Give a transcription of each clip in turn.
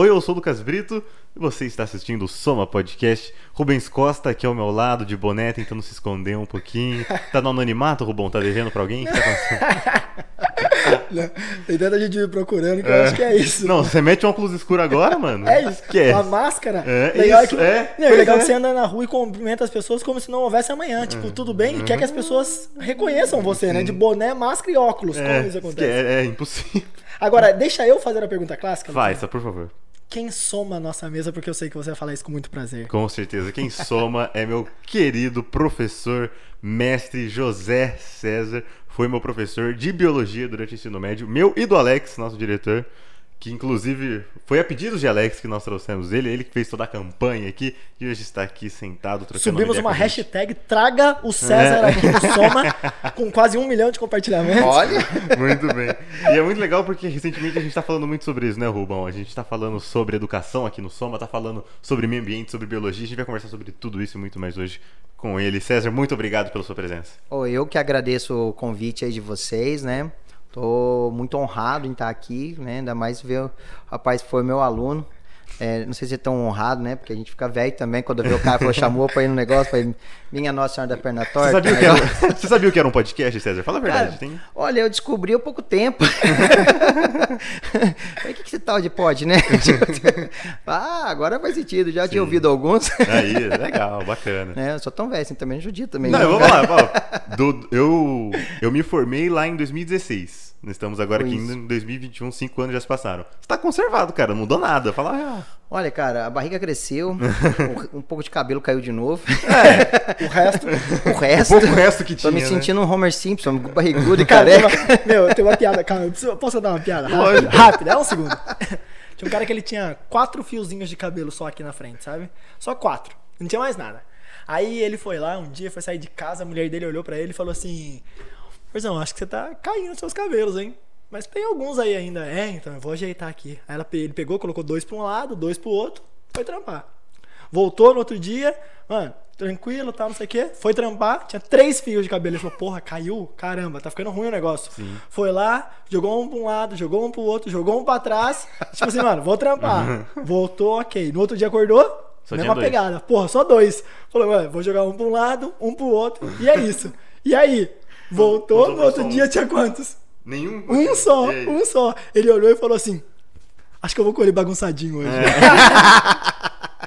Oi, eu sou o Lucas Brito e você está assistindo o Soma Podcast. Rubens Costa aqui ao meu lado, de boné, tentando se esconder um pouquinho. Tá no anonimato, Rubão? Tá devendo pra alguém? O que tá acontecendo? Tem tanta gente me procurando que é. eu acho que é isso. Não, você mete um óculos escuro agora, mano? É isso. Que é? A máscara. É, legal isso, que, é. Não, legal é. que você anda na rua e cumprimenta as pessoas como se não houvesse amanhã. Tipo, tudo bem? E quer que as pessoas reconheçam você, né? De boné, máscara e óculos. É, como isso acontece? É, é impossível. Agora, deixa eu fazer a pergunta clássica. Faça, por favor. Quem soma a nossa mesa, porque eu sei que você vai falar isso com muito prazer. Com certeza. Quem soma é meu querido professor, mestre José César. Foi meu professor de biologia durante o ensino médio. Meu e do Alex, nosso diretor que inclusive foi a pedido de Alex que nós trouxemos ele, ele que fez toda a campanha aqui e hoje está aqui sentado trocando Subimos uma hashtag Traga o César é. aqui no Soma com quase um milhão de compartilhamentos. Olha! muito bem. E é muito legal porque recentemente a gente está falando muito sobre isso, né, Rubão? A gente está falando sobre educação aqui no Soma, está falando sobre meio ambiente, sobre biologia, a gente vai conversar sobre tudo isso e muito mais hoje com ele. César, muito obrigado pela sua presença. Oh, eu que agradeço o convite aí de vocês, né? Tô muito honrado em estar aqui, né? Ainda mais ver o rapaz que foi meu aluno. É, não sei se é tão honrado, né? Porque a gente fica velho também. Quando vê o cara falou, chamou pra ir no negócio, falei, minha Nossa Senhora da Perna Torta. Você sabia, que era, você sabia que era um podcast, César? Fala a verdade. Cara, tem... Olha, eu descobri há pouco tempo. o que, que esse tal de pode, né? ah, agora faz sentido. Já Sim. tinha ouvido alguns. Aí, legal, bacana. É, eu sou tão velho assim também, judia também. Não, não vamos lá. Ó, do, eu, eu me formei lá em 2016. Nós estamos agora aqui em 2021, cinco anos já se passaram. Você tá conservado, cara, não mudou nada. Fala real. Olha, cara, a barriga cresceu, um, pouco de cabelo caiu de novo. É, o resto. O resto. O pouco resto que tinha. Tô me né? sentindo um Homer Simpson, barrigudo e careca. Tem uma, meu, tem uma piada, calma. Eu preciso, posso dar uma piada? Rápida, rápida, é um segundo. Tinha um cara que ele tinha quatro fiozinhos de cabelo só aqui na frente, sabe? Só quatro. Não tinha mais nada. Aí ele foi lá um dia, foi sair de casa, a mulher dele olhou para ele e falou assim: Porzão, acho que você tá caindo seus cabelos, hein? Mas tem alguns aí ainda. É, então eu vou ajeitar aqui. Aí ela, ele pegou, colocou dois pra um lado, dois pro outro, foi trampar. Voltou no outro dia, mano, tranquilo, tal, não sei o quê. Foi trampar, tinha três fios de cabelo. Ele falou, porra, caiu? Caramba, tá ficando ruim o negócio. Sim. Foi lá, jogou um pra um lado, jogou um pro outro, jogou um pra trás. tipo assim, mano, vou trampar. Voltou, ok. No outro dia acordou, Só mesma pegada. Porra, só dois. Falou, mano, vou jogar um pra um lado, um pro outro. E é isso. E aí? Voltou, no outro dia tinha quantos? Nenhum? Um só, um só. Ele olhou e falou assim: Acho que eu vou colher bagunçadinho hoje. É.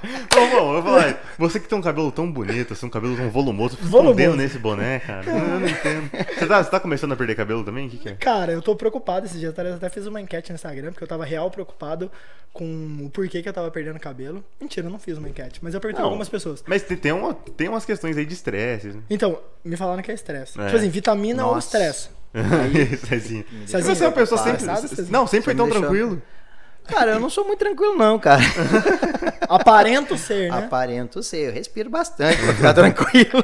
bom, bom, eu vou falar, você que tem um cabelo tão bonito, assim, um cabelo tão volumoso, fica escondendo nesse boné, cara. Eu não entendo. Você tá, você tá começando a perder cabelo também? O que, que é? Cara, eu tô preocupado esse dia. Eu até fiz uma enquete no Instagram, porque eu tava real preocupado com o porquê que eu tava perdendo cabelo. Mentira, eu não fiz uma enquete, mas eu perguntei algumas pessoas. Mas tem, tem, uma, tem umas questões aí de estresse. Né? Então, me falaram que é estresse. É. Tipo assim, vitamina Nossa. ou estresse. Aí, Cezinha. Cezinha. Você é uma pessoa sempre. Não, sempre foi tão tranquilo. Cara, eu não sou muito tranquilo, não, cara. Aparento ser, né? Aparento ser. Eu respiro bastante pra ficar tranquilo.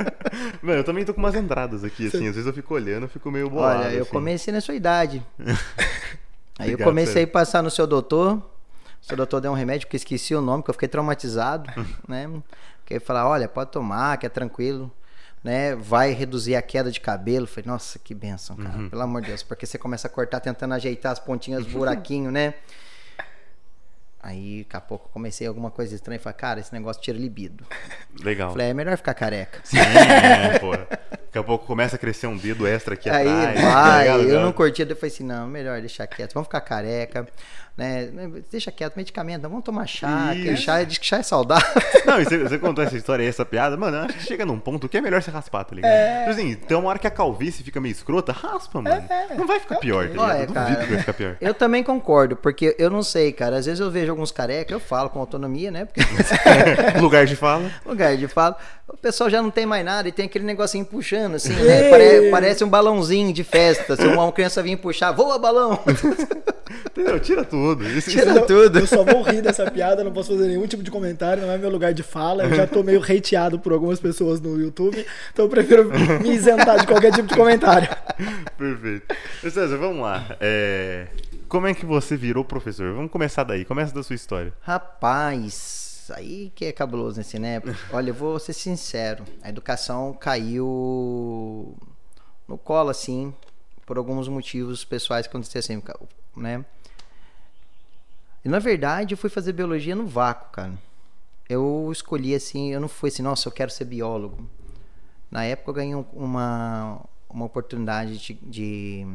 Mano, eu também tô com umas entradas aqui, assim. Às vezes eu fico olhando, eu fico meio bolado. Olha, eu assim. comecei na sua idade. Aí eu comecei sério. a passar no seu doutor. O seu doutor deu um remédio, porque esqueci o nome, que eu fiquei traumatizado, né? Porque ele falou, olha, pode tomar, que é tranquilo né, vai reduzir a queda de cabelo. Falei, nossa, que benção, cara, uhum. pelo amor de Deus, porque você começa a cortar tentando ajeitar as pontinhas, buraquinho, né? Aí, daqui a pouco, comecei alguma coisa estranha. Falei, cara, esse negócio tira libido. Legal. Falei, é melhor ficar careca. Sim, é, pô. Daqui a pouco começa a crescer um dedo extra aqui Aí atrás. vai, tá eu não curti. Eu falei assim, não, melhor deixar quieto. Vamos ficar careca. Né? Deixa quieto, medicamento, vamos tomar chá, que chá diz que chá é saudável. Não, e você, você contou essa história aí, essa piada, mano, acho que chega num ponto que é melhor você raspar, tá ligado? É... Tipo assim, tem uma hora que a calvície fica meio escrota, raspa, mano. É... Não vai ficar pior, tá ligado? Olha, eu cara, duvido que vai ficar pior. Eu também concordo, porque eu não sei, cara, às vezes eu vejo alguns carecas, eu falo com autonomia, né? Porque... Lugar de fala. Lugar de fala. O pessoal já não tem mais nada e tem aquele negocinho puxando, assim, né? Pare... Parece um balãozinho de festa. Se uma criança vir puxar, voa balão! Entendeu? Tira tudo. Isso, Tira isso... tudo. Eu só vou rir dessa piada, não posso fazer nenhum tipo de comentário, não é meu lugar de fala. Eu já tô meio hateado por algumas pessoas no YouTube, então eu prefiro me isentar de qualquer tipo de comentário. Perfeito. César, vamos lá. É... Como é que você virou professor? Vamos começar daí. Começa da sua história. Rapaz, aí que é cabuloso nesse, né? Olha, eu vou ser sincero. A educação caiu no colo, assim, por alguns motivos pessoais que aconteceram assim, né? E na verdade eu fui fazer biologia no vácuo, cara. Eu escolhi assim, eu não fui assim, nossa, eu quero ser biólogo. Na época eu ganhei uma, uma oportunidade de, de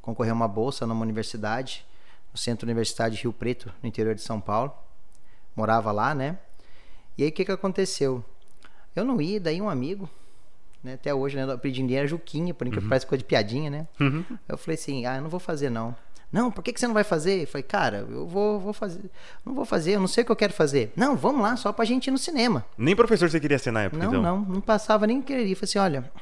concorrer a uma bolsa numa universidade, no Centro Universitário de Rio Preto, no interior de São Paulo. Morava lá, né? E aí o que, que aconteceu? Eu não ia, daí um amigo, né, até hoje, né, eu pedi dinheiro, Juquinha, por enquanto uhum. parece coisa de piadinha, né? Uhum. Eu falei assim, ah, eu não vou fazer não. Não, por que, que você não vai fazer? Eu falei, cara, eu vou, vou fazer. Não vou fazer, eu não sei o que eu quero fazer. Não, vamos lá, só pra gente ir no cinema. Nem professor você queria ser na época, não, então? Não, não passava nem querer. Eu falei assim, olha.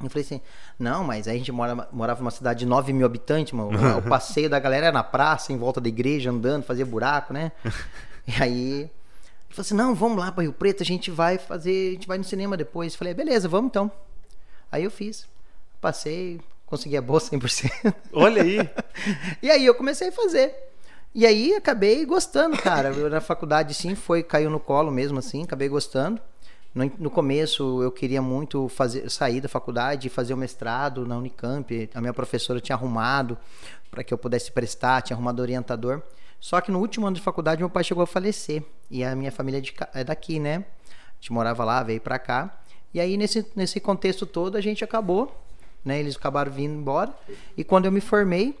Eu falei assim, não, mas aí a gente mora, morava numa cidade de 9 mil habitantes, mano. o passeio da galera era na praça, em volta da igreja, andando, fazia buraco, né? E aí. Ele falou assim, não, vamos lá para Rio Preto, a gente vai fazer, a gente vai no cinema depois. Eu falei, beleza, vamos então. Aí eu fiz. Passei, consegui a bolsa 100%. Olha aí. e aí eu comecei a fazer. E aí acabei gostando, cara. Eu, na faculdade sim, foi caiu no colo mesmo assim, acabei gostando. No, no começo eu queria muito fazer sair da faculdade e fazer o mestrado na Unicamp. A minha professora tinha arrumado para que eu pudesse prestar, tinha arrumado orientador. Só que no último ano de faculdade meu pai chegou a falecer e a minha família é, é daqui, né? A gente morava lá, veio para cá. E aí nesse nesse contexto todo a gente acabou né? Eles acabaram vindo embora. E quando eu me formei,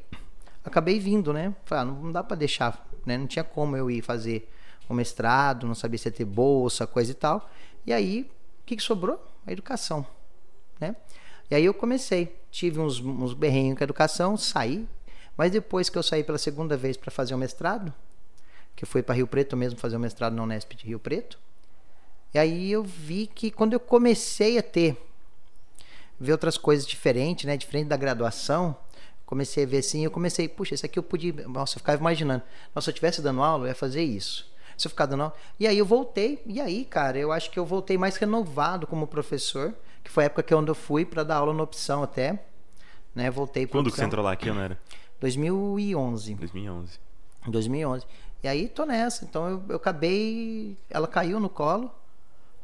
acabei vindo, né? Falei, ah, não dá para deixar, né? Não tinha como eu ir fazer o mestrado, não sabia se ia ter bolsa, coisa e tal. E aí, o que, que sobrou? A educação, né? E aí eu comecei, tive uns, uns berrenhos com a educação, saí. Mas depois que eu saí pela segunda vez para fazer o mestrado, que eu fui para Rio Preto mesmo fazer o mestrado na Unesp de Rio Preto, e aí eu vi que quando eu comecei a ter ver outras coisas diferentes, né? Diferente da graduação. Comecei a ver assim, eu comecei, puxa, isso aqui eu podia. Nossa, eu ficava imaginando. Nossa, se eu estivesse dando aula, eu ia fazer isso. Se eu ficar dando aula. E aí eu voltei, e aí, cara, eu acho que eu voltei mais renovado como professor, que foi a época que eu fui para dar aula na opção até. Né? Voltei Quando que você entrou lá? Aqui, não era? 2011. 2011. 2011. E aí tô nessa. Então eu, eu acabei. Ela caiu no colo.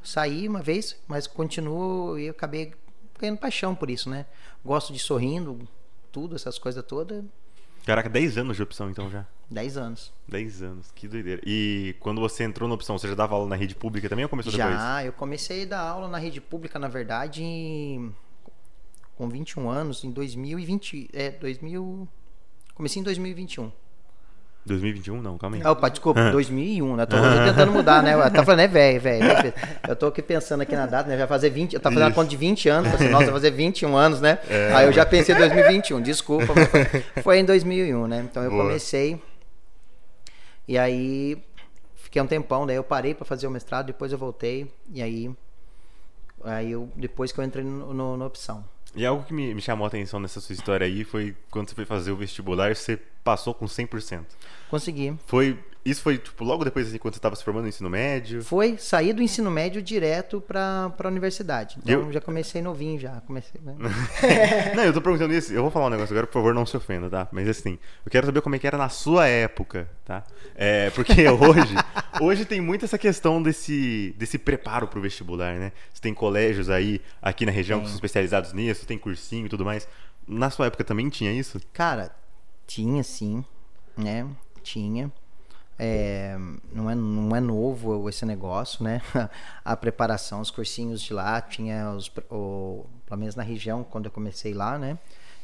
Saí uma vez, mas continuo e eu acabei ganhando paixão por isso, né? Gosto de sorrindo, tudo, essas coisas todas. Caraca, 10 anos de opção então já. 10 anos. 10 anos, que doideira. E quando você entrou na opção, você já dava aula na rede pública também ou começou já, depois? Já, eu comecei a dar aula na rede pública, na verdade, com 21 anos, em 2020. É, 2000. Comecei em 2021. 2021? Não, calma aí. Opa, desculpa, 2001, né? Tô tentando mudar, né? Tá falando, é velho, velho. Eu tô aqui pensando aqui na data, né? Já fazer 20, eu tava fazendo a conta de 20 anos, assim, nossa, vai fazer 21 anos, né? É, Aí eu já pensei em 2021, desculpa, foi, foi, em 2001, né? Então eu Boa. comecei e aí fiquei um tempão, daí eu parei para fazer o mestrado, depois eu voltei e aí aí eu depois que eu entrei no, no, no opção. E algo que me, me, chamou a atenção nessa sua história aí foi quando você foi fazer o vestibular, você passou com 100%. Consegui. Foi isso foi tipo, logo depois assim, quando você estava se formando no ensino médio? Foi sair do ensino médio direto para a universidade. Então eu... já comecei novinho já, comecei. Né? não, eu tô perguntando isso. Eu vou falar um negócio agora, por favor, não se ofenda, tá? Mas assim, eu quero saber como é que era na sua época, tá? É, porque hoje, hoje tem muito essa questão desse desse preparo para o vestibular, né? Você tem colégios aí aqui na região que são especializados nisso, tem cursinho e tudo mais. Na sua época também tinha isso? Cara, tinha sim, né? Tinha. É, não, é, não é novo esse negócio, né? a preparação, os cursinhos de lá, tinha os, o, pelo menos na região, quando eu comecei lá, né?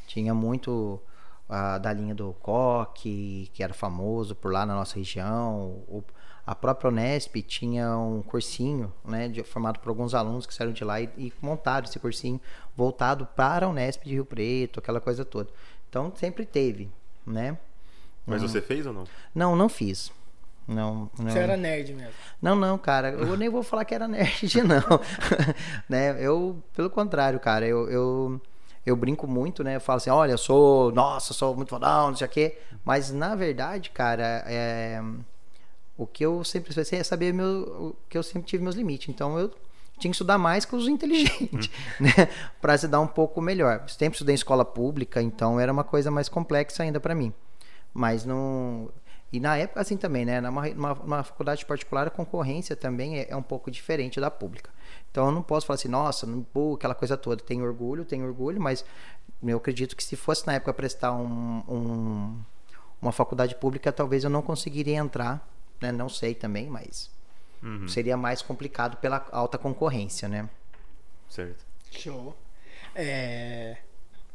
Tinha muito uh, da linha do coque, que era famoso por lá na nossa região. O, a própria Unesp tinha um cursinho, né, de, formado por alguns alunos que saíram de lá e, e montaram esse cursinho voltado para a Unesp de Rio Preto, aquela coisa toda. Então sempre teve, né? Mas você fez ou não? Não, não fiz. Não, não. Você era nerd mesmo? Não, não, cara. Eu nem vou falar que era nerd, não. né? Eu, pelo contrário, cara, eu, eu, eu brinco muito, né? Eu falo assim, olha, eu sou, nossa, sou muito fodão, não sei o quê. Mas, na verdade, cara, é, o que eu sempre pensei é saber meu, que eu sempre tive meus limites. Então, eu tinha que estudar mais que os inteligentes, hum. né? Para se dar um pouco melhor. Eu sempre estudei em escola pública, então era uma coisa mais complexa ainda para mim. Mas não e na época, assim também, né? Numa, numa, numa faculdade particular, a concorrência também é, é, um pouco diferente da pública. Então eu não posso falar assim, nossa, não, pô, aquela coisa toda. Tenho orgulho, tenho orgulho, mas eu acredito que se fosse na época prestar um, um, uma faculdade pública, talvez eu não conseguiria entrar, né? Não sei também, mas uhum. seria mais complicado pela alta concorrência, né? Certo. Show. É...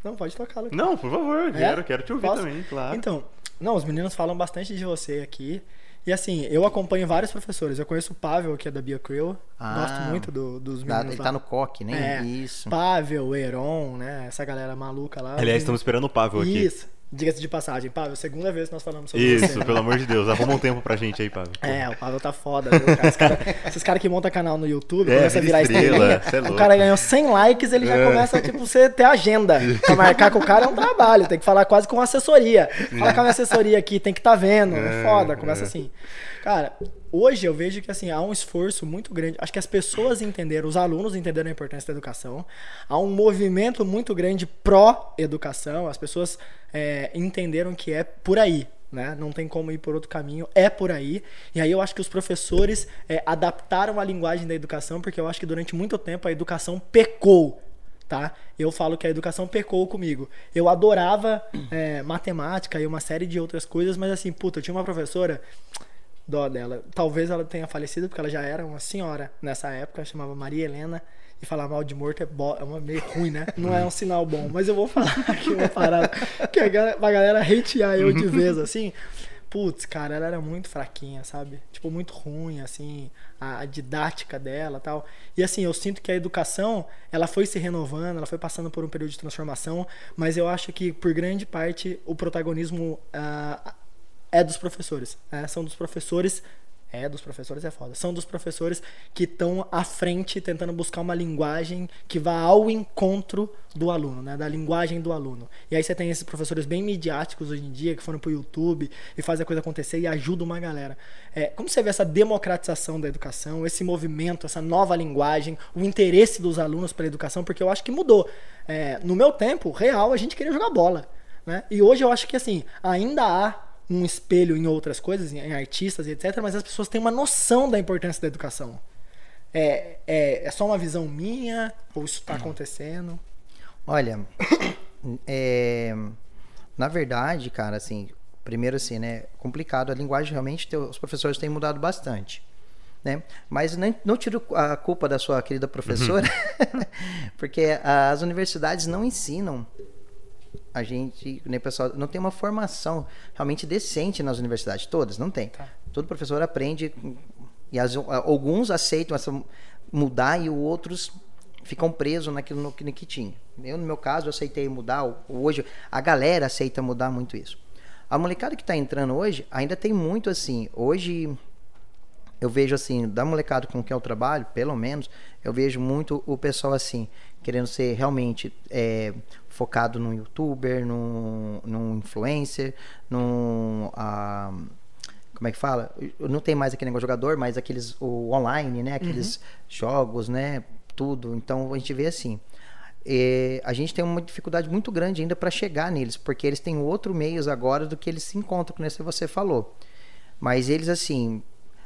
Não, pode tocar, Lucas. Não, por favor, é? quero, quero te ouvir Posso? também, claro. Então, não, os meninos falam bastante de você aqui. E assim, eu acompanho vários professores. Eu conheço o Pavel, que é da BioCrew. Ah, gosto muito do, dos meninos Ele lá. tá no coque, né? É, Isso. Pavel, Heron, né? Essa galera maluca lá. Aliás, estamos esperando o Pavel aqui. Isso. Diga-se de passagem, Pavel, segunda vez que nós falamos sobre isso. Isso, pelo amor de Deus. Arruma um tempo pra gente aí, Pavel. É, o Pavel tá foda, viu, cara? Cara, esses caras que montam canal no YouTube, é, começa a virar estrela. É o cara ganhou 100 likes, ele já é. começa, tipo, você ter agenda. Pra marcar com o cara é um trabalho, tem que falar quase com assessoria. Fala com a minha assessoria aqui, tem que tá vendo. É, foda, começa é. assim. Cara, hoje eu vejo que assim, há um esforço muito grande. Acho que as pessoas entenderam, os alunos entenderam a importância da educação. Há um movimento muito grande pró-educação. As pessoas é, entenderam que é por aí. Né? Não tem como ir por outro caminho, é por aí. E aí eu acho que os professores é, adaptaram a linguagem da educação, porque eu acho que durante muito tempo a educação pecou tá? Eu falo que a educação pecou comigo. Eu adorava é, matemática e uma série de outras coisas, mas assim, puta, eu tinha uma professora dó dela. Talvez ela tenha falecido, porque ela já era uma senhora nessa época, chamava Maria Helena. E falar mal de morto é, bo... é uma meio ruim, né? Não é um sinal bom. Mas eu vou falar aqui uma parada. Que a galera, pra galera hatear eu de vez, assim. Putz, cara, ela era muito fraquinha, sabe? Tipo, muito ruim, assim, a, a, didática dela tal. E assim, eu sinto que a educação, ela foi se renovando, ela foi passando por um período de transformação, mas eu acho que, por grande parte, o protagonismo uh, é dos professores. Né? São dos professores. É, dos professores é foda. São dos professores que estão à frente tentando buscar uma linguagem que vá ao encontro do aluno, né? Da linguagem do aluno. E aí você tem esses professores bem midiáticos hoje em dia, que foram pro YouTube e fazem a coisa acontecer e ajudam uma galera. É, como você vê essa democratização da educação, esse movimento, essa nova linguagem, o interesse dos alunos pela educação, porque eu acho que mudou. É, no meu tempo, real, a gente queria jogar bola. Né? E hoje eu acho que assim, ainda há um espelho em outras coisas, em artistas e etc., mas as pessoas têm uma noção da importância da educação. É, é, é só uma visão minha ou isso está acontecendo? Olha, é, na verdade, cara, assim, primeiro assim, né, complicado, a linguagem realmente, os professores têm mudado bastante. Né? Mas não, não tiro a culpa da sua querida professora, uhum. porque as universidades não ensinam a gente, nem pessoal, não tem uma formação realmente decente nas universidades, todas, não tem. Tá. Todo professor aprende e as, alguns aceitam essa mudar e outros ficam presos naquilo no, no que tinha. Eu, no meu caso, eu aceitei mudar. Hoje, a galera aceita mudar muito isso. A molecada que está entrando hoje ainda tem muito assim. Hoje, eu vejo assim, da molecada com quem eu trabalho, pelo menos, eu vejo muito o pessoal assim, querendo ser realmente é, focado num youtuber, num, num influencer, num. Uh, como é que fala? Não tem mais aquele negócio jogador, mas aqueles. O online, né? Aqueles uhum. jogos, né? Tudo. Então a gente vê assim. E a gente tem uma dificuldade muito grande ainda para chegar neles, porque eles têm outro meios agora do que eles se encontram, como você falou. Mas eles, assim,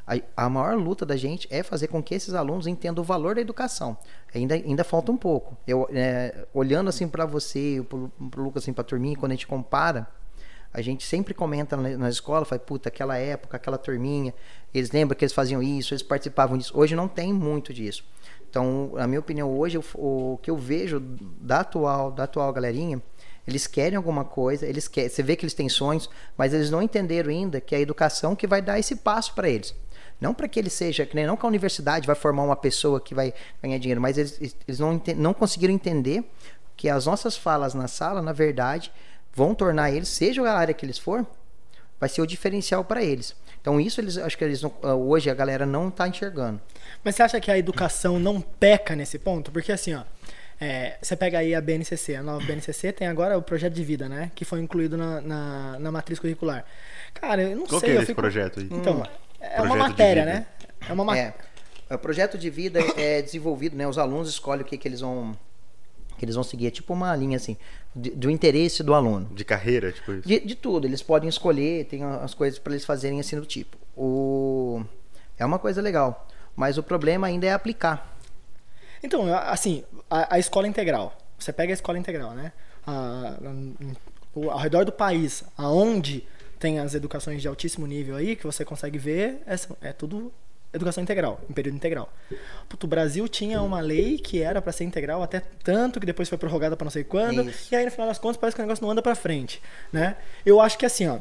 a, a maior luta da gente é fazer com que esses alunos entendam o valor da educação. Ainda, ainda falta um pouco. Eu, é, olhando assim para você, para o Lucas, assim, para a turminha, quando a gente compara, a gente sempre comenta na, na escola, fala, puta, aquela época, aquela turminha, eles lembram que eles faziam isso, eles participavam disso. Hoje não tem muito disso. Então, na minha opinião, hoje o, o que eu vejo da atual, da atual galerinha, eles querem alguma coisa, eles querem, você vê que eles têm sonhos, mas eles não entenderam ainda que é a educação que vai dar esse passo para eles. Não para que ele seja, que nem não que a universidade vai formar uma pessoa que vai ganhar dinheiro, mas eles, eles não, não conseguiram entender que as nossas falas na sala, na verdade, vão tornar eles, seja a área que eles for, vai ser o diferencial para eles. Então isso eles acho que eles ah, hoje a galera não está enxergando. Mas você acha que a educação não peca nesse ponto? Porque assim, ó, é, você pega aí a BNCC, a nova BNCC tem agora o projeto de vida, né? Que foi incluído na, na, na matriz curricular. Cara, eu não Qual sei. Que é eu esse fico... projeto aí? Então, hum. É uma matéria, né? É uma matéria. É. O projeto de vida é desenvolvido, né? Os alunos escolhem o que, que eles vão que eles vão seguir. É tipo uma linha assim, de, do interesse do aluno. De carreira, tipo isso? De, de tudo. Eles podem escolher, tem as coisas para eles fazerem assim do tipo. O... É uma coisa legal. Mas o problema ainda é aplicar. Então, assim, a, a escola integral. Você pega a escola integral, né? A, a, ao redor do país, aonde tem as educações de altíssimo nível aí, que você consegue ver, é, é tudo educação integral, em período integral. Puto, o Brasil tinha uma lei que era para ser integral até tanto que depois foi prorrogada para não sei quando, Isso. e aí no final das contas parece que o negócio não anda para frente, né? Eu acho que assim, ó,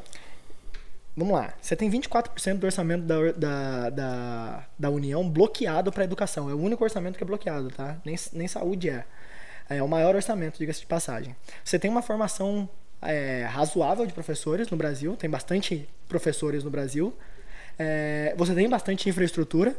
Vamos lá. Você tem 24% do orçamento da, da, da, da União bloqueado para educação. É o único orçamento que é bloqueado, tá? Nem, nem saúde é. É o maior orçamento, diga-se de passagem. Você tem uma formação é, razoável de professores no Brasil, tem bastante professores no Brasil. É, você tem bastante infraestrutura,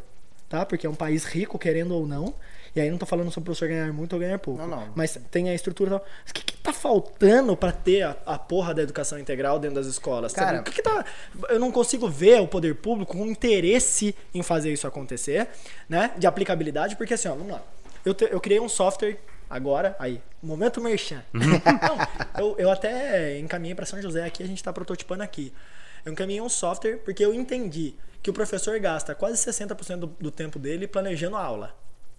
tá? Porque é um país rico, querendo ou não. E aí não tô falando sobre o professor ganhar muito ou ganhar pouco. Não, não. Mas tem a estrutura tal. O que, que tá faltando para ter a, a, porra da educação integral dentro das escolas? Cara, o que, que tá. Eu não consigo ver o poder público com interesse em fazer isso acontecer, né? De aplicabilidade, porque assim, ó, vamos lá. Eu, te, eu criei um software agora, aí, momento merchan. Uhum. não, eu, eu até encaminhei para São José aqui, a gente está prototipando aqui. Eu encaminhei um software porque eu entendi que o professor gasta quase 60% do, do tempo dele planejando a aula,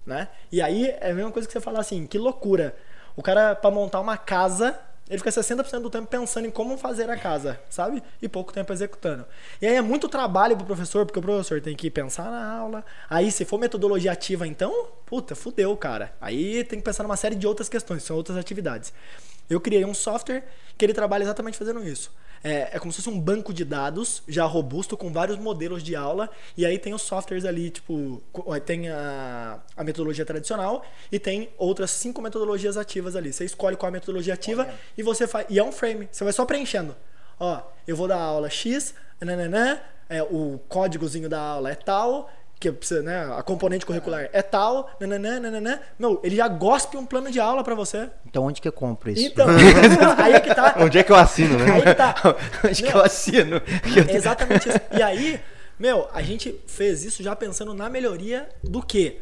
né? E aí é a mesma coisa que você falar assim, que loucura. O cara para montar uma casa ele fica 60% do tempo pensando em como fazer a casa, sabe? E pouco tempo executando. E aí é muito trabalho pro professor, porque o professor tem que pensar na aula. Aí, se for metodologia ativa, então, puta, fudeu, cara. Aí tem que pensar numa série de outras questões, são outras atividades. Eu criei um software que ele trabalha exatamente fazendo isso. É, é, como se fosse um banco de dados já robusto com vários modelos de aula e aí tem os softwares ali, tipo, tem a, a metodologia tradicional e tem outras cinco metodologias ativas ali. Você escolhe qual é a metodologia ativa Olha. e você faz. E é um frame, você vai só preenchendo. Ó, eu vou dar aula X, nananã, é, o códigozinho da aula é tal, que precisa, né, a componente curricular é tal, nananã, nananã. Meu, ele já gospe um plano de aula para você. Então onde que eu compro isso? Então, aí é que tá. Onde é que eu assino, né? Aí que tá. onde meu, que eu assino? Exatamente isso. E aí, meu, a gente fez isso já pensando na melhoria do que?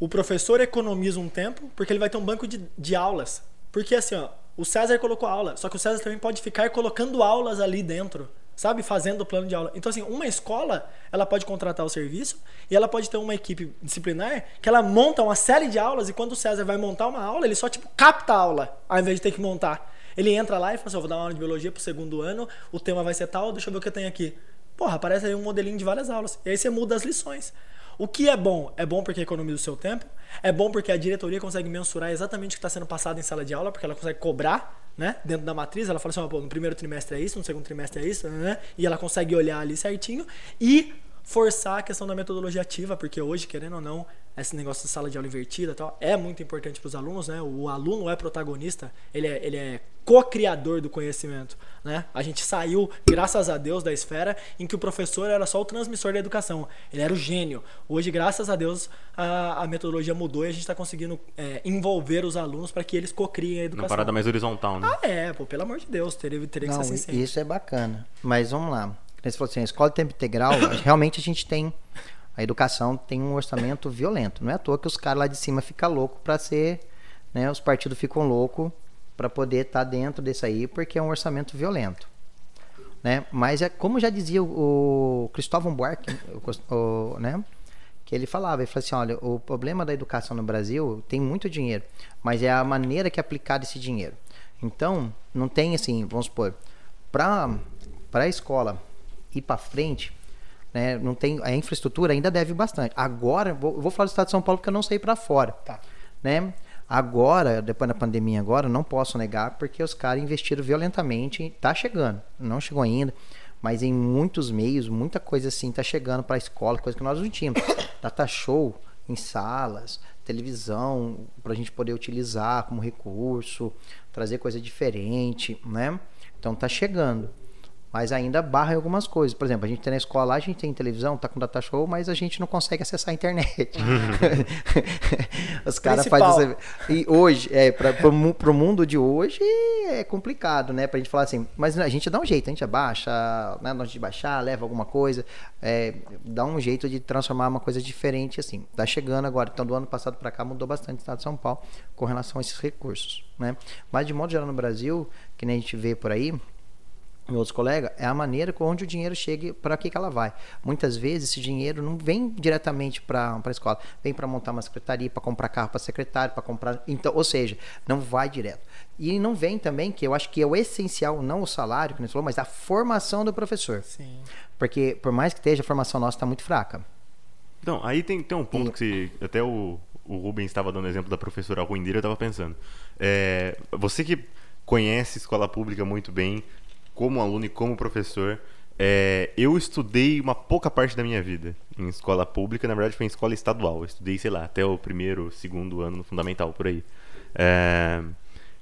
O professor economiza um tempo, porque ele vai ter um banco de, de aulas. Porque assim, ó, o César colocou aula, só que o César também pode ficar colocando aulas ali dentro sabe, fazendo o plano de aula. Então, assim, uma escola, ela pode contratar o serviço e ela pode ter uma equipe disciplinar que ela monta uma série de aulas e quando o César vai montar uma aula, ele só, tipo, capta a aula, ao invés de ter que montar. Ele entra lá e fala assim, eu vou dar uma aula de biologia pro segundo ano, o tema vai ser tal, deixa eu ver o que eu tenho aqui. Porra, aparece aí um modelinho de várias aulas. E aí você muda as lições. O que é bom? É bom porque economiza o seu tempo, é bom porque a diretoria consegue mensurar exatamente o que está sendo passado em sala de aula, porque ela consegue cobrar né, dentro da matriz. Ela fala assim: oh, no primeiro trimestre é isso, no segundo trimestre é isso, né? e ela consegue olhar ali certinho e forçar a questão da metodologia ativa, porque hoje, querendo ou não, esse negócio de sala de aula invertida tal, é muito importante para os alunos, né? O aluno é protagonista, ele é, ele é co-criador do conhecimento, né? A gente saiu, graças a Deus, da esfera em que o professor era só o transmissor da educação, ele era o gênio. Hoje, graças a Deus, a, a metodologia mudou e a gente está conseguindo é, envolver os alunos para que eles co-criem a educação. Uma parada mais horizontal, né? Ah, é, pô, pelo amor de Deus, teria, teria não, que ser assim sempre. Isso é bacana, mas vamos lá você falou assim, a escola de tempo integral, realmente a gente tem. A educação tem um orçamento violento. Não é à toa que os caras lá de cima ficam loucos para ser. Né, os partidos ficam loucos para poder estar tá dentro desse aí, porque é um orçamento violento. Né? Mas é como já dizia o, Cristóvão Buarque, o, o, né? que ele falava, ele falou assim, olha, o problema da educação no Brasil tem muito dinheiro, mas é a maneira que é aplicado esse dinheiro. Então, não tem assim, vamos supor, para a escola ir para frente, né, não tem a infraestrutura ainda deve bastante. Agora, vou, vou falar do estado de São Paulo porque eu não sei para fora, tá. né? Agora, depois da pandemia agora, não posso negar porque os caras investiram violentamente, tá chegando, não chegou ainda, mas em muitos meios, muita coisa assim tá chegando para a escola, coisa que nós não tínhamos. Data show em salas, televisão para a gente poder utilizar como recurso, trazer coisa diferente, né? Então tá chegando mas ainda barra em algumas coisas. Por exemplo, a gente tem na escola lá, a gente tem televisão, tá com data show, mas a gente não consegue acessar a internet. Os caras fazem E hoje, é, para o mundo de hoje, é complicado, né? Pra gente falar assim, mas a gente dá um jeito, a gente abaixa, né? Na de baixar, leva alguma coisa, é, dá um jeito de transformar uma coisa diferente assim. Tá chegando agora, então do ano passado para cá mudou bastante o estado de São Paulo com relação a esses recursos, né? Mas de modo geral no Brasil, que nem a gente vê por aí, outros colegas, é a maneira com onde o dinheiro chega para que, que ela vai. Muitas vezes esse dinheiro não vem diretamente para a escola, vem para montar uma secretaria, para comprar carro para secretário, para comprar. Então, ou seja, não vai direto. E não vem também, que eu acho que é o essencial, não o salário, que a falou, mas a formação do professor. Sim. Porque, por mais que esteja, a formação nossa está muito fraca. Então, aí tem, tem um ponto e... que se, até o, o Rubens estava dando exemplo da professora Ruindeira, eu estava pensando. É, você que conhece escola pública muito bem, como aluno e como professor, é, eu estudei uma pouca parte da minha vida em escola pública, na verdade foi em escola estadual. Eu estudei, sei lá, até o primeiro, segundo ano no fundamental, por aí. É,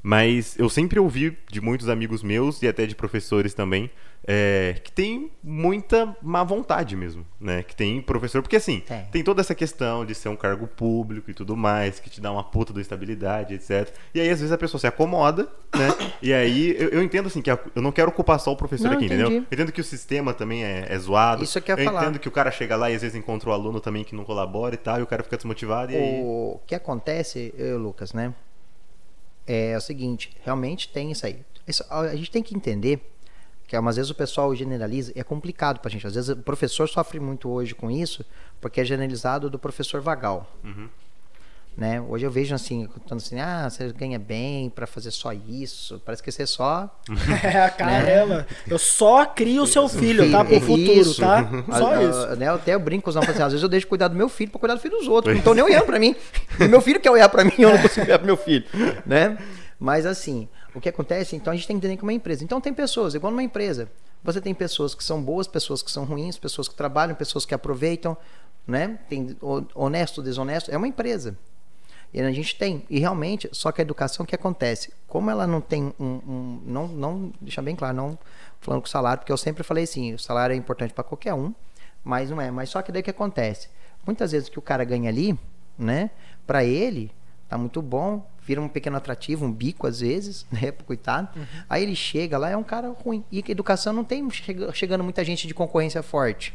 mas eu sempre ouvi de muitos amigos meus e até de professores também é, que tem muita má vontade mesmo, né? Que tem professor, porque assim, é. tem toda essa questão de ser um cargo público e tudo mais, que te dá uma puta da estabilidade, etc. E aí às vezes a pessoa se acomoda, né? E aí eu, eu entendo assim que a, eu não quero culpar só o professor não, aqui, entendi. entendeu? Eu entendo que o sistema também é, é zoado. Isso que eu, eu falar. entendo que o cara chega lá e às vezes encontra o um aluno também que não colabora e tal, e o cara fica desmotivado e aí... O que acontece, eu, Lucas, né? É o seguinte, realmente tem isso aí. Isso, a gente tem que entender que às vezes o pessoal generaliza, e é complicado pra gente. Às vezes o professor sofre muito hoje com isso, porque é generalizado do professor vagal. Uhum. Né? Hoje eu vejo assim, contando assim, ah, você ganha bem para fazer só isso. Parece que você só. é, caramba. Né? Eu só crio o seu filho, tá? Pro futuro, isso. tá? Só isso. né? Eu até eu brinco com os assim, às vezes eu deixo cuidar do meu filho para cuidar do filho dos outros. Não estão nem olhando para mim. E meu filho quer olhar para mim, eu não consigo olhar pro meu filho. Né? Mas assim, o que acontece, então a gente tem que entender que é uma empresa. Então tem pessoas, igual numa empresa, você tem pessoas que são boas, pessoas que são ruins, pessoas que trabalham, pessoas que aproveitam, né? Tem honesto, desonesto, é uma empresa. E a gente tem. E realmente, só que a educação o que acontece? Como ela não tem um. um não, não, deixa bem claro, não falando com o salário, porque eu sempre falei assim, o salário é importante para qualquer um, mas não é. Mas só que daí o que acontece? Muitas vezes o que o cara ganha ali, né? Para ele, tá muito bom, vira um pequeno atrativo, um bico às vezes, né, pro coitado. Uhum. Aí ele chega lá, é um cara ruim. E a educação não tem chegando muita gente de concorrência forte.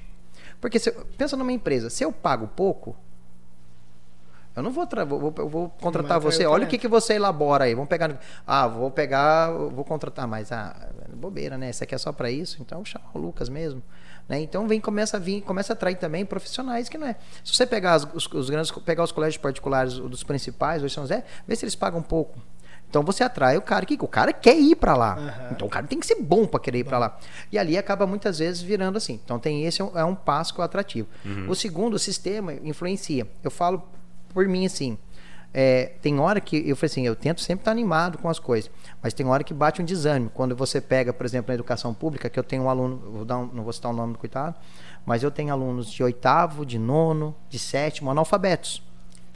Porque se, pensa numa empresa, se eu pago pouco, eu não vou, vou, vou, contratar você. Olha o que, que você elabora aí. Vamos pegar. Ah, vou pegar, vou contratar, mas ah, bobeira, né? Isso aqui é só para isso, então chama o Lucas mesmo. Né? Então vem, começa a vir, começa a atrair também profissionais que não é. Se você pegar as, os, os, grandes, pegar os colégios particulares dos principais, hoje São José, vê se eles pagam um pouco. Então você atrai o cara que o cara quer ir para lá. Uhum. Então o cara tem que ser bom para querer ir para lá. E ali acaba muitas vezes virando assim. Então tem esse é um, é um passo que é atrativo. Uhum. O segundo, o sistema influencia. Eu falo por mim assim. É, tem hora que eu falei assim, eu tento sempre estar animado com as coisas, mas tem hora que bate um desânimo. Quando você pega, por exemplo, na educação pública, que eu tenho um aluno, vou dar um, não vou citar o nome do coitado, mas eu tenho alunos de oitavo, de nono, de sétimo, analfabetos.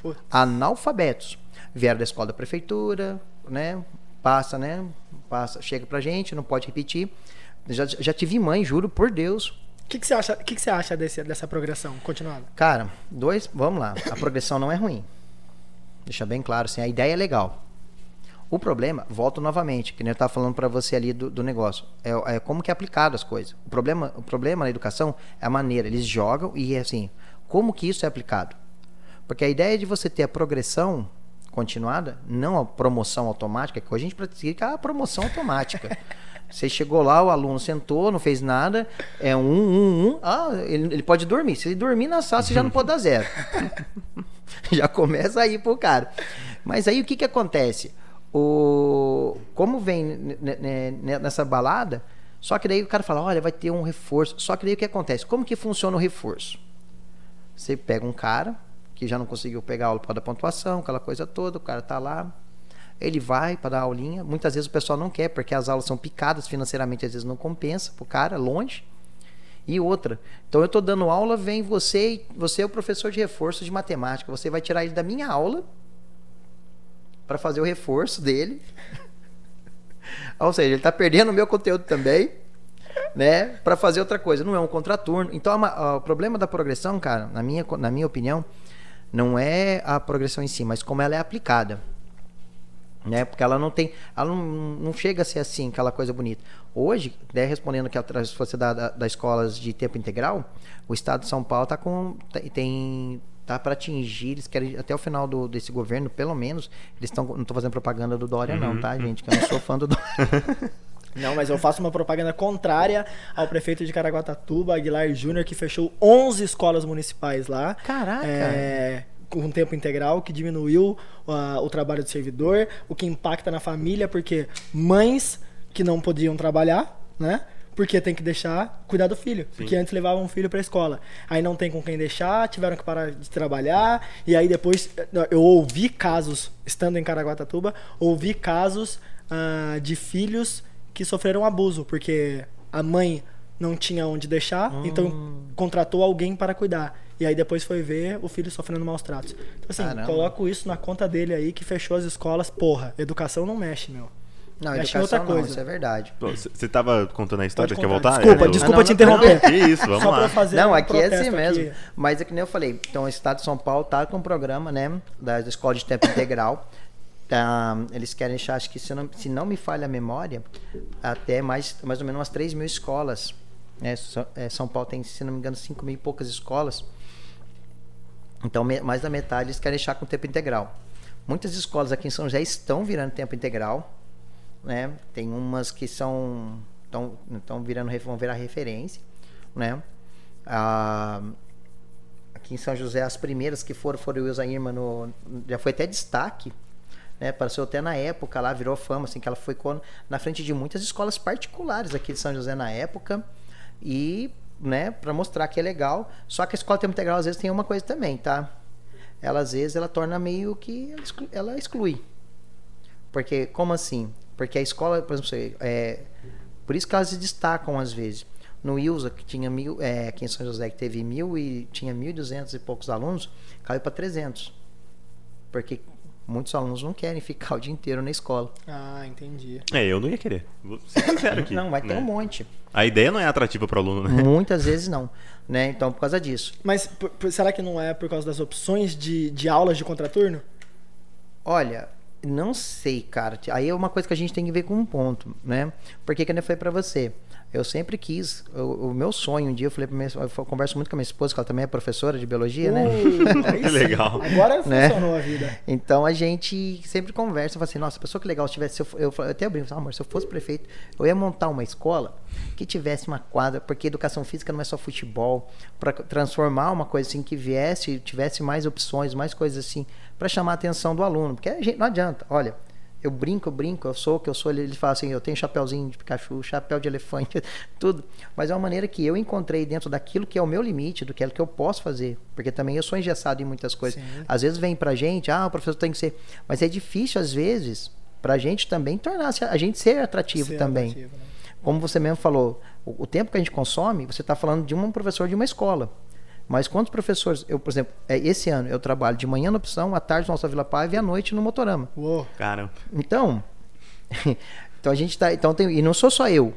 Putz. Analfabetos. Vieram da escola da prefeitura, né? Passa, né? Passa, chega pra gente, não pode repetir. Já, já tive mãe, juro por Deus, que, que, você acha, que, que você acha desse, dessa progressão continuada? Cara, dois, vamos lá. A progressão não é ruim. Deixa bem claro, assim, a ideia é legal. O problema, volto novamente, que nem eu estava falando para você ali do, do negócio, é, é, como que é aplicado as coisas. O problema, o problema na educação é a maneira, eles jogam e assim, como que isso é aplicado? Porque a ideia de você ter a progressão continuada, não a promoção automática, que hoje a gente pratica a promoção automática. Você chegou lá, o aluno sentou, não fez nada, é um, um, um. Ah, ele, ele pode dormir. Se ele dormir na sala, você já não pode dar zero. já começa aí pro cara. Mas aí o que que acontece? O, como vem nessa balada, só que daí o cara fala, olha, vai ter um reforço. Só que daí o que acontece? Como que funciona o reforço? Você pega um cara que já não conseguiu pegar aula para da pontuação, aquela coisa toda, o cara tá lá, ele vai para dar aulinha. Muitas vezes o pessoal não quer, porque as aulas são picadas financeiramente, às vezes não compensa pro cara, longe. E outra, então eu estou dando aula, vem você, você é o professor de reforço de matemática, você vai tirar ele da minha aula para fazer o reforço dele. Ou seja, ele está perdendo o meu conteúdo também, né, para fazer outra coisa. Não é um contraturno. Então, o problema da progressão, cara, na minha, na minha opinião, não é a progressão em si, mas como ela é aplicada né? Porque ela não tem, ela não, não chega a ser assim, aquela coisa bonita. Hoje, né, respondendo que atrás se você da, das escolas de tempo integral, o Estado de São Paulo está com tem tá para atingir, eles querem até o final do, desse governo, pelo menos, eles estão não estou fazendo propaganda do Dória uhum. não, tá, gente, que eu não sou fã do Dória. Não, mas eu faço uma propaganda contrária ao prefeito de Caraguatatuba, Aguilar Júnior, que fechou 11 escolas municipais lá. Caraca! É, com tempo integral, que diminuiu uh, o trabalho do servidor, o que impacta na família, porque mães que não podiam trabalhar, né? Porque tem que deixar cuidar do filho. Sim. Porque antes levavam um filho para a escola. Aí não tem com quem deixar, tiveram que parar de trabalhar. E aí depois eu ouvi casos, estando em Caraguatatuba, ouvi casos uh, de filhos que sofreram abuso, porque a mãe não tinha onde deixar, hum. então contratou alguém para cuidar. E aí depois foi ver o filho sofrendo maus tratos. Então, assim, Caramba. coloco isso na conta dele aí que fechou as escolas. Porra, educação não mexe, meu. Não, mexe outra coisa. Não, isso é verdade. Você tava contando a história, quer voltar? Desculpa, é, desculpa não, te interromper. que isso, vamos Só lá. Fazer não, um aqui é assim mesmo. Aqui. Mas é que nem eu falei. Então, o Estado de São Paulo tá com um programa, né, da escola de tempo integral. Tá, eles querem deixar, acho que se não, se não me falha a memória, até mais, mais ou menos umas 3 mil escolas. Né? É, São Paulo tem, se não me engano, 5 mil e poucas escolas. Então, mais da metade eles querem deixar com tempo integral. Muitas escolas aqui em São José estão virando tempo integral. Né? Tem umas que são estão virando vão virar referência, né? Ah, aqui em São José as primeiras que foram foram o Ilza Irma no já foi até destaque né? Apareceu até na época lá, virou fama, assim, que ela foi na frente de muitas escolas particulares aqui de São José na época. E, né, para mostrar que é legal. Só que a escola tempo integral às vezes tem uma coisa também, tá? Ela às vezes ela torna meio que ela exclui. Porque, como assim? Porque a escola, por exemplo, é, por isso que elas se destacam às vezes. No ILSA, que tinha mil, é, aqui em São José, que teve mil e tinha mil e duzentos e poucos alunos, caiu para 300. Porque muitos alunos não querem ficar o dia inteiro na escola. Ah, entendi. É, eu não ia querer. Vou ser sincero aqui. não, vai ter né? um monte. A ideia não é atrativa para o aluno, né? Muitas vezes não. Né? Então, por causa disso. Mas por, por, será que não é por causa das opções de, de aulas de contraturno? Olha, não sei, cara. Aí é uma coisa que a gente tem que ver com um ponto, né? Porque que eu falei para você. Eu sempre quis, o, o, meu sonho um dia, eu falei pra minha, eu converso muito com a minha esposa, que ela também é professora de biologia, né? que legal. Agora né? funcionou a vida. Então a gente sempre conversa, fala assim, nossa, pessoa que legal, se tivesse, eu, eu, eu até brinco, ah, amor, se eu fosse prefeito, eu ia montar uma escola que tivesse uma quadra, porque educação física não é só futebol, para transformar uma coisa assim que viesse, tivesse mais opções, mais coisas assim, para chamar a atenção do aluno, porque a gente não adianta, olha, eu brinco, eu brinco, eu sou o que eu sou. Ele, ele fala assim: eu tenho chapéuzinho de Pikachu, chapéu de elefante, tudo. Mas é uma maneira que eu encontrei dentro daquilo que é o meu limite, do que é o que eu posso fazer. Porque também eu sou engessado em muitas coisas. Sim. Às vezes vem pra gente, ah, o professor tem que ser. Mas é difícil, às vezes, pra gente também tornar a gente ser atrativo ser também. Atrativo, né? Como você mesmo falou, o, o tempo que a gente consome, você está falando de um professor de uma escola. Mas quantos professores, eu, por exemplo, é, esse ano eu trabalho de manhã na opção, à tarde no Nossa Vila Paiva e à noite no Motorama. Uou. Cara. Então, então a gente tá, então tem, e não sou só eu.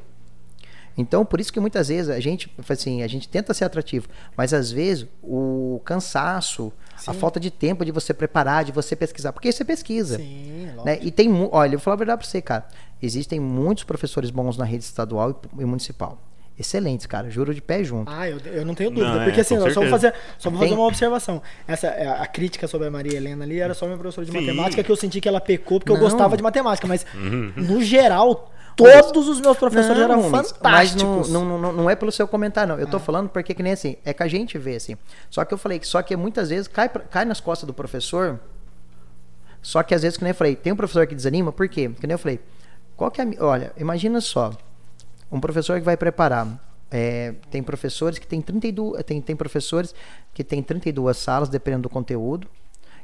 Então, por isso que muitas vezes a gente, assim, a gente tenta ser atrativo, mas às vezes o cansaço, Sim. a falta de tempo de você preparar, de você pesquisar, porque você pesquisa. Sim, né? E tem, olha, eu vou falar a verdade para você, cara. Existem muitos professores bons na rede estadual e municipal excelentes, cara. Juro de pé junto. Ah, eu, eu não tenho dúvida. Não, porque é, assim, só vou fazer, só vou fazer uma observação. Essa, é, a crítica sobre a Maria Helena ali era só minha professora de Sim. matemática que eu senti que ela pecou porque não. eu gostava de matemática. Mas, uhum. no geral, todos os meus professores não, eram fantásticos. Mas não, não, não, não, é pelo seu comentário, não. Eu tô ah. falando porque que nem assim, é que a gente vê assim. Só que eu falei que só que muitas vezes cai, cai nas costas do professor. Só que às vezes, que nem eu falei, tem um professor que desanima, por quê? Que nem eu falei, qual que é a, Olha, imagina só, um professor que vai preparar. É, tem professores que tem 32, tem, tem professores que tem 32 salas, dependendo do conteúdo.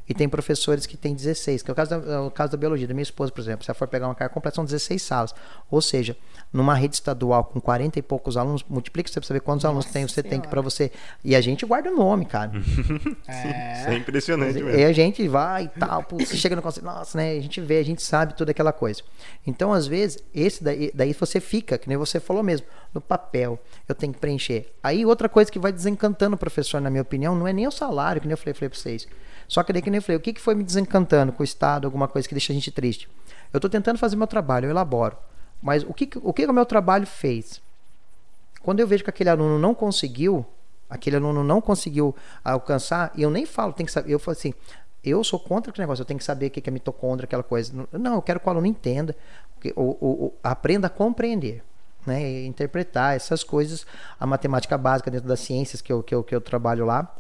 E tem professores que têm 16, que é o caso da, é o caso da biologia, da minha esposa, por exemplo. Se ela for pegar uma carga completa, são 16 salas. Ou seja, numa rede estadual com 40 e poucos alunos, multiplica você pra saber quantos Nossa alunos tem, você senhora. tem que para você. E a gente guarda o nome, cara. é. Isso é impressionante mesmo. E a gente vai e tal, você chega no conselho, nossa, né? A gente vê, a gente sabe toda aquela coisa. Então, às vezes, esse daí, daí você fica, que nem você falou mesmo, no papel. Eu tenho que preencher. Aí, outra coisa que vai desencantando o professor, na minha opinião, não é nem o salário, que nem eu falei, falei pra vocês. Só que daí que nem eu falei, o que, que foi me desencantando com o Estado, alguma coisa que deixa a gente triste? Eu estou tentando fazer meu trabalho, eu elaboro. Mas o que, o que o meu trabalho fez? Quando eu vejo que aquele aluno não conseguiu, aquele aluno não conseguiu alcançar, e eu nem falo, tem que saber, eu falo assim, eu sou contra aquele negócio, eu tenho que saber o que é mitocôndria, aquela coisa. Não, eu quero que o aluno entenda, que, o, o, aprenda a compreender. Né, interpretar essas coisas, a matemática básica dentro das ciências que eu, que, eu, que eu trabalho lá.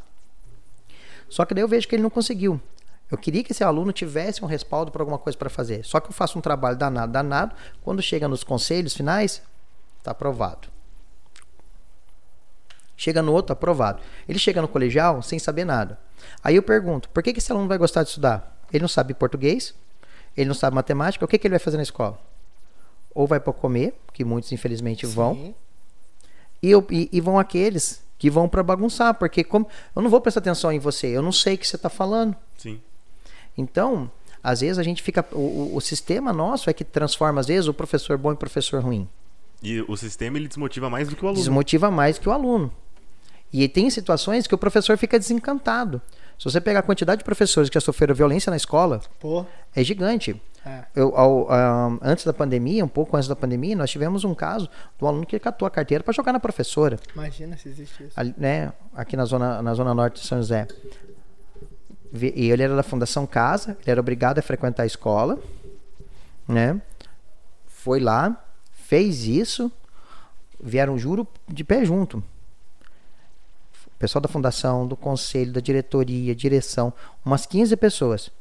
Só que daí eu vejo que ele não conseguiu. Eu queria que esse aluno tivesse um respaldo para alguma coisa para fazer. Só que eu faço um trabalho danado, danado. Quando chega nos conselhos finais, está aprovado. Chega no outro, aprovado. Ele chega no colegial sem saber nada. Aí eu pergunto, por que, que esse aluno vai gostar de estudar? Ele não sabe português, ele não sabe matemática, o que, que ele vai fazer na escola? Ou vai para comer, que muitos infelizmente vão, e, e, e, vão aqueles que vão para bagunçar, porque como eu não vou prestar atenção em você, eu não sei o que você está falando. Sim. Então, às vezes a gente fica. O, o, sistema nosso é que transforma, às vezes, o professor bom em professor ruim. E o sistema ele desmotiva mais do que o aluno. Desmotiva mais que o aluno. E tem situações que o professor fica desencantado. Se você pegar a quantidade de professores que já sofreram violência na escola, Pô. é gigante. É. Eu, ao, um, antes da pandemia, um pouco antes da pandemia, nós tivemos um caso do aluno que catou a carteira para jogar na professora. Imagina se existe isso. Ali, né, aqui na zona, na zona norte de São José. E ele era da Fundação Casa, ele era obrigado a frequentar a escola, né? Foi lá, fez isso, vieram juro de pé junto pessoal da fundação, do conselho, da diretoria, direção, umas 15 pessoas.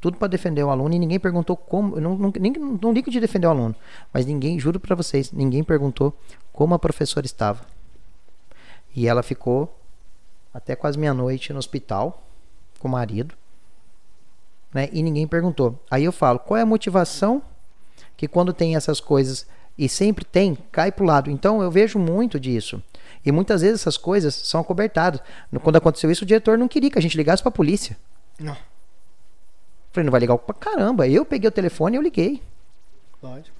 Tudo para defender o aluno e ninguém perguntou como. Não, não, nem, não ligo de defender o aluno, mas ninguém, juro para vocês, ninguém perguntou como a professora estava. E ela ficou até quase meia-noite no hospital com o marido. Né? E ninguém perguntou. Aí eu falo, qual é a motivação que quando tem essas coisas e sempre tem, cai pro lado. Então eu vejo muito disso. E muitas vezes essas coisas são acobertadas. Quando aconteceu isso, o diretor não queria que a gente ligasse para a polícia. Não. Falei, não vai ligar pra caramba. Eu peguei o telefone e eu liguei. Lógico.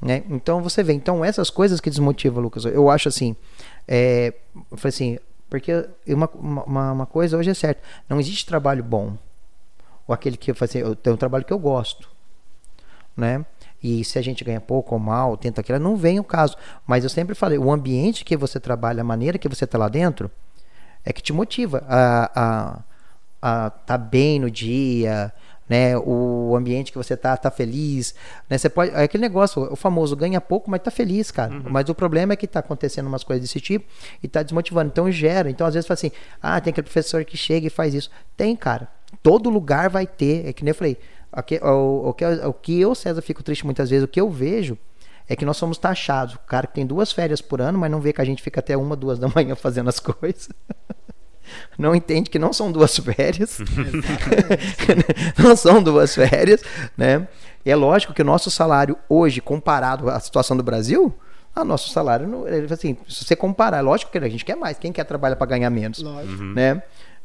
Né? Então você vê, então essas coisas que desmotivam, Lucas, eu acho assim, é, eu falei assim, porque uma, uma, uma, coisa hoje é certa, não existe trabalho bom, ou aquele que eu fazer, eu tenho um trabalho que eu gosto, né? E se a gente ganha pouco ou mal, tenta aquilo, não vem o caso. Mas eu sempre falei, o ambiente que você trabalha, a maneira que você está lá dentro, é que te motiva a a estar tá bem no dia, né? O ambiente que você tá, tá feliz, né? Você pode, é aquele negócio, o famoso ganha pouco, mas tá feliz, cara. Uhum. Mas o problema é que tá acontecendo umas coisas desse tipo e tá desmotivando. Então gera. Então às vezes fala assim: "Ah, tem aquele professor que chega e faz isso". Tem, cara. Todo lugar vai ter, é que nem eu falei, o, que, o que eu, César, fico triste muitas vezes, o que eu vejo é que nós somos taxados. O cara que tem duas férias por ano, mas não vê que a gente fica até uma, duas da manhã fazendo as coisas. Não entende que não são duas férias. não são duas férias, né? E é lógico que o nosso salário hoje, comparado à situação do Brasil, a nosso salário, assim, se você comparar, é lógico que a gente quer mais. Quem quer trabalhar para ganhar menos, lógico. né?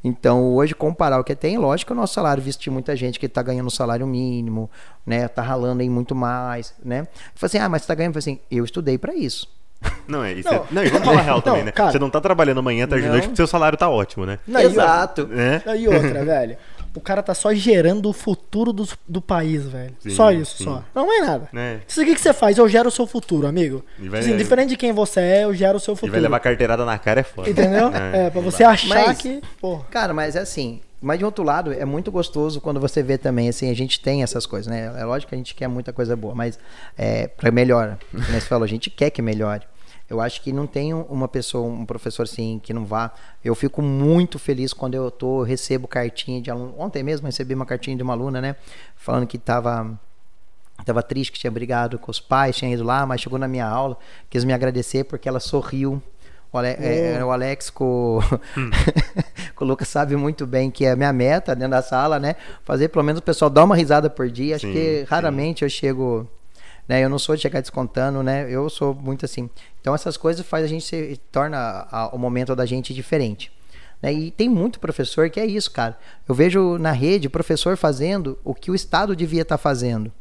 Então, hoje, comparar o que tem, lógico que o nosso salário, visto de muita gente que está ganhando um salário mínimo, né? Tá ralando aí muito mais, né? Fala assim, ah, mas você tá ganhando? assim, eu estudei para isso. Não, é isso. Não, é, não e vamos falar real também, né? Cara, você não tá trabalhando amanhã, tarde de noite, porque seu salário tá ótimo, né? Não, Exato. E, é? e outra, velho. O cara tá só gerando o futuro do, do país, velho. Sim, só isso, sim. só. Não é nada. É. Isso aqui que você faz, eu gero o seu futuro, amigo. Vai, assim, diferente de quem você é, eu gero o seu futuro. E vai levar carteirada na cara é foda. Entendeu? É, é pra você achar mas, que. Porra. Cara, mas é assim. Mas de outro lado, é muito gostoso quando você vê também, assim, a gente tem essas coisas, né? É lógico que a gente quer muita coisa boa, mas é, pra melhor. Como você falou, a gente quer que melhore. Eu acho que não tem uma pessoa, um professor assim que não vá. Eu fico muito feliz quando eu tô, recebo cartinha de aluno. Ontem mesmo recebi uma cartinha de uma aluna, né, falando que estava tava triste que tinha brigado com os pais, tinha ido lá, mas chegou na minha aula, quis me agradecer porque ela sorriu. O, Ale, é, o Alex com, hum. com o Lucas sabe muito bem que é a minha meta dentro da sala, né? Fazer pelo menos o pessoal dar uma risada por dia. Acho sim, que raramente sim. eu chego né? Eu não sou de chegar descontando, né? Eu sou muito assim. Então essas coisas faz a gente se torna a, o momento da gente diferente. Né? E tem muito professor que é isso, cara. Eu vejo na rede professor fazendo o que o Estado devia estar tá fazendo.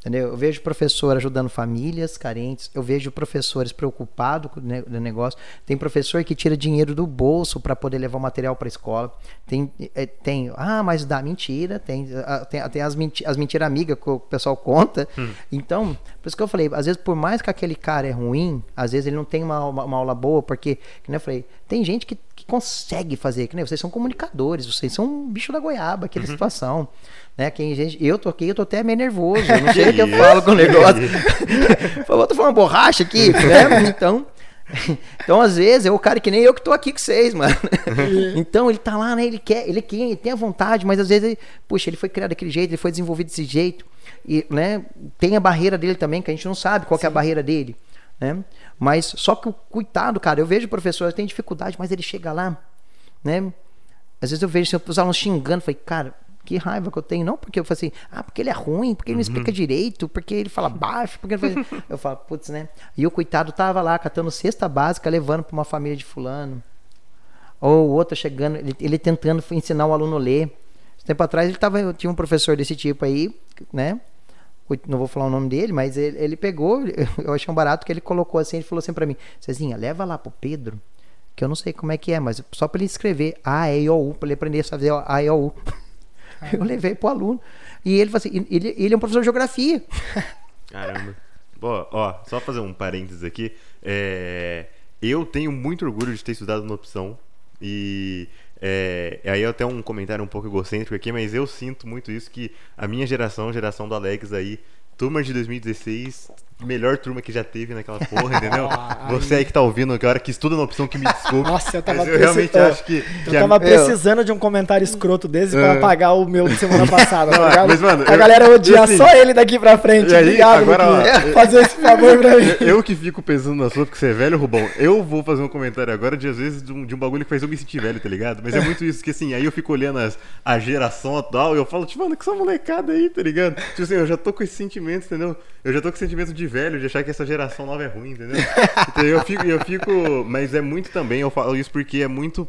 Entendeu? Eu vejo professor ajudando famílias carentes, eu vejo professores preocupados com o negócio. Tem professor que tira dinheiro do bolso para poder levar o material para a escola. Tem, é, tem, ah, mas dá mentira. Tem, tem, tem as, menti as mentiras amigas que o pessoal conta. Hum. Então, por isso que eu falei, às vezes, por mais que aquele cara é ruim, às vezes ele não tem uma, uma, uma aula boa, porque, como eu falei, tem gente que consegue fazer, que nem vocês são comunicadores, vocês são um bicho da goiaba, aquela uhum. situação. Né? Quem, gente, eu tô aqui, eu tô até meio nervoso, eu não sei o que eu falo com o negócio. Falou, tô falando borracha aqui, né? Então, então, às vezes, é o cara que nem eu que tô aqui com vocês, mano. então, ele tá lá, né? Ele quer, ele quer, ele tem a vontade, mas às vezes, ele, puxa, ele foi criado daquele jeito, ele foi desenvolvido desse jeito. E, né, tem a barreira dele também, que a gente não sabe qual é a barreira dele. Né? Mas só que o coitado, cara, eu vejo professores tem dificuldade, mas ele chega lá, né? Às vezes eu vejo os alunos xingando, falei, cara, que raiva que eu tenho. Não porque eu falo assim, ah, porque ele é ruim, porque ele não explica uhum. direito, porque ele fala baixo, porque ele fala... Eu falo, putz, né? E o coitado tava lá catando cesta básica, levando para uma família de fulano. Ou o outro chegando, ele, ele tentando ensinar o aluno a ler. Tempo atrás ele tava, eu tinha um professor desse tipo aí, né? Não vou falar o nome dele, mas ele, ele pegou, eu achei um barato que ele colocou assim, ele falou assim para mim, Cezinha, leva lá pro Pedro, que eu não sei como é que é, mas só para ele escrever A, E, O, U, para ele aprender a fazer A, E, O, U. Eu levei pro aluno. E ele falou assim, ele, ele é um professor de geografia. Caramba. Ó, ó, só fazer um parênteses aqui. É, eu tenho muito orgulho de ter estudado na opção. E é, aí até um comentário um pouco egocêntrico aqui, mas eu sinto muito isso que a minha geração, geração do Alex aí, turma de 2016, melhor turma que já teve naquela porra, entendeu? Ah, Você aí que tá ouvindo, que hora que estuda na opção que me desculpe. Nossa, eu tava, eu realmente acho que, eu tava a... precisando de um comentário escroto desse pra apagar o meu de semana passada. Não, tá mas, mano, a eu, galera odiar assim, só ele daqui pra frente. Aí, Obrigado, agora, ó, fazer esse favor pra mim. Eu que fico pensando na sua, porque você é velho, Rubão. Eu vou fazer um comentário agora de, às vezes, de um, de um bagulho que faz eu me sentir velho, tá ligado? Mas é muito isso, que assim, aí eu fico olhando as, a geração atual e eu falo, tipo, mano, que essa molecada aí, tá ligado? Tipo assim, eu já tô com esse sentimento, entendeu? Eu já tô com esse sentimento de velho, de achar que essa geração nova é ruim, entendeu? Então eu fico, eu fico. Mas é muito também, eu falo isso porque é muito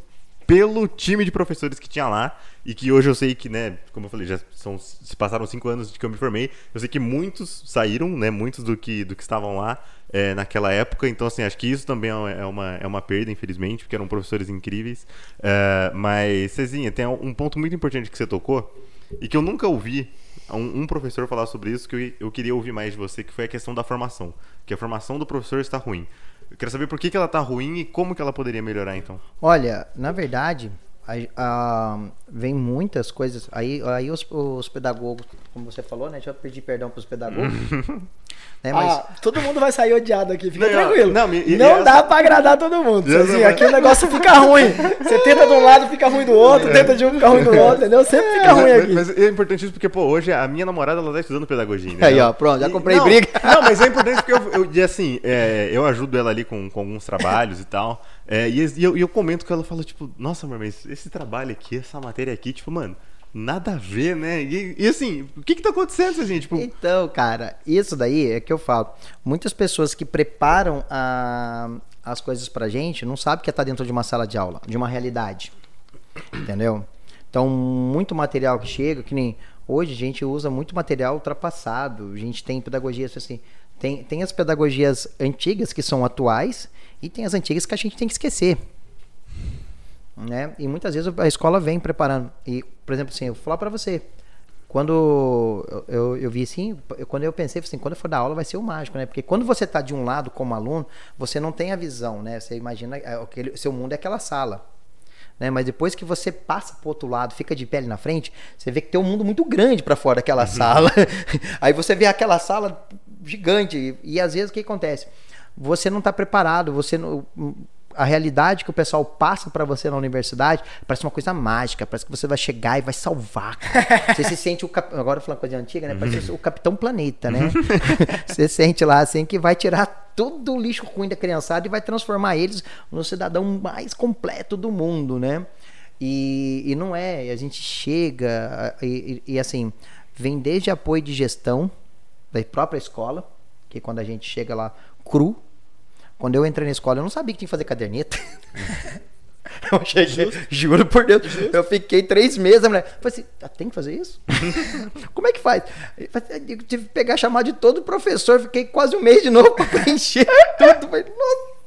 pelo time de professores que tinha lá e que hoje eu sei que, né, como eu falei, já são, se passaram cinco anos de que eu me formei, eu sei que muitos saíram, né, muitos do que, do que estavam lá é, naquela época, então, assim, acho que isso também é, é uma, é uma perda, infelizmente, porque eram professores incríveis, é, mas, Cezinha, tem um ponto muito importante que você tocou e que eu nunca ouvi um, um, professor falar sobre isso que eu, eu queria ouvir mais de você, que foi a questão da formação. Que a formação do professor está ruim. Eu quero saber por que, que ela está ruim e como que ela poderia melhorar, então. Olha, na verdade, a, a, vem muitas coisas. Aí, aí os, os pedagogos, como você falou, né? Deixa eu pedir perdão para os pedagogos. Né, mas... ah, todo mundo vai sair odiado aqui, fica não, tranquilo. Não, me, não dá essa... pra agradar todo mundo. Assim, aqui o negócio fica ruim. Você tenta de um lado, fica ruim do outro, é. tenta de um, fica ruim do outro, entendeu? Sempre fica ruim aqui. Mas, é importante isso porque, pô, hoje a minha namorada, ela tá estudando pedagogia, né? Aí, ó, pronto, já comprei não, briga. Não, mas é importante porque eu, eu assim, é, eu ajudo ela ali com, com alguns trabalhos e tal. É, e, e, eu, e eu comento com ela, falo, tipo, nossa, mas esse trabalho aqui, essa matéria aqui, tipo, mano nada a ver, né? E, e assim, o que que tá acontecendo, assim? Tipo... Então, cara, isso daí é que eu falo. Muitas pessoas que preparam a, as coisas pra gente não sabem que é tá dentro de uma sala de aula, de uma realidade. Entendeu? Então, muito material que chega, que nem hoje a gente usa muito material ultrapassado. A gente tem pedagogias assim, tem, tem as pedagogias antigas que são atuais e tem as antigas que a gente tem que esquecer né? E muitas vezes a escola vem preparando. E, por exemplo, assim, eu vou falar para você, quando eu, eu, eu, vi assim, quando eu pensei assim, quando eu for dar aula vai ser o mágico, né? Porque quando você está de um lado como aluno, você não tem a visão, né? Você imagina é, aquele seu mundo é aquela sala. Né? Mas depois que você passa pro outro lado, fica de pele na frente, você vê que tem um mundo muito grande para fora daquela uhum. sala. Aí você vê aquela sala gigante e, e às vezes o que acontece? Você não está preparado, você não, a realidade que o pessoal passa para você na universidade parece uma coisa mágica, parece que você vai chegar e vai salvar. Você se sente o cap... agora falando coisa antiga, né? Parece o Capitão Planeta, né? você sente lá assim que vai tirar todo o lixo ruim da criançada e vai transformar eles no cidadão mais completo do mundo, né? E, e não é, a gente chega e, e, e assim, vem desde apoio de gestão da própria escola, que quando a gente chega lá cru, quando eu entrei na escola, eu não sabia que tinha que fazer caderneta. Eu cheguei, juro por Deus, Justo. eu fiquei três meses, a mulher falei assim, ah, tem que fazer isso? Como é que faz? Eu tive que pegar chamar de todo professor, fiquei quase um mês de novo para preencher tudo. Falei, nossa.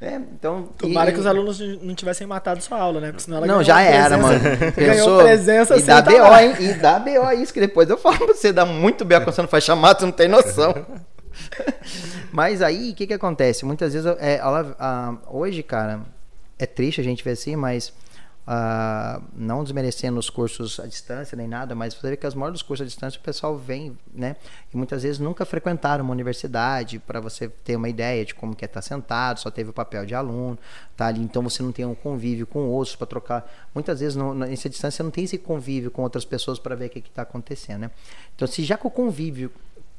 É, então, Tomara e... que os alunos não tivessem matado sua aula, né? Porque senão ela Não, já era, mano. Ganhou presença E dá BO, hein? E dá BO isso, que depois eu falo pra você, dá muito BO quando você não faz chamado, você não tem noção. Mas aí, o que que acontece? Muitas vezes, é, ela, hoje, cara, é triste a gente ver assim, mas Uh, não desmerecendo os cursos à distância nem nada, mas você vê que as maiores dos cursos à distância o pessoal vem, né? E muitas vezes nunca frequentaram uma universidade para você ter uma ideia de como que é estar sentado, só teve o papel de aluno, tá ali, então você não tem um convívio com outros para trocar. Muitas vezes nessa distância você não tem esse convívio com outras pessoas para ver o que está acontecendo, né? Então se já com o convívio,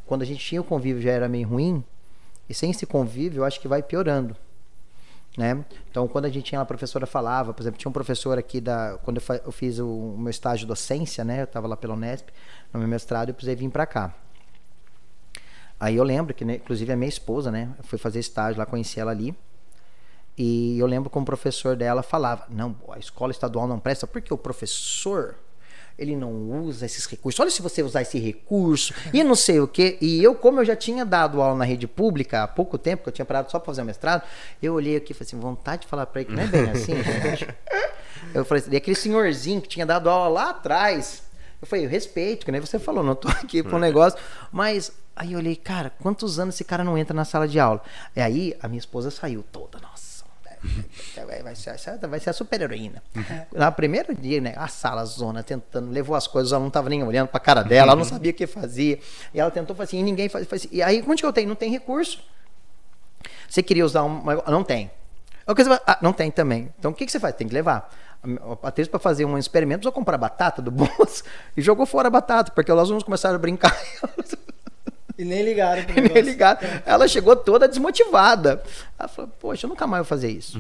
quando a gente tinha o convívio já era meio ruim, e sem esse convívio eu acho que vai piorando. Né? Então, quando a gente tinha a professora falava, por exemplo, tinha um professor aqui da quando eu, eu fiz o, o, meu estágio de docência, né? Eu estava lá pela Unesp, no meu mestrado, eu precisei vir para cá. Aí eu lembro que, né, inclusive a minha esposa, né, foi fazer estágio lá, conheci ela ali. E eu lembro como o professor dela falava: "Não, a escola estadual não presta porque o professor ele não usa esses recursos. Olha se você usar esse recurso e não sei o quê. E eu, como eu já tinha dado aula na rede pública há pouco tempo, que eu tinha parado só para fazer o mestrado, eu olhei aqui e falei assim, vontade de falar para ele que não é bem assim, gente. Eu falei assim, e aquele senhorzinho que tinha dado aula lá atrás, eu falei, eu respeito, que nem você falou, não tô aqui para um negócio, mas aí eu olhei, cara, quantos anos esse cara não entra na sala de aula? E aí a minha esposa saiu toda, nossa vai ser, vai ser a super heroína. Uhum. Na primeiro dia, né, a sala zona tentando, levou as coisas, ela não estava nem olhando para a cara dela, ela não sabia o que fazia. E ela tentou assim, e ninguém fazia. E aí, onde que eu tenho? Não tem recurso. Você queria usar uma. Não tem. Ah, não tem também. Então o que, que você faz? Tem que levar. A Patrícia, para fazer um experimento, precisou comprar batata do bolso e jogou fora a batata, porque os alunos começaram a brincar. E nem ligaram pro nem ligaram. Ela chegou toda desmotivada. Ela falou, poxa, eu nunca mais vou fazer isso.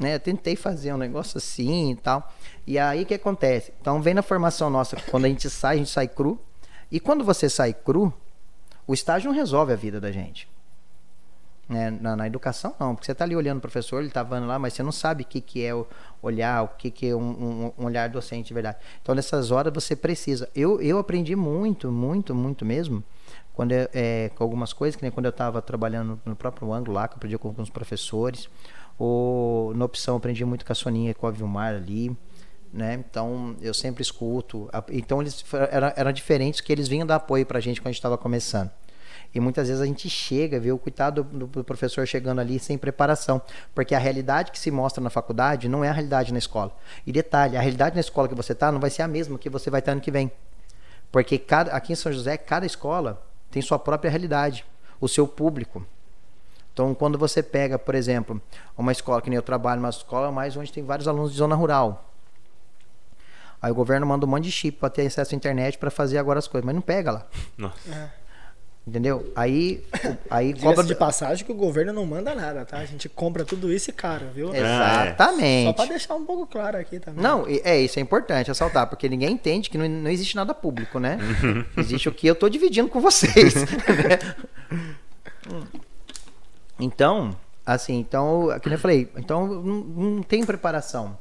né? Eu tentei fazer um negócio assim e tal. E aí o que acontece? Então vem na formação nossa, quando a gente sai, a gente sai cru. E quando você sai cru, o estágio não resolve a vida da gente. Né? Na, na, educação, não, porque você está ali olhando o professor, ele está falando lá, mas você não sabe o que, que é o olhar, o que, que é um, um, um, olhar docente de verdade. Então, nessas horas, você precisa. Eu, eu aprendi muito, muito, muito mesmo quando eu, é, com algumas coisas, que nem quando eu estava trabalhando no próprio ângulo lá, que eu aprendi com alguns professores, ou na opção aprendi muito com a Soninha, com a Vilmar ali, né? Então eu sempre escuto. Então eles eram diferentes que eles vinham dar apoio para a gente quando a gente estava começando. E muitas vezes a gente chega, o coitado do, do, professor chegando ali sem preparação, porque a realidade que se mostra na faculdade não é a realidade na escola. E detalhe, a realidade na escola que você está não vai ser a mesma que você vai estar ano que vem. Porque cada, aqui em São José, cada escola tem sua própria realidade, o seu público. Então, quando você pega, por exemplo, uma escola, que nem eu trabalho, uma escola mais onde tem vários alunos de zona rural. Aí o governo manda um monte de chip para ter acesso à internet para fazer agora as coisas, mas não pega lá. Nossa. É. Entendeu? Aí, aí cobra de passagem que o governo não manda nada, tá? A gente compra tudo isso e caro, viu? Exatamente. Só para deixar um pouco claro aqui também. Não, é isso é importante ressaltar, porque ninguém entende que não, não existe nada público, né? existe o que eu tô dividindo com vocês. então, assim, então, como eu falei, então não, não tem preparação,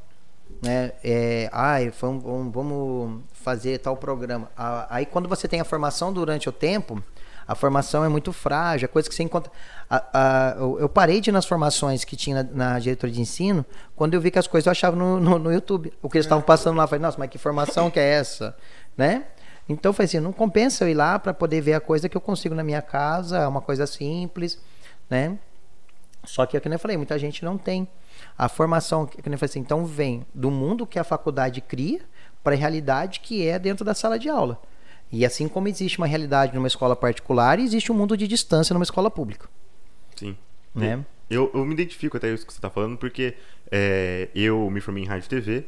né? É, ai, vamos, vamos fazer tal programa. Aí quando você tem a formação durante o tempo, a formação é muito frágil, é coisa que você encontra. A, a, eu, parei de ir nas formações que tinha na, na, diretoria de ensino, quando eu vi que as coisas eu achava no, no, no YouTube. O que eles estavam passando lá, eu falei, nossa, mas que formação que é essa? Né? Então eu falei assim, não compensa eu ir lá para poder ver a coisa que eu consigo na minha casa, é uma coisa simples, né? Só que, como eu falei, muita gente não tem. A formação, que eu falei assim, então vem do mundo que a faculdade cria para a realidade que é dentro da sala de aula. E assim como existe uma realidade numa escola particular, existe um mundo de distância numa escola pública. Sim. Né? Eu, eu me identifico até isso que você está falando, porque é, eu me formei em rádio e TV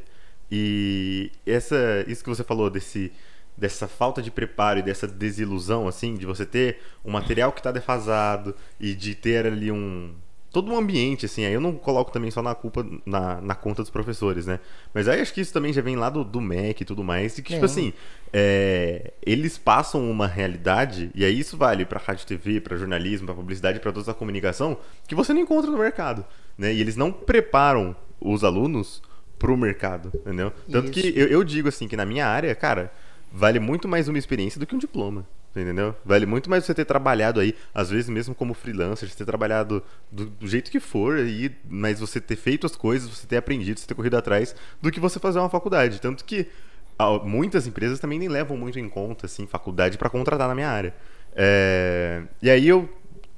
e essa, isso que você falou desse, dessa falta de preparo e dessa desilusão, assim, de você ter um material que está defasado e de ter ali um, todo um ambiente, assim, aí eu não coloco também só na culpa, na, na conta dos professores, né? Mas aí acho que isso também já vem lá do, do MEC e tudo mais, e que, tipo é. tipo assim, é, eles passam uma realidade, e aí isso vale pra rádio TV, pra jornalismo, pra publicidade, pra toda a comunicação, que você não encontra no mercado, né? E eles não preparam os alunos pro mercado, entendeu? Tanto isso. que eu, eu digo, assim, que na minha área, cara, vale muito mais uma experiência do que um diploma. Entendeu? Vale muito mais você ter trabalhado aí, às vezes mesmo como freelancer, você ter trabalhado do, do, jeito que for, aí, mas você ter feito as coisas, você ter aprendido, você ter corrido atrás, do que você fazer uma faculdade. Tanto que muitas empresas também nem levam muito em conta assim, faculdade para contratar na minha área. É, e aí eu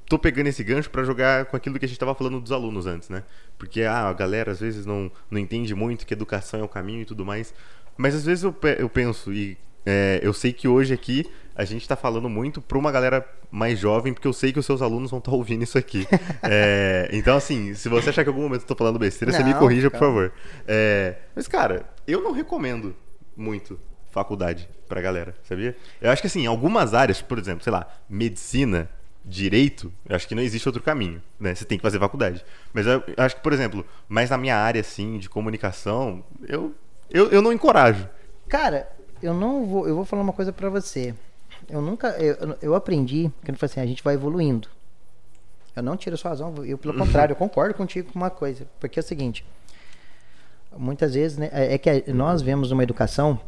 tô pegando esse gancho para jogar com aquilo que a gente estava falando dos alunos antes, né? Porque ah, a galera às vezes não, não entende muito que educação é o caminho e tudo mais. Mas às vezes eu, eu penso, e é, eu sei que hoje aqui a gente está falando muito para uma galera mais jovem, porque eu sei que os seus alunos vão estar tá ouvindo isso aqui. É, então, assim, se você achar que em algum momento eu tô falando besteira, não, você me corrija, por favor. É, mas, cara, eu não recomendo muito faculdade pra galera, sabia? Eu acho que, assim, em algumas áreas, por exemplo, sei lá, medicina, direito, eu acho que não existe outro caminho, né? Você tem que fazer faculdade. Mas eu, eu acho que, por exemplo, mais na minha área, assim, de comunicação, eu, eu, eu não encorajo. Cara, eu não vou. Eu vou falar uma coisa para você. Eu nunca. Eu, eu aprendi que ele assim, a gente vai evoluindo. Eu não tiro sua razão, eu, pelo contrário, eu concordo contigo com uma coisa. Porque é o seguinte. Muitas vezes, né, é, é que nós vemos uma educação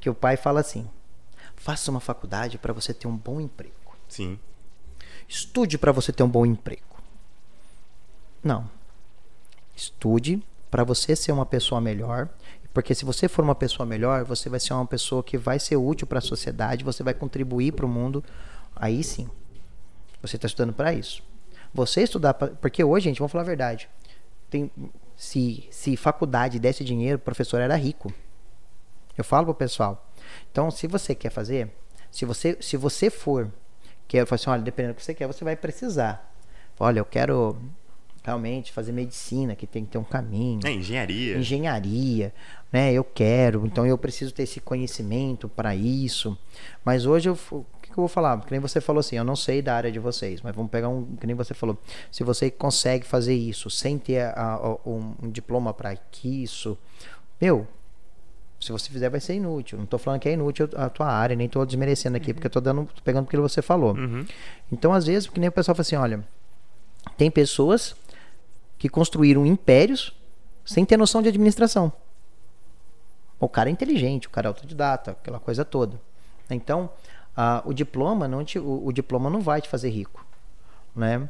que o pai fala assim: faça uma faculdade para você ter um bom emprego. Sim. Estude para você ter um bom emprego. Não. Estude para você ser uma pessoa melhor porque se você for uma pessoa melhor, você vai ser uma pessoa que vai ser útil para a sociedade, você vai contribuir para o mundo. Aí sim, você está estudando para isso. Você estudar, pra, porque hoje, gente, vamos falar a verdade. Tem, se, se faculdade desse dinheiro, o professor era rico. Eu falo pro pessoal. Então, se você quer fazer, se você, se você for, quer, assim, olha, dependendo do que você quer, você vai precisar. Olha, eu quero realmente fazer medicina, que tem que ter um caminho. É, engenharia. Engenharia, né? Eu quero, então eu preciso ter esse conhecimento para isso. Mas hoje eu, o que, que eu vou falar? Que nem você falou assim, eu não sei da área de vocês, mas vamos pegar um, que nem você falou. Se você consegue fazer isso sem ter a, a, um, um diploma para isso, meu, se você fizer vai ser inútil. Não estou falando que é inútil a tua área, nem estou desmerecendo aqui, uhum. porque estou dando, tô pegando aquilo que você falou. Uhum. Então, às vezes, que nem o pessoal fala assim, olha, tem pessoas que construíram impérios sem ter noção de administração. O cara é inteligente, o cara é autodidata, aquela coisa toda. Então, o diploma não te, o, o, diploma não vai te fazer rico, né?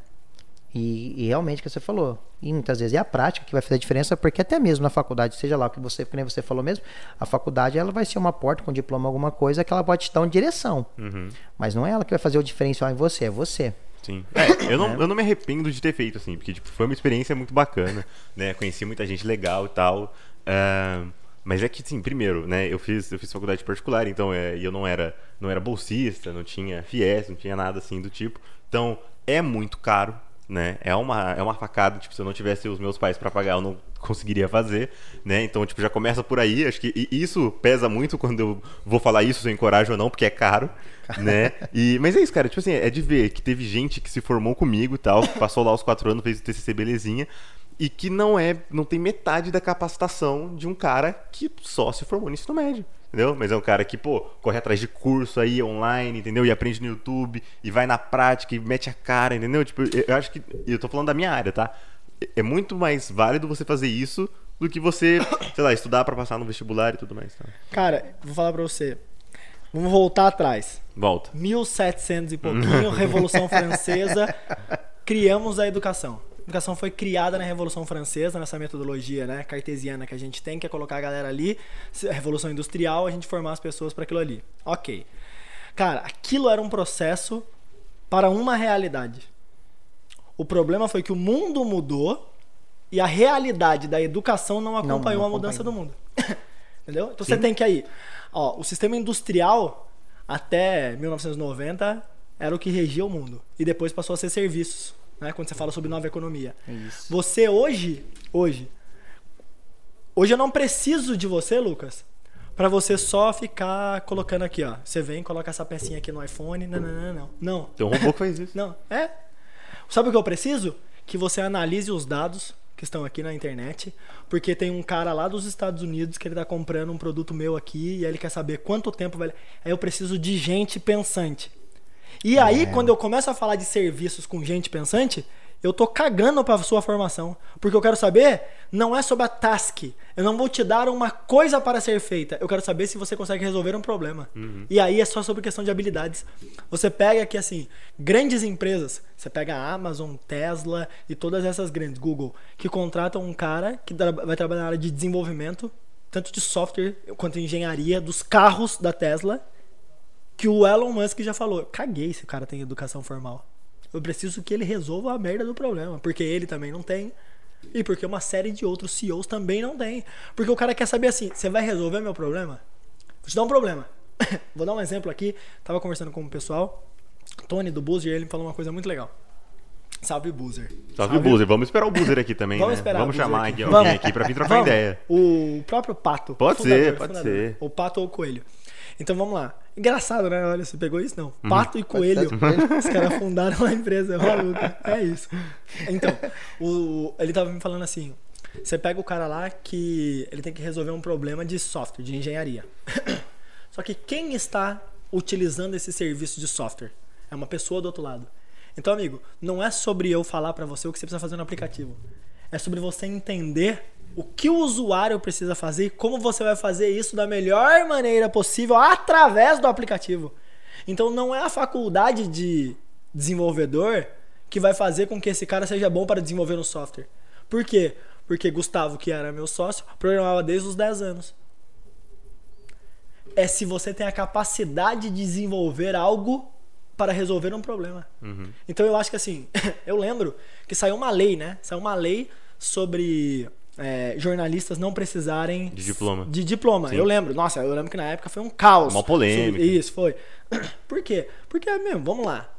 E, e realmente o que você falou, e muitas vezes é a prática que vai fazer a diferença, porque até mesmo na faculdade, seja lá o que você, como você falou mesmo, a faculdade ela vai ser uma porta com diploma alguma coisa que ela pode te dar uma direção, uhum. mas não é ela que vai fazer o diferencial em você, é você. Sim. É, eu, não, eu não me arrependo de ter feito, assim, porque tipo, foi uma experiência muito bacana, né? Conheci muita gente legal e tal. Uh, mas é que, sim, primeiro, né? Eu fiz, eu fiz faculdade particular, então é, eu não era, não era bolsista, não tinha FIES, não tinha nada assim do tipo. Então, é muito caro, né? É uma, é uma facada, tipo, se eu não tivesse os meus pais para pagar, eu não conseguiria fazer, né? Então, tipo, já começa por aí. Acho que isso pesa muito quando eu vou falar isso, se eu encorajo ou não, porque é caro, né? E, mas é isso, cara. Tipo assim, é de ver que teve gente que se formou comigo e tal, passou lá os quatro anos, fez o TCC belezinha, e que não é, não tem metade da capacitação de um cara que só se formou no ensino médio. Entendeu? Mas é um cara que, pô, corre atrás de curso aí online, entendeu? E aprende no YouTube, e vai na prática, e mete a cara, entendeu? Tipo, eu acho que. Eu tô falando da minha área, tá? é muito mais válido você fazer isso do que você, sei lá, estudar para passar no vestibular e tudo mais. Tá? Cara, vou falar para você. Vamos voltar atrás. Volta. 1700 e pouquinho, Revolução Francesa, criamos a educação. A educação foi criada na Revolução Francesa, nessa metodologia né, cartesiana que a gente tem, que é colocar a galera ali, a Revolução Industrial, a gente formar as pessoas para aquilo ali. Ok. Cara, aquilo era um processo para uma realidade. O problema foi que o mundo mudou e a realidade da educação não acompanhou não, não a mudança do mundo. Entendeu? Então Sim. você tem que aí, ó, o sistema industrial até 1990 era o que regia o mundo e depois passou a ser serviços, né? Quando você fala sobre nova economia. Isso. Você hoje, hoje, hoje eu não preciso de você, Lucas, para você só ficar colocando aqui, ó. Você vem, coloca essa pecinha aqui no iPhone, não, não, não, não. Não. Tem um robô que faz isso. Não, é. Sabe o que eu preciso? Que você analise os dados que estão aqui na internet, porque tem um cara lá dos Estados Unidos que ele está comprando um produto meu aqui e ele quer saber quanto tempo vai. Aí eu preciso de gente pensante. E aí, é. quando eu começo a falar de serviços com gente pensante, eu tô cagando para sua formação, porque eu quero saber não é sobre a task. Eu não vou te dar uma coisa para ser feita. Eu quero saber se você consegue resolver um problema. Uhum. E aí é só sobre questão de habilidades. Você pega aqui assim, grandes empresas, você pega a Amazon, Tesla e todas essas grandes, Google, que contratam um cara que vai trabalhar na área de desenvolvimento, tanto de software quanto de engenharia dos carros da Tesla, que o Elon Musk já falou, caguei se o cara tem educação formal. Eu preciso que ele resolva a merda do problema. Porque ele também não tem. E porque uma série de outros CEOs também não tem. Porque o cara quer saber assim: você vai resolver meu problema? Vou te dar um problema. Vou dar um exemplo aqui. Tava conversando com o pessoal. Tony do Boozer, ele me falou uma coisa muito legal. Salve Boozer. Salve, Salve Boozer. Vamos esperar o Boozer aqui também, Vamos né? esperar Vamos chamar aqui. Vamos. alguém aqui pra vir trocar Vamos. ideia. O próprio Pato. Pode fundador, ser, pode fundador. ser. O Pato ou o Coelho. Então vamos lá. Engraçado, né? Olha, você pegou isso? Não. Uhum. Pato e Coelho. Os caras fundaram a empresa. É maluco. É isso. Então, o, ele tava me falando assim. Você pega o cara lá que ele tem que resolver um problema de software, de engenharia. Só que quem está utilizando esse serviço de software? É uma pessoa do outro lado. Então, amigo, não é sobre eu falar pra você o que você precisa fazer no aplicativo. É sobre você entender o que o usuário precisa fazer e como você vai fazer isso da melhor maneira possível através do aplicativo. Então, não é a faculdade de desenvolvedor que vai fazer com que esse cara seja bom para desenvolver no software. Por quê? Porque Gustavo, que era meu sócio, programava desde os 10 anos é se você tem a capacidade de desenvolver algo para resolver um problema. Então eu acho que assim, eu lembro que saiu uma lei, né? Saiu uma lei sobre é, jornalistas não precisarem De diploma. De diploma. Sim. Eu lembro. Nossa, eu lembro que na época foi um caos. Uma polêmica. Isso, foi. Por quê? Porque, mesmo, vamos lá.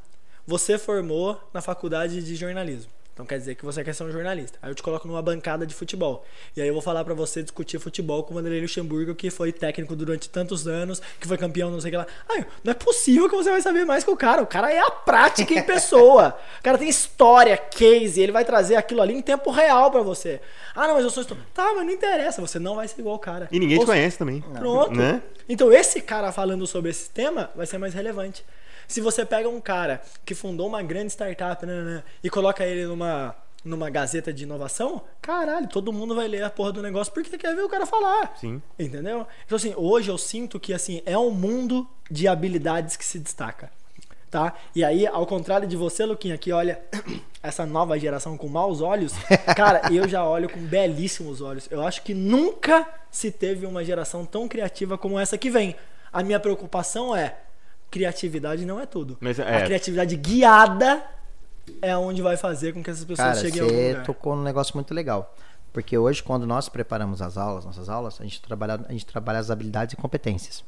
Você formou na faculdade de jornalismo. Então quer dizer que você quer ser um jornalista. Aí eu te coloco numa bancada de futebol. E aí eu vou falar pra você discutir futebol com o Vanderlei Luxemburgo, que foi técnico durante tantos anos, que foi campeão, não sei o que lá. Ai, não é possível que você vai saber mais que o cara. O cara é a prática em pessoa. O cara tem história, case, ele vai trazer aquilo ali em tempo real pra você. Ah, não, mas eu sou história. Tá, mas não interessa, você não vai ser igual o cara. E ninguém te conhece também. Pronto. Né? Então, esse cara falando sobre esse tema vai ser mais relevante. Se você pega um cara que fundou uma grande startup né, né, e coloca ele numa, numa gazeta de inovação, caralho, todo mundo vai ler a porra do negócio porque quer ver o cara falar. Sim. Entendeu? Então, assim, hoje eu sinto que, assim, é um mundo de habilidades que se destaca. Tá? E aí, ao contrário de você, Luquinha, que olha essa nova geração com maus olhos, cara, eu já olho com belíssimos olhos. Eu acho que nunca se teve uma geração tão criativa como essa que vem. A minha preocupação é: criatividade não é tudo. Mas é- A criatividade guiada é onde vai fazer com que essas pessoas Cara, cheguem a algum você lugar. tocou num negócio muito legal. Porque hoje, quando nós preparamos as aulas, nossas aulas, a gente trabalha, a gente trabalha as habilidades e competências.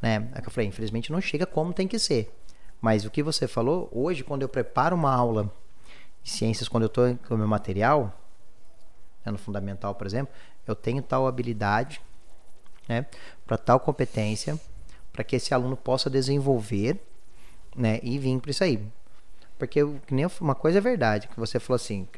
Né? É que eu falei, infelizmente não chega como tem que ser. Mas o que você falou, hoje, quando eu preparo uma aula de ciências, quando eu estou com o meu material, né, no fundamental, por exemplo, eu tenho tal habilidade, né, para tal competência, para que esse aluno possa desenvolver, né, e vir para isso aí. Porque nem uma coisa é verdade, que você falou assim,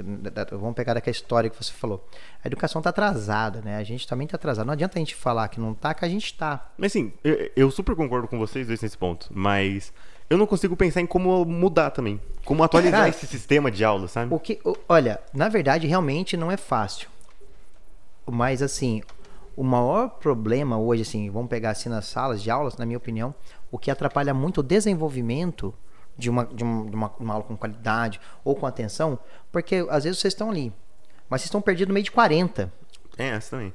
vamos pegar daquela história que você falou. A educação está atrasada, né? A gente também está atrasado. Não adianta a gente falar que não tá, que a gente está. Mas assim, eu, eu super concordo com vocês dois nesse ponto, mas eu não consigo pensar em como mudar também. Como atualizar Cara, esse sistema de aula, sabe? O que, olha, na verdade, realmente não é fácil. Mas assim, o maior problema hoje, assim, vamos pegar assim nas salas de aulas, na minha opinião, o que atrapalha muito o desenvolvimento de uma, de um- de uma, uma aula com qualidade ou com atenção, porque às vezes vocês estão ali, mas vocês estão perdidos no meio de 40. É, essa também.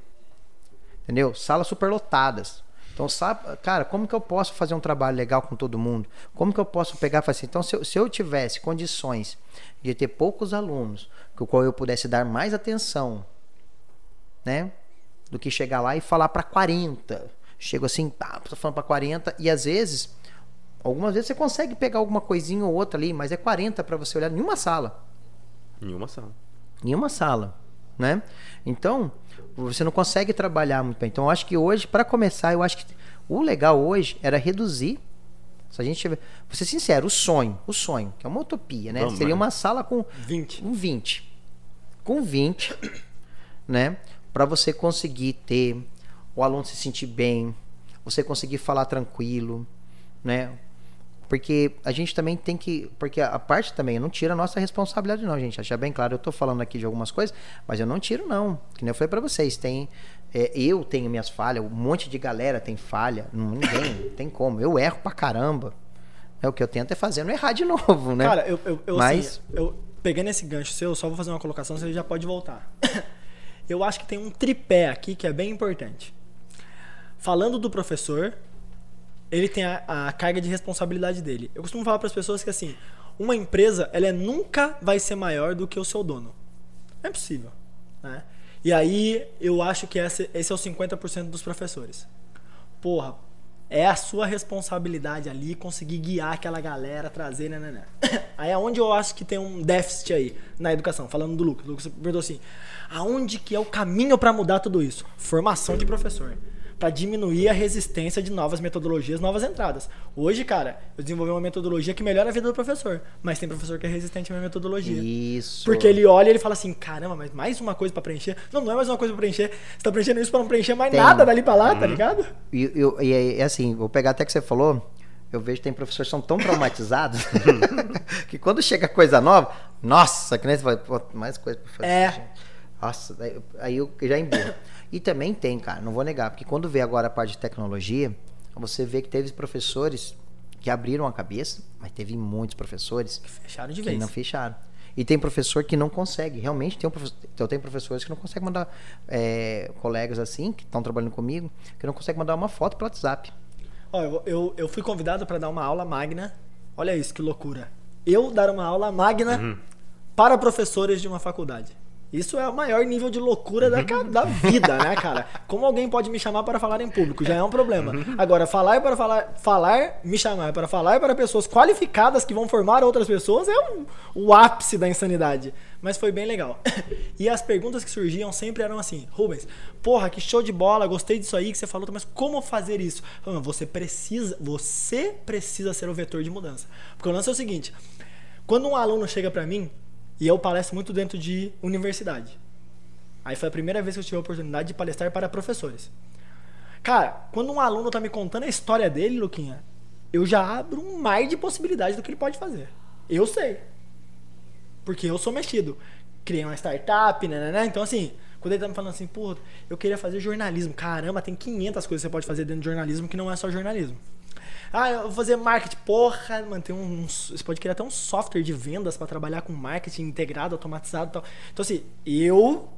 entendeu? Salas superlotadas. Então, sabe, cara, como que eu posso fazer um trabalho legal com todo mundo? Como que eu posso pegar e fazer assim? Então, se eu, se eu tivesse condições de ter poucos alunos, com o qual eu pudesse dar mais atenção, né? Do que chegar lá e falar para 40. Chego assim, tá, tô falando para 40 e às vezes, algumas vezes você consegue pegar alguma coisinha ou outra ali, mas é 40 para você olhar em uma sala Em uma sala. em uma sala, né? Então, você não consegue trabalhar muito bem. Então, eu acho que hoje, para começar, eu acho que o legal hoje era reduzir. Se a gente tiver, vou ser sincero, o sonho, o sonho, que é uma utopia, né? Vamos, Seria mas- uma sala com 20. um 20. Com 20, né? Para você conseguir ter o aluno se sentir bem, você conseguir falar tranquilo, né? Porque a gente também tem que. Porque a parte também não tira a nossa responsabilidade, não, gente. Achar bem claro, eu tô falando aqui de algumas coisas, mas eu não tiro, não. Que nem eu falei pra vocês. Tem. é, eu tenho minhas falhas, um monte de galera tem falha. Não, ninguém, não tem como. Eu erro pra caramba. É, o que eu tento é fazer não errar de novo, né? Cara, eu, eu, eu, Mas- assim, eu pegando esse gancho seu, só vou fazer uma colocação, você já pode voltar. Eu acho que tem um tripé aqui que é bem importante. Falando do professor, ele tem a, a carga de responsabilidade dele. Eu costumo falar para as pessoas que assim, uma empresa, ela nunca vai ser maior do que o seu dono. É impossível. Né? E aí eu acho que esse, esse é o 50% dos professores. Porra, é a sua responsabilidade ali conseguir guiar aquela galera, trazer, né, né, né. Aí é onde eu acho que tem um déficit aí na educação, falando do Lucas. O Lucas perguntou assim: aonde que é o caminho para mudar tudo isso? Formação de professor para diminuir a resistência de novas metodologias, novas entradas. Hoje, cara, eu desenvolvi uma metodologia que melhora a vida do professor, mas tem professor que é resistente à minha metodologia. Isso. Porque ele olha e ele fala assim: caramba, mas mais uma coisa para preencher? Não, não é mais uma coisa para preencher. Você tá preenchendo isso para não preencher mais tem. nada dali para lá, tá uhum. tá ligado? E, e, e é assim, vou pegar até que você falou. Eu vejo que tem professores que são tão traumatizados que quando chega coisa nova, nossa, que nem você fala, pô, mais coisa pra fazer. É. Nossa, aí eu já emburro. E também tem, cara, não vou negar, porque quando vê agora a parte de tecnologia, você vê que teve professores que abriram a cabeça, mas teve muitos professores que fecharam de que vez. não fecharam. E tem professor que não consegue, realmente tem um professor, eu tenho professores que não conseguem mandar é, colegas assim, que estão trabalhando comigo, que não conseguem mandar uma foto pelo WhatsApp. Ó, eu, eu, eu fui convidado para dar uma aula magna. Olha isso, que loucura. Eu dar uma aula magna uhum. para professores de uma faculdade. Isso é o maior nível de loucura da, da vida, né, cara? Como alguém pode me chamar para falar em público? Já é um problema. Agora, falar para falar, falar, me chamar para falar para pessoas qualificadas que vão formar outras pessoas é um, o ápice da insanidade. Mas foi bem legal. E as perguntas que surgiam sempre eram assim: Rubens, porra, que show de bola, gostei disso aí que você falou, mas como fazer isso? Você precisa, você precisa ser o vetor de mudança. Porque o lance é o seguinte: quando um aluno chega para mim e eu palestro muito dentro de universidade. Aí foi a primeira vez que eu tive a oportunidade de palestrar para professores. Cara, quando um aluno tá me contando a história dele, Luquinha, eu já abro um mar de possibilidades do que ele pode fazer. Eu sei. Porque eu sou mexido. Criei uma startup, né, né, né? Então, assim, quando ele tá me falando assim, pô, eu queria fazer jornalismo. Caramba, tem 500 coisas que você pode fazer dentro de jornalismo que não é só jornalismo. Ah, eu vou fazer marketing. Porra, mano, tem um, você pode criar até um software de vendas para trabalhar com marketing integrado, automatizado e tal. Então, assim, eu,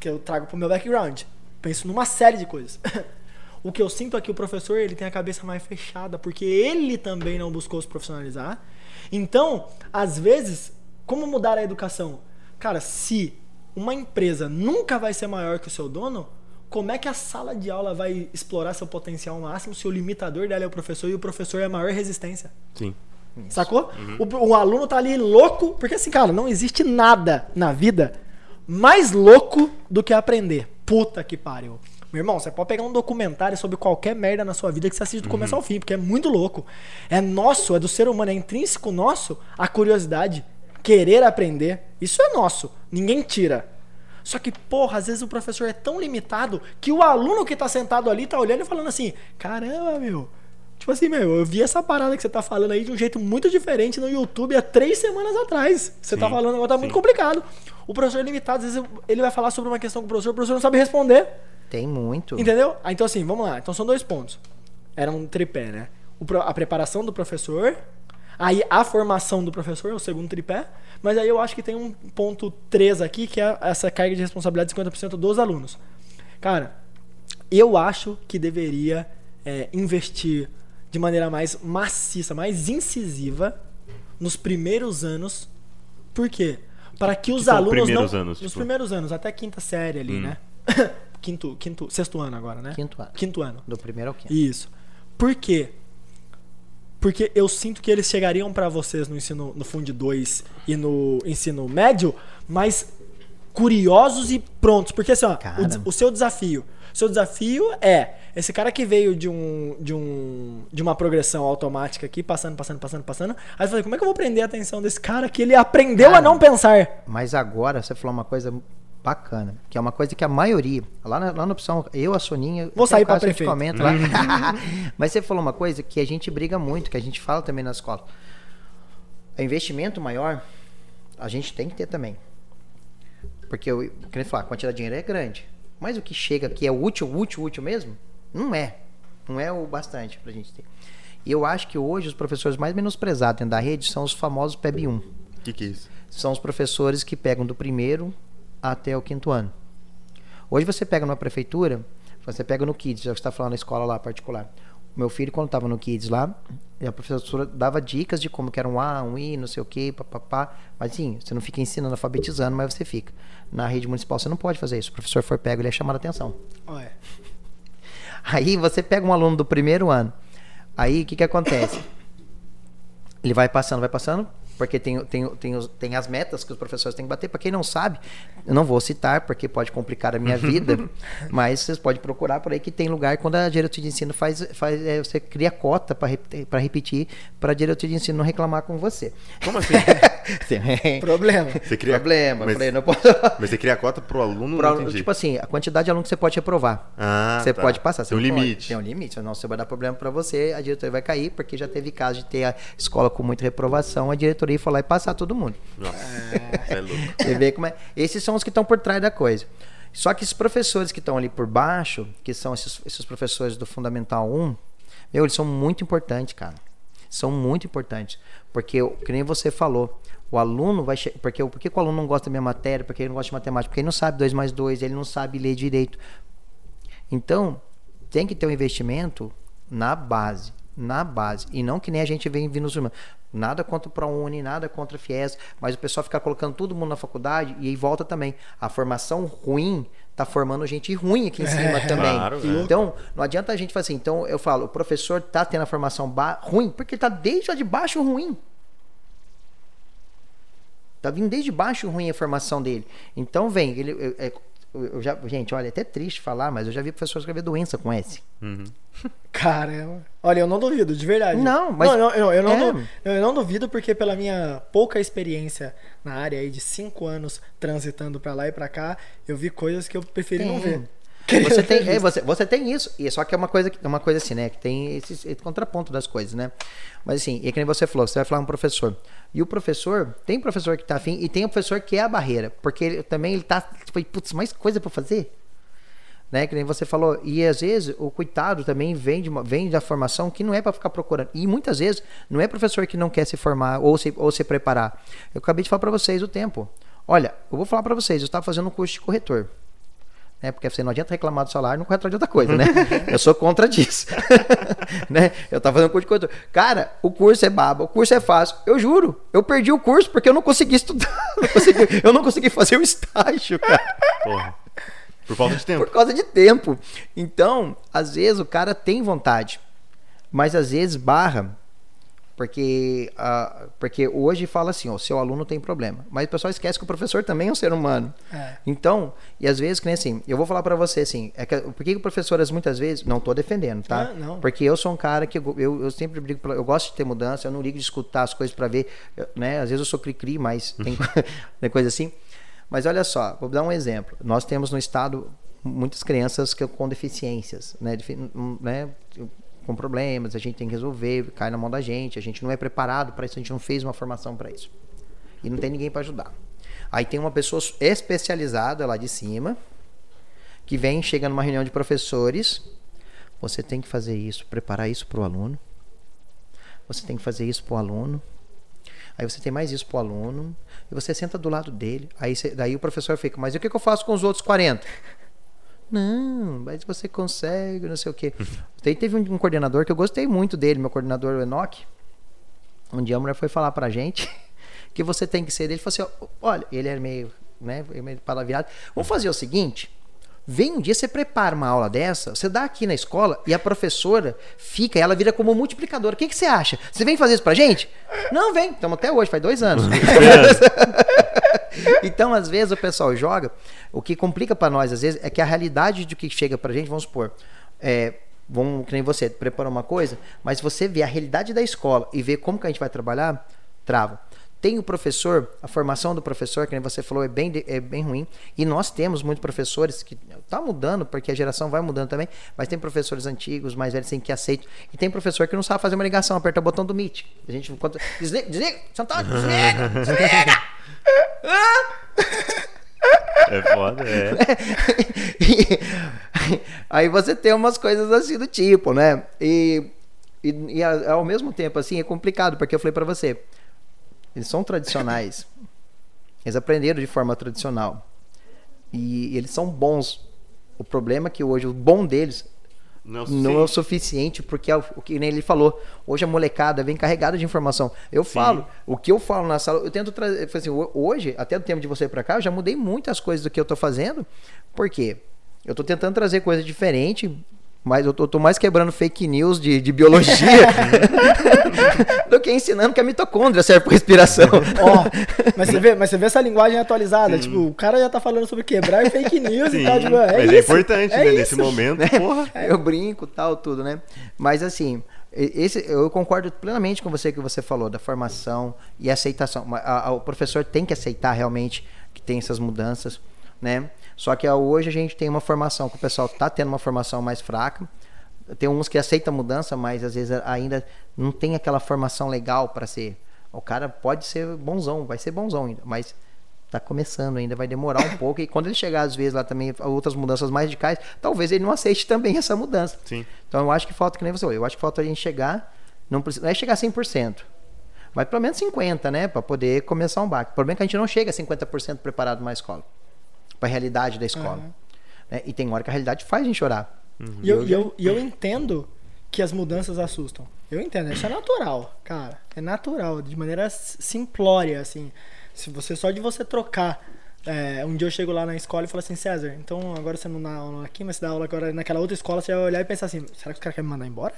que eu trago pro meu background, penso numa série de coisas. o que eu sinto é que o professor ele tem a cabeça mais fechada, porque ele também não buscou se profissionalizar. Então, às vezes, como mudar a educação? Cara, se uma empresa nunca vai ser maior que o seu dono, como é que a sala de aula vai explorar seu potencial máximo se o limitador dela é o professor e o professor é a maior resistência? Sim. Sacou? Uhum. O, o, aluno tá ali louco, porque assim, cara, não existe nada na vida mais louco do que aprender. Puta que pariu. Meu irmão, você pode pegar um documentário sobre qualquer merda na sua vida que você assiste do começo uhum. ao fim, porque é muito louco. É nosso, é do ser humano, é intrínseco nosso a curiosidade, querer aprender. Isso é nosso. Ninguém tira. Só que, porra, às vezes o professor é tão limitado que o aluno que tá sentado ali tá olhando e falando assim: caramba, meu. Tipo assim, meu, eu vi essa parada que você tá falando aí de um jeito muito diferente no YouTube há três semanas atrás. Você tá sim, tá falando agora, tá sim. muito complicado. O professor é limitado, às vezes ele vai falar sobre uma questão com o professor, o professor não sabe responder. Tem muito. Entendeu? Ah, então, assim, vamos lá. Então são dois pontos. Era um tripé, né? a preparação do professor, Aí a formação do professor é o segundo tripé, mas aí eu acho que tem um ponto 3 aqui, que é essa carga de responsabilidade de 50% dos alunos. Cara, eu acho que deveria é, investir de maneira mais maciça, mais incisiva nos primeiros anos. Por quê? Para que os que alunos primeiros não anos, nos tipo... primeiros anos, até quinta série ali, hum. né? quinto, quinto, sexto ano agora, né? Quinto ano. Quinto ano. Do primeiro ao quinto. Isso. Por quê? Porque eu sinto que eles chegariam para vocês no ensino no Fundo 2 e no ensino médio, mais curiosos e prontos. Porque assim, ó, o, o, seu desafio. Seu desafio é esse cara que veio de um, de um de uma progressão automática aqui, passando, passando, passando, passando. Aí eu falei, como é que eu vou prender a atenção desse cara que ele aprendeu cara, a não pensar? Mas agora você falou uma coisa bacana, que é uma coisa que a maioria, lá na, lá na opção, eu, a Soninha, vou sair para prefeito. Comenta lá. Mas você falou uma coisa que a gente briga muito, que a gente fala também na escola. O investimento maior, a gente tem que ter também. Porque, eu, queria falar, a quantidade de dinheiro é grande. Mas o que chega aqui é útil, útil, útil mesmo? Não é. Não é o bastante pra gente ter. E eu acho que hoje os professores mais menosprezados dentro da rede são os famosos PEB 1. O que, que é isso? São os professores que pegam do primeiro até o quinto ano. Hoje você pega numa prefeitura, você pega no Kids, já que está falando na escola lá particular. meu filho, quando tava no Kids lá, a professora dava dicas de como que era um A, um I, não sei o que, papapá. Mas sim, você não fica ensinando, alfabetizando, mas você fica. Na rede municipal você não pode fazer isso. O professor for pego, ele é chamado a atenção. Olha. Aí você pega um aluno do primeiro ano. Aí o que, que acontece? Ele vai passando, vai passando, porque tem, tem, tem, tem as metas que os professores têm que bater. Para quem não sabe, eu não vou citar, porque pode complicar a minha vida, mas vocês podem procurar por aí que tem lugar quando a diretoria de ensino faz, faz é, você cria cota para repetir, para a diretoria de ensino não reclamar com você. Como assim? Problema. Você cria, Problema. Mas, falei, não posso... mas você cria cota pro aluno? Pro aluno, tipo assim, a quantidade de aluno que você pode reprovar. Ah, você tá. pode passar. Você Tem um limite. Tem um limite. Senão você vai dar problema para você, a diretoria vai cair, porque já teve caso de ter a escola com muita reprovação, a diretoria foi lá e passar todo mundo. Nossa, você é louco. Você vê como é. Esses são os que estão por trás da coisa. Só que esses professores que estão ali por baixo, que são esses, esses professores do Fundamental 1, meu, eles são muito importantes, cara. São muito importantes. Porque, que nem você falou, o aluno vai. che- Porque, por que que o aluno não gosta da minha matéria? Porque ele não gosta de matemática? Porque ele não sabe 2 mais 2, ele não sabe ler direito. Então, tem que ter um investimento na base. Na base. E não que nem a gente vem vindo nos irmãos. Nada contra o ProUni, nada contra a FIES, mas o pessoal fica colocando todo mundo na faculdade e aí volta também. A formação ruim tá formando gente ruim aqui em cima também. claro, é. Então, não adianta a gente fazer assim. Então, eu falo, o professor tá tendo a formação ba- ruim, porque ele tá desde lá de baixo ruim. Tá vindo desde baixo ruim a formação dele. Então vem, ele, eu, é- eu já, gente, olha, é até triste falar, mas eu já vi professor escrever doença com S. Caramba. Olha, eu não duvido, de verdade. Não, mas- Não, não, eu, eu não, É. du- eu não duvido porque pela minha pouca experiência na área aí de cinco anos transitando pra lá e pra cá, eu vi coisas que eu preferi não Tem. ver. Você tem, é, você, você tem isso, e só que é uma coisa, que- é uma coisa assim, né? Que tem esse, esse contraponto das coisas, né? Mas assim, e que nem você falou, você vai falar um professor. E o professor, tem professor que tá afim, e tem o professor que é a barreira. Porque ele, também ele tá, tipo, putz, mais coisa pra fazer. Né? Que nem você falou. E às vezes o coitado também vem, de uma- vem da formação que não é pra ficar procurando. E muitas vezes não é professor que não quer se formar ou se, ou se preparar. Eu acabei de falar pra vocês o tempo. Olha, eu vou falar pra vocês, eu estava fazendo um curso de corretor né? Porque você não adianta reclamar do salário, não corre atrás de outra coisa, né? Eu sou contra disso. né? Eu tava fazendo curso de corretor. Cara, o curso é baba, o curso é fácil. Eu juro, eu perdi o curso porque eu não consegui estudar. não consegui- eu não consegui fazer o estágio, cara. Porra. Por falta de tempo. Por causa de tempo. Então, às vezes o cara tem vontade, mas às vezes barra. Porque, ah, porque hoje fala assim, ó, o seu aluno tem problema. Mas o pessoal esquece que o professor também é um ser humano. É. Então, e às vezes, que nem assim, eu vou falar pra você assim, é que, por que que professoras muitas vezes, não tô defendendo, tá? Ah, não. Porque eu sou um cara que eu, eu, eu sempre brigo, pela- eu gosto de ter mudança, eu não ligo de escutar as coisas pra ver, eu- né? Às vezes eu sou cri-cri, mas tem, tem coisa assim. Mas olha só, vou dar um exemplo. Nós temos no estado muitas crianças que, com deficiências, né? Defi- né? Com problemas, a gente tem que resolver, cai na mão da gente, a gente não é preparado para isso, a gente não fez uma formação para isso. E não tem ninguém para ajudar. Aí tem uma pessoa especializada lá de cima, que vem, chega numa reunião de professores, você tem que fazer isso, preparar isso para o aluno. Você tem que fazer isso para o aluno. Aí você tem mais isso para o aluno. E você senta do lado dele. Aí você- daí o professor fica, mas e o que, que eu faço com os outros 40? Não, mas você consegue, não sei o quê. Daí teve um, um coordenador que eu gostei muito dele, meu coordenador, o Enoch. Um dia a mulher foi falar pra gente que você tem que ser dele. Ele falou assim: olha, ele era meio, né, meio palavirado. Vamos fazer o seguinte: vem um dia, você prepara uma aula dessa, você dá aqui na escola e a professora fica, ela vira como multiplicadora. O que, que você acha? Você vem fazer isso pra gente? Não, vem. Estamos até hoje, faz dois anos. então, às vezes, o pessoal joga. O que complica pra nós, às vezes, é que a realidade do que chega pra gente, vamos supor, é, vamos, que nem você, preparar uma coisa, mas você vê a realidade da escola e vê como que a gente vai trabalhar, trava. Tem o professor, a formação do professor, que nem você falou, é bem, é bem ruim. E nós temos muitos professores que tá mudando, porque a geração vai mudando também, mas tem professores antigos, mais velhos, assim, que aceitam. E tem professor que não sabe fazer uma ligação, aperta o botão do Meet. A gente. Desliga, desliga, Santana, desliga, desliga! É foda, é. E- aí você tem umas coisas assim do tipo, né? E, e, e ao mesmo tempo, assim, é complicado, porque eu falei pra você, eles são tradicionais. Eles aprenderam de forma tradicional. E, eles são bons. O problema é que hoje o bom deles não é, o suficiente. não é o suficiente, porque é o, que nem ele falou. Hoje a molecada vem carregada de informação. Eu Sim. falo, o que eu falo na sala, eu tento trazer. Assim, hoje, até do tempo de você para cá, eu já mudei muitas coisas do que eu tô fazendo. Por quê? Eu tô tentando trazer coisa diferente, mas eu tô, tô, mais quebrando fake news de, de biologia do que ensinando que a mitocôndria serve para respiração. Ó, oh, mas, você vê, mas você vê essa linguagem atualizada, Sim. tipo, o cara já tá falando sobre quebrar fake news Sim, e tal, tipo, é mas é isso, é importante, é né, isso. nesse momento, é, porra. Eu brinco, tal, tudo, né? Mas assim, esse, eu concordo plenamente com você que você falou da formação e aceitação. A, a, o professor tem que aceitar realmente que tem essas mudanças, né? Só que hoje a gente tem uma formação que o pessoal está tendo uma formação mais fraca. Tem uns que aceitam a mudança, mas às vezes ainda não tem aquela formação legal para ser. O cara pode ser bonzão, vai ser bonzão ainda, mas está começando ainda, vai demorar um pouco. E quando ele chegar, às vezes, lá também, outras mudanças mais radicais, talvez ele não aceite também essa mudança. Sim. Então eu acho que falta, que nem você falou, eu acho que falta a gente chegar, não, precisa, não é chegar a 100%, mas pelo menos 50%, né? Para poder começar um baque. O problema é que a gente não chega a 50% preparado numa escola para a realidade da escola. Uhum. Né? E tem hora que a realidade faz a gente chorar. Uhum. E, eu, e, eu, e eu entendo que as mudanças assustam. Eu entendo, isso é natural, cara. É natural, de maneira simplória, assim. Se você só de você trocar. É, um dia eu chego lá na escola e falo assim, César, então agora você não dá aula aqui, mas você dá aula agora naquela outra escola, você vai olhar e pensar assim, será que os caras querem me mandar embora?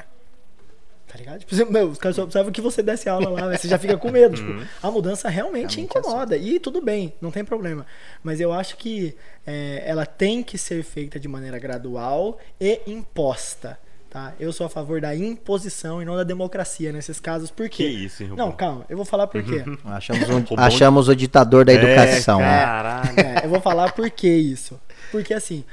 Tá ligado? Tipo, meu, os caras só observam que você desce aula lá, você já fica com medo. tipo, uhum. a mudança realmente, realmente incomoda. Assim. E tudo bem, não tem problema. Mas eu acho que é, ela tem que ser feita de maneira gradual e imposta. Tá? Eu sou a favor da imposição e não da democracia nesses casos. Por quê? Que isso, hein, Não, calma, eu vou falar por quê. achamos, um, achamos o ditador da é, educação. É, caralho. É, eu vou falar por que isso. Porque assim,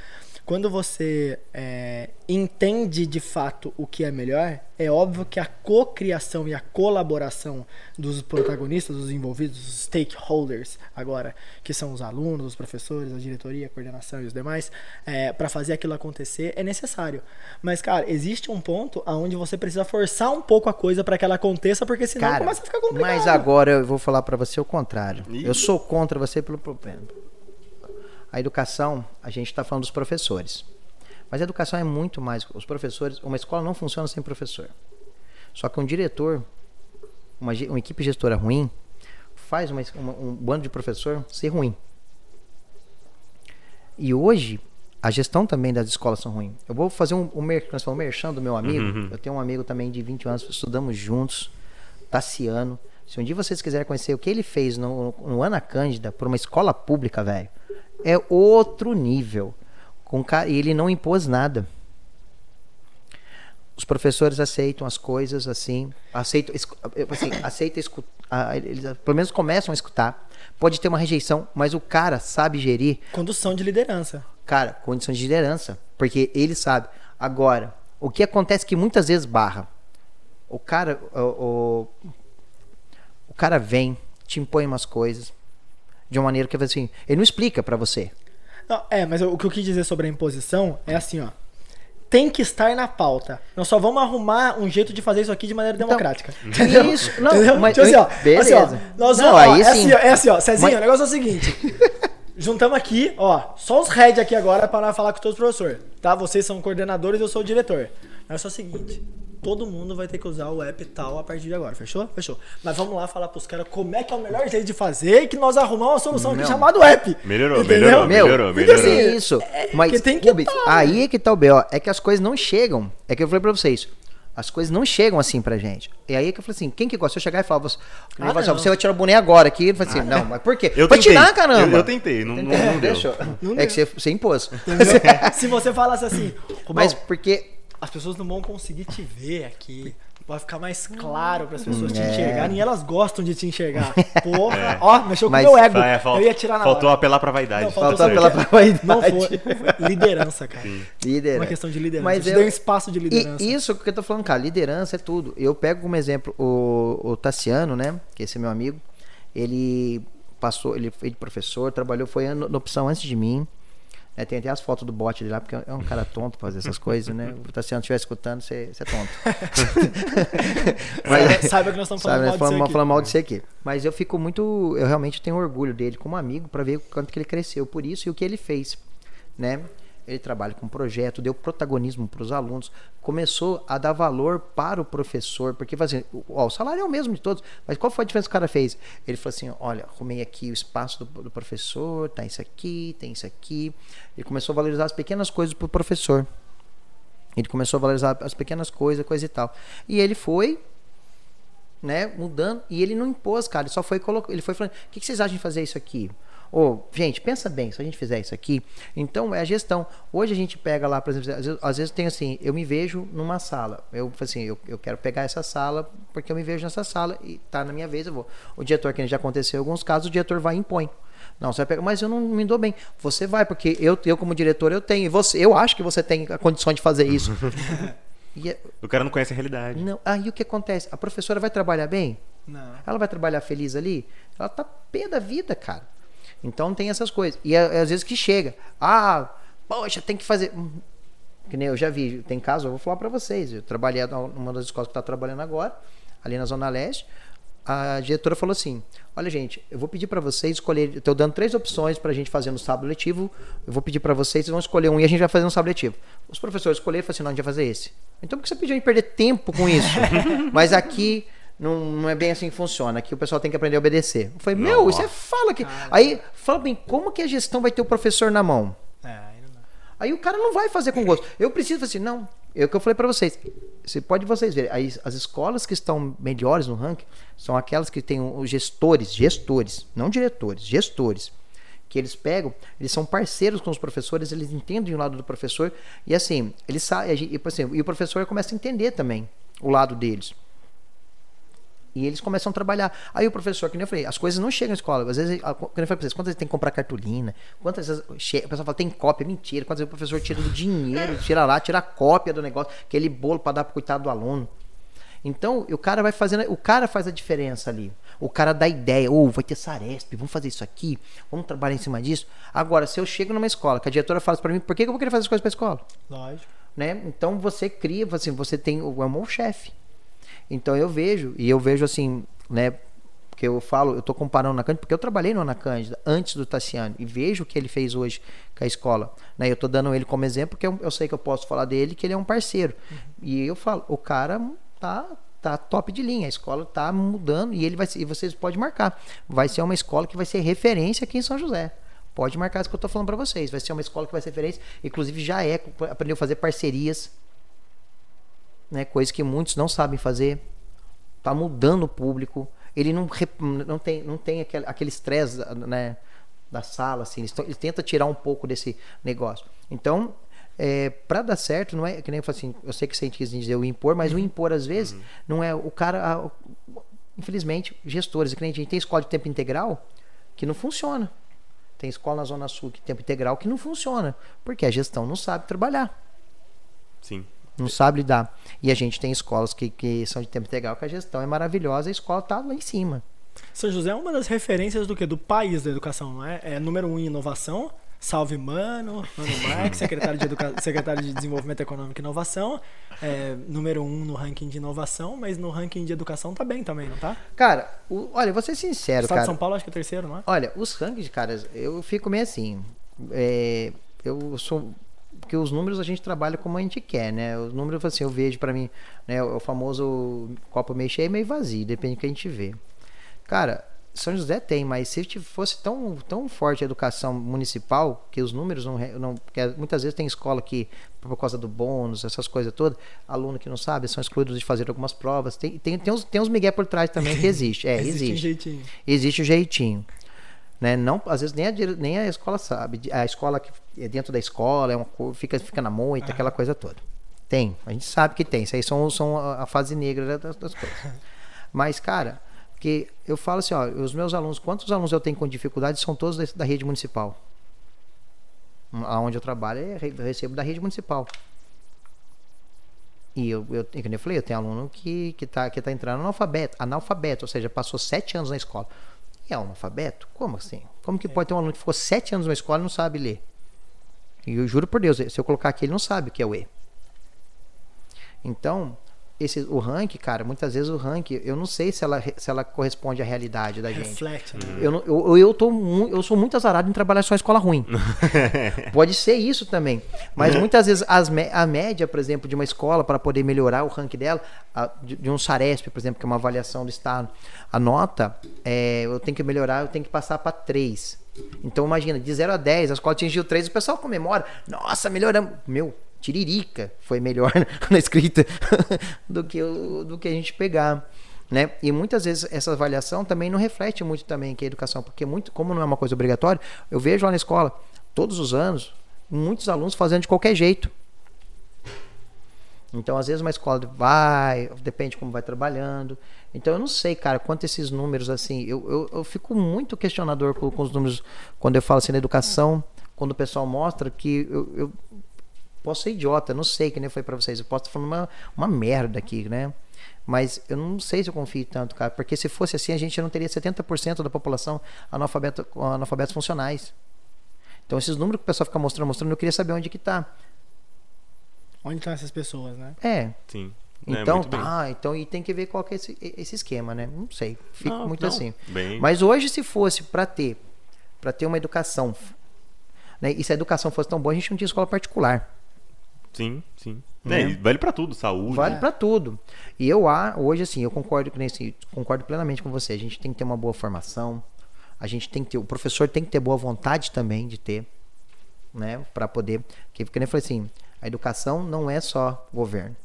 quando você é, entende de fato o que é melhor, é óbvio que a cocriação e a colaboração dos protagonistas, dos envolvidos, dos stakeholders, agora, que são os alunos, os professores, a diretoria, a coordenação e os demais, é, para fazer aquilo acontecer, é necessário. Mas, cara, existe um ponto onde você precisa forçar um pouco a coisa para que ela aconteça, porque senão cara, começa a ficar complicado. Mas agora eu vou falar para você o contrário. Ih. Eu sou contra você pelo problema a educação, a gente está falando dos professores. Mas a educação é muito mais. Os professores. Uma escola não funciona sem professor. Só que um diretor, uma, uma equipe gestora ruim, faz uma, uma, um bando de professor ser ruim. E hoje, a gestão também das escolas são ruins. Eu vou fazer um, um, mer, um merchan do meu amigo. Uhum. Eu tenho um amigo também de 20 anos, estudamos juntos, Tassiano. Se um dia vocês quiserem conhecer o que ele fez no, no Ana Cândida, por uma escola pública, velho, é outro nível. Com e ele não impôs nada. Os professores aceitam as coisas assim, aceitam, assim, aceita escutar, eles pelo menos começam a escutar. Pode ter uma rejeição, mas o cara sabe gerir. Condução de liderança. Cara, condição de liderança, porque ele sabe. Agora, o que acontece que muitas vezes barra. O cara, o, o, o cara vem, te impõe umas coisas, de uma maneira que assim, ele não explica para você. Não, é, mas o que eu quis dizer sobre a imposição é assim, ó. Tem que estar na pauta. Nós só vamos arrumar um jeito de fazer isso aqui de maneira então, democrática. Entendeu? Isso, não, entendeu? mas tipo assim, ó, beleza. Assim, ó, nós não, vamos, ó, é, assim, é assim, ó, Cezinho, mas... o negócio é o seguinte. Juntamos aqui, ó, só os heads aqui agora para falar com todos os professores, tá? Vocês são coordenadores, eu sou o diretor. É só o seguinte, todo mundo vai ter que usar o app tal a partir de agora. Fechou? Fechou. Mas vamos lá falar pros caras como é que é o melhor jeito de fazer e que nós arrumamos uma solução aqui chamada app. Melhorou, melhorou, melhorou, melhorou. Assim, é isso. É, Mas tem que tá, aí é que tá o B.O. É que as coisas não chegam. É que eu falei pra vocês. As coisas não chegam assim pra gente. E aí é que eu falei assim, quem que gosta? Se eu chegar e falar, você, ah, assim, você vai tirar o boné agora aqui. Ele falou assim, ah, não, mas por quê? Eu pra tentei. tirar, caramba. Eu, eu tentei, não, não, não, deu. Não é que você, você impôs. Se você falasse assim... Mas porque... As pessoas não vão conseguir te ver aqui vai ficar mais claro para as pessoas te é. enxergarem e elas gostam de te enxergar. Porra, é. ó, mexeu com o meu ego. É, eu ia tirar na Faltou hora. apelar pra vaidade. Não, faltou, faltou apelar pra vaidade. Não foi. Liderança, cara. Sim. Liderança. Uma questão de liderança. Mas eu... deu um espaço de liderança. E isso que eu tô falando, cara, liderança é tudo. Eu pego como exemplo o, o Tassiano, né, que esse é meu amigo. Ele passou, ele foi professor, trabalhou, foi na opção antes de mim. É, tem até as fotos do bot dele lá, porque é um cara tonto pra fazer essas coisas, né? Se você não estiver escutando, você, você é tonto. Mas, saiba que nós estamos falando, sabe, mal, falando, falando mal de você aqui. Mas eu fico muito. Eu realmente tenho orgulho dele como amigo para ver o quanto que ele cresceu por isso e o que ele fez, né? Ele trabalha com projeto, deu protagonismo para os alunos, começou a dar valor para o professor, porque assim, ó, o salário é o mesmo de todos, mas qual foi a diferença que o cara fez? Ele falou assim: olha, arrumei aqui o espaço do, do professor, tá isso aqui, tem isso aqui. Ele começou a valorizar as pequenas coisas para o professor. Ele começou a valorizar as pequenas coisas, coisa e tal. E ele foi né, mudando, e ele não impôs, cara, ele só foi colocando, ele foi falando, o que, que vocês acham de fazer isso aqui? Ô, gente, pensa bem, se a gente fizer isso aqui, então é a gestão. Hoje a gente pega lá, por exemplo, às vezes, às vezes tem assim, eu me vejo numa sala. Eu assim, eu, eu quero pegar essa sala porque eu me vejo nessa sala e tá na minha vez, eu vou. O diretor, que já aconteceu em alguns casos, o diretor vai e impõe. Não, você vai pegar, mas eu não me dou bem. Você vai, porque eu, eu como diretor, eu tenho. Você, eu acho que você tem a condição de fazer isso. e é, o cara não conhece a realidade. Não. Aí o que acontece? A professora vai trabalhar bem? Não. Ela vai trabalhar feliz ali? Ela tá pé da vida, cara. Então tem essas coisas. E é, é, às vezes que chega, ah, poxa, tem que fazer. Que nem eu já vi, tem caso, eu vou falar para vocês. Eu trabalhei numa das escolas que está trabalhando agora, ali na Zona Leste. A diretora falou assim: Olha, gente, eu vou pedir para vocês escolher. Estou dando três opções para a gente fazer no sábado letivo. Eu vou pedir para vocês, vocês vão escolher um e a gente vai fazer no sábado letivo. Os professores escolheram e falaram assim: Não, a gente vai fazer esse. Então por que você pediu a gente perder tempo com isso? Mas aqui não, não é bem assim que funciona. Aqui o pessoal tem que aprender a obedecer. Eu falei, meu, Nossa. isso é fala que. Aí, fala bem, como que a gestão vai ter o professor na mão? É, aí, o cara não vai fazer com gosto. Eu preciso assim, não. É o que eu falei para vocês. Você pode vocês verem. Aí, as escolas que estão melhores no ranking são aquelas que têm os gestores, gestores, não diretores, gestores. Que eles pegam, eles são parceiros com os professores, eles entendem o lado do professor, e assim, eles sabem, e, assim, e o professor começa a entender também o lado deles. E eles começam a trabalhar. Aí o professor, que nem eu falei, as coisas não chegam à escola. Às vezes, quando eu falei pra vocês, quantas vezes tem que comprar cartolina? Quantas vezes. Chega, o pessoal fala, tem cópia, mentira. Quantas vezes o professor tira do dinheiro, tira lá, tira a cópia do negócio, aquele bolo para dar pro coitado do aluno. Então, o cara vai fazendo. O cara faz a diferença ali. O cara dá ideia, ou oh, vai ter Saresp, vamos fazer isso aqui, vamos trabalhar em cima disso. Agora, se eu chego numa escola, que a diretora fala para mim, por que eu vou querer fazer as coisas pra escola? Lógico. Né? Então você cria, assim, você tem o é chefe. Então eu vejo, e eu vejo assim, né? Porque eu falo, eu estou comparando na Cândida, porque eu trabalhei no Ana Cândida antes do Tassiano e vejo o que ele fez hoje com a escola. Né? Eu estou dando ele como exemplo, porque eu, eu, sei que eu posso falar dele, que ele é um parceiro. Uhum. E eu falo, o cara tá tá top de linha, a escola tá mudando e ele vai e vocês podem marcar. Vai ser uma escola que vai ser referência aqui em São José. Pode marcar isso que eu estou falando para vocês. Vai ser uma escola que vai ser referência, inclusive já é, aprendeu a fazer parcerias, né, coisas que muitos não sabem fazer tá mudando o público. Ele não, não tem, não tem aquele estresse né, da sala, assim. Ele, ele tenta tirar um pouco desse negócio. Então, é, para dar certo, não é que nem eu assim, eu sei que você quis dizer o impor, mas uhum. o impor às vezes uhum. não é o cara, a, infelizmente, gestores, que nem a gente tem escola de tempo integral que não funciona. Tem escola na Zona Sul de tempo integral que não funciona, porque a gestão não sabe trabalhar. Sim não sabe lidar. E a gente tem escolas que, que são de tempo integral, que a gestão é maravilhosa, a escola está lá em cima. São José é uma das referências do que? Do país da educação, não é? É número um em inovação. Salve Mano, Mano Marques, secretário de, Educa... secretário de Desenvolvimento Econômico e Inovação. É, número um no ranking de inovação, mas no ranking de educação tá bem também, não tá? Cara, o... olha, vou ser sincero, Estado cara. de São Paulo acho que é terceiro, não é? Olha, os rankings, cara, eu fico meio assim. É... Eu sou porque os números a gente trabalha como a gente quer, né? Os números, assim, eu vejo para mim, né? O famoso copo meio cheio e meio vazio, depende do que a gente vê. Cara, São José tem, mas se fosse tão, tão forte a educação municipal, que os números não. não porque muitas vezes tem escola que, por causa do bônus, essas coisas todas, aluno que não sabe, são excluídos de fazer algumas provas. Tem, tem, tem, uns, tem uns migué por trás também que existe. É, existe. existe um jeitinho. Existe o um jeitinho. Né? Não, às vezes nem a, nem a escola sabe. A escola que é dentro da escola, é uma, fica, fica na moita, aquela coisa toda. Tem, a gente sabe que tem. Isso aí são, são a fase negra das, das coisas. Mas, cara, que eu falo assim, ó, os meus alunos, quantos alunos eu tenho com dificuldade são todos da, da rede municipal. Aonde eu trabalho, eu recebo da rede municipal. E eu, eu, como eu falei, eu tenho aluno que, que, tá, que tá entrando analfabeto, analfabeto, ou seja, passou sete anos na escola. E é analfabeto? Como assim? Como que é. pode ter um aluno que ficou sete anos na escola e não sabe ler? E eu juro por Deus, se eu colocar aqui, ele não sabe o que é o E. Então, esse, o ranking, cara, muitas vezes o ranking, eu não sei se ela, se ela corresponde à realidade da gente. Reflete, né? Eu, não- eu, eu, tô, mu- eu sou muito azarado em trabalhar só em escola ruim. Pode ser isso também. Mas muitas vezes as a média, por exemplo, de uma escola, para poder melhorar o ranking dela, a- de, de um SARESP, por exemplo, que é uma avaliação do Estado, a nota, é, eu tenho que melhorar, eu tenho que passar para 3. Então imagina, de 0 a 10, a escola atingiu 3, o pessoal comemora. Nossa, melhoramos. Meu, tiririca foi melhor na escrita do que, o, do que a gente pegar. Né? E muitas vezes essa avaliação também não reflete muito também que a educação, porque muito, como não é uma coisa obrigatória, eu vejo lá na escola, todos os anos, muitos alunos fazendo de qualquer jeito. Então, às vezes, uma escola vai, depende de como vai trabalhando. Então, eu não sei, cara, quanto esses números, assim, eu, eu, eu fico muito questionador com, com os números quando eu falo assim na educação, quando o pessoal mostra que eu, eu posso ser idiota, não sei, que nem foi pra vocês, eu posso estar falando uma, uma merda aqui, né? Mas eu não sei se eu confio tanto, cara, porque se fosse assim, a gente não teria 70% da população analfabeto, analfabetos funcionais. Então, esses números que o pessoal fica mostrando, mostrando, eu queria saber onde que tá. Onde estão essas pessoas, né? É, Sim. É, então, bem. tá, então e tem que ver qual que é esse, esse esquema, né? Não sei, fico Não, muito não, assim. bem- Mas hoje se fosse para ter, para ter uma educação, né? E se a educação fosse tão boa, a gente não tinha escola particular. Sim, sim. Né? É, vale pra tudo, saúde. Vale É. pra tudo. E eu a- hoje assim, eu concordo com esse, concordo plenamente com você. A gente tem que ter uma boa formação. A gente tem que ter, o professor tem que ter boa vontade também de ter, né, para poder, que porque nem eu falei assim, a educação não é só governo.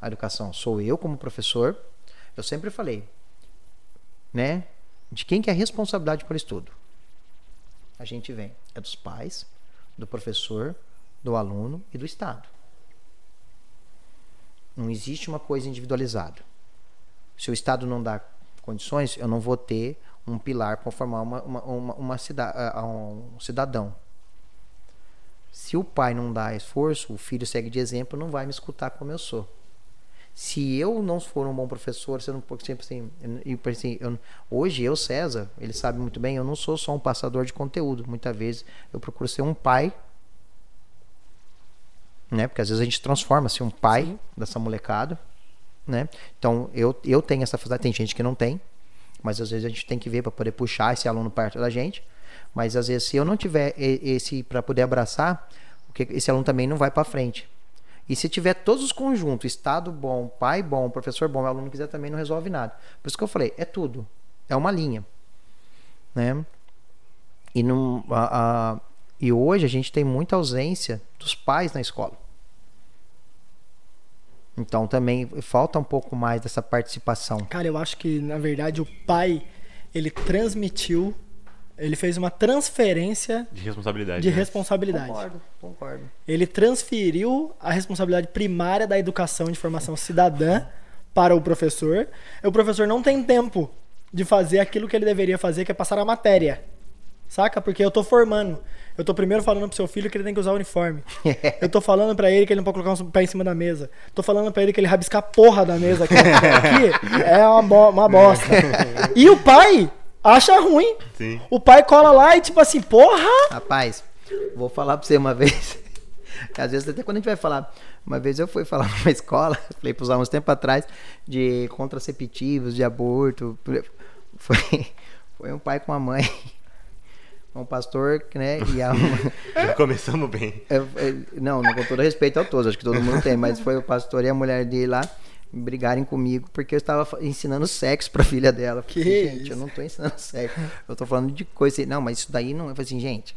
A educação sou eu como professor. Eu sempre falei, né, de quem que é a responsabilidade pelo estudo? A gente vem é dos pais, do professor, do aluno e do Estado. Não existe uma coisa individualizada. Se o Estado não dá condições, eu não vou ter um pilar para formar uma, uma, uma, uma cida- um cidadão. Se o pai não dá esforço, o filho segue de exemplo, não vai me escutar como eu sou. Se eu não for um bom professor, se eu não exemplo assim, e, por assim, eu- hoje eu César, ele sabe muito bem, eu não sou só um passador de conteúdo. Muitas vezes eu procuro ser um pai né? Porque às vezes a gente transforma-se um pai Sim. dessa molecada, né? Então eu, eu tenho essa facilidade, tem gente que não tem, mas às vezes a gente tem que ver para poder puxar esse aluno perto da gente. Mas às vezes se eu não tiver esse para poder abraçar, o que esse aluno também não vai para frente. E se tiver todos os conjuntos, estado bom, pai bom, professor bom, o aluno quiser também não resolve nada. Por isso que eu falei, é tudo, é uma linha, né? E, não, a- a- e hoje a gente tem muita ausência dos pais na escola. Então também falta um pouco mais dessa participação. Cara, eu acho que, na verdade, o pai, ele transmitiu, ele fez uma transferência De responsabilidade. de né? responsabilidade. Concordo, concordo. Ele transferiu a responsabilidade primária da educação de formação cidadã para o professor. E o professor não tem tempo de fazer aquilo que ele deveria fazer, que é passar a matéria. Saca? Porque eu tô formando. Eu tô primeiro falando pro seu filho que ele tem que usar o uniforme. Eu tô falando pra ele que ele não pode colocar um pé em cima da mesa. Tô falando pra ele que ele rabiscar a porra da mesa aqui, aqui é uma, bo- uma bosta. E o pai acha ruim. Sim. O pai cola lá e tipo assim, porra! Rapaz, vou falar pra você uma vez. que Às vezes até quando a gente vai falar. Uma vez eu fui falar numa escola, falei pros alunos tempo atrás, de contraceptivos, de aborto. Foi, foi um pai com uma mãe, um pastor, né? E a, Já começamos bem. Eu- eu- não, não com todo respeito a todos, acho que todo mundo tem, mas foi o pastor e a mulher dele lá brigarem comigo porque eu estava ensinando sexo pra filha dela. Falei, Que gente, isso? eu não tô ensinando sexo. Eu tô falando de coisa. Não, mas isso daí não. Eu falei assim, gente.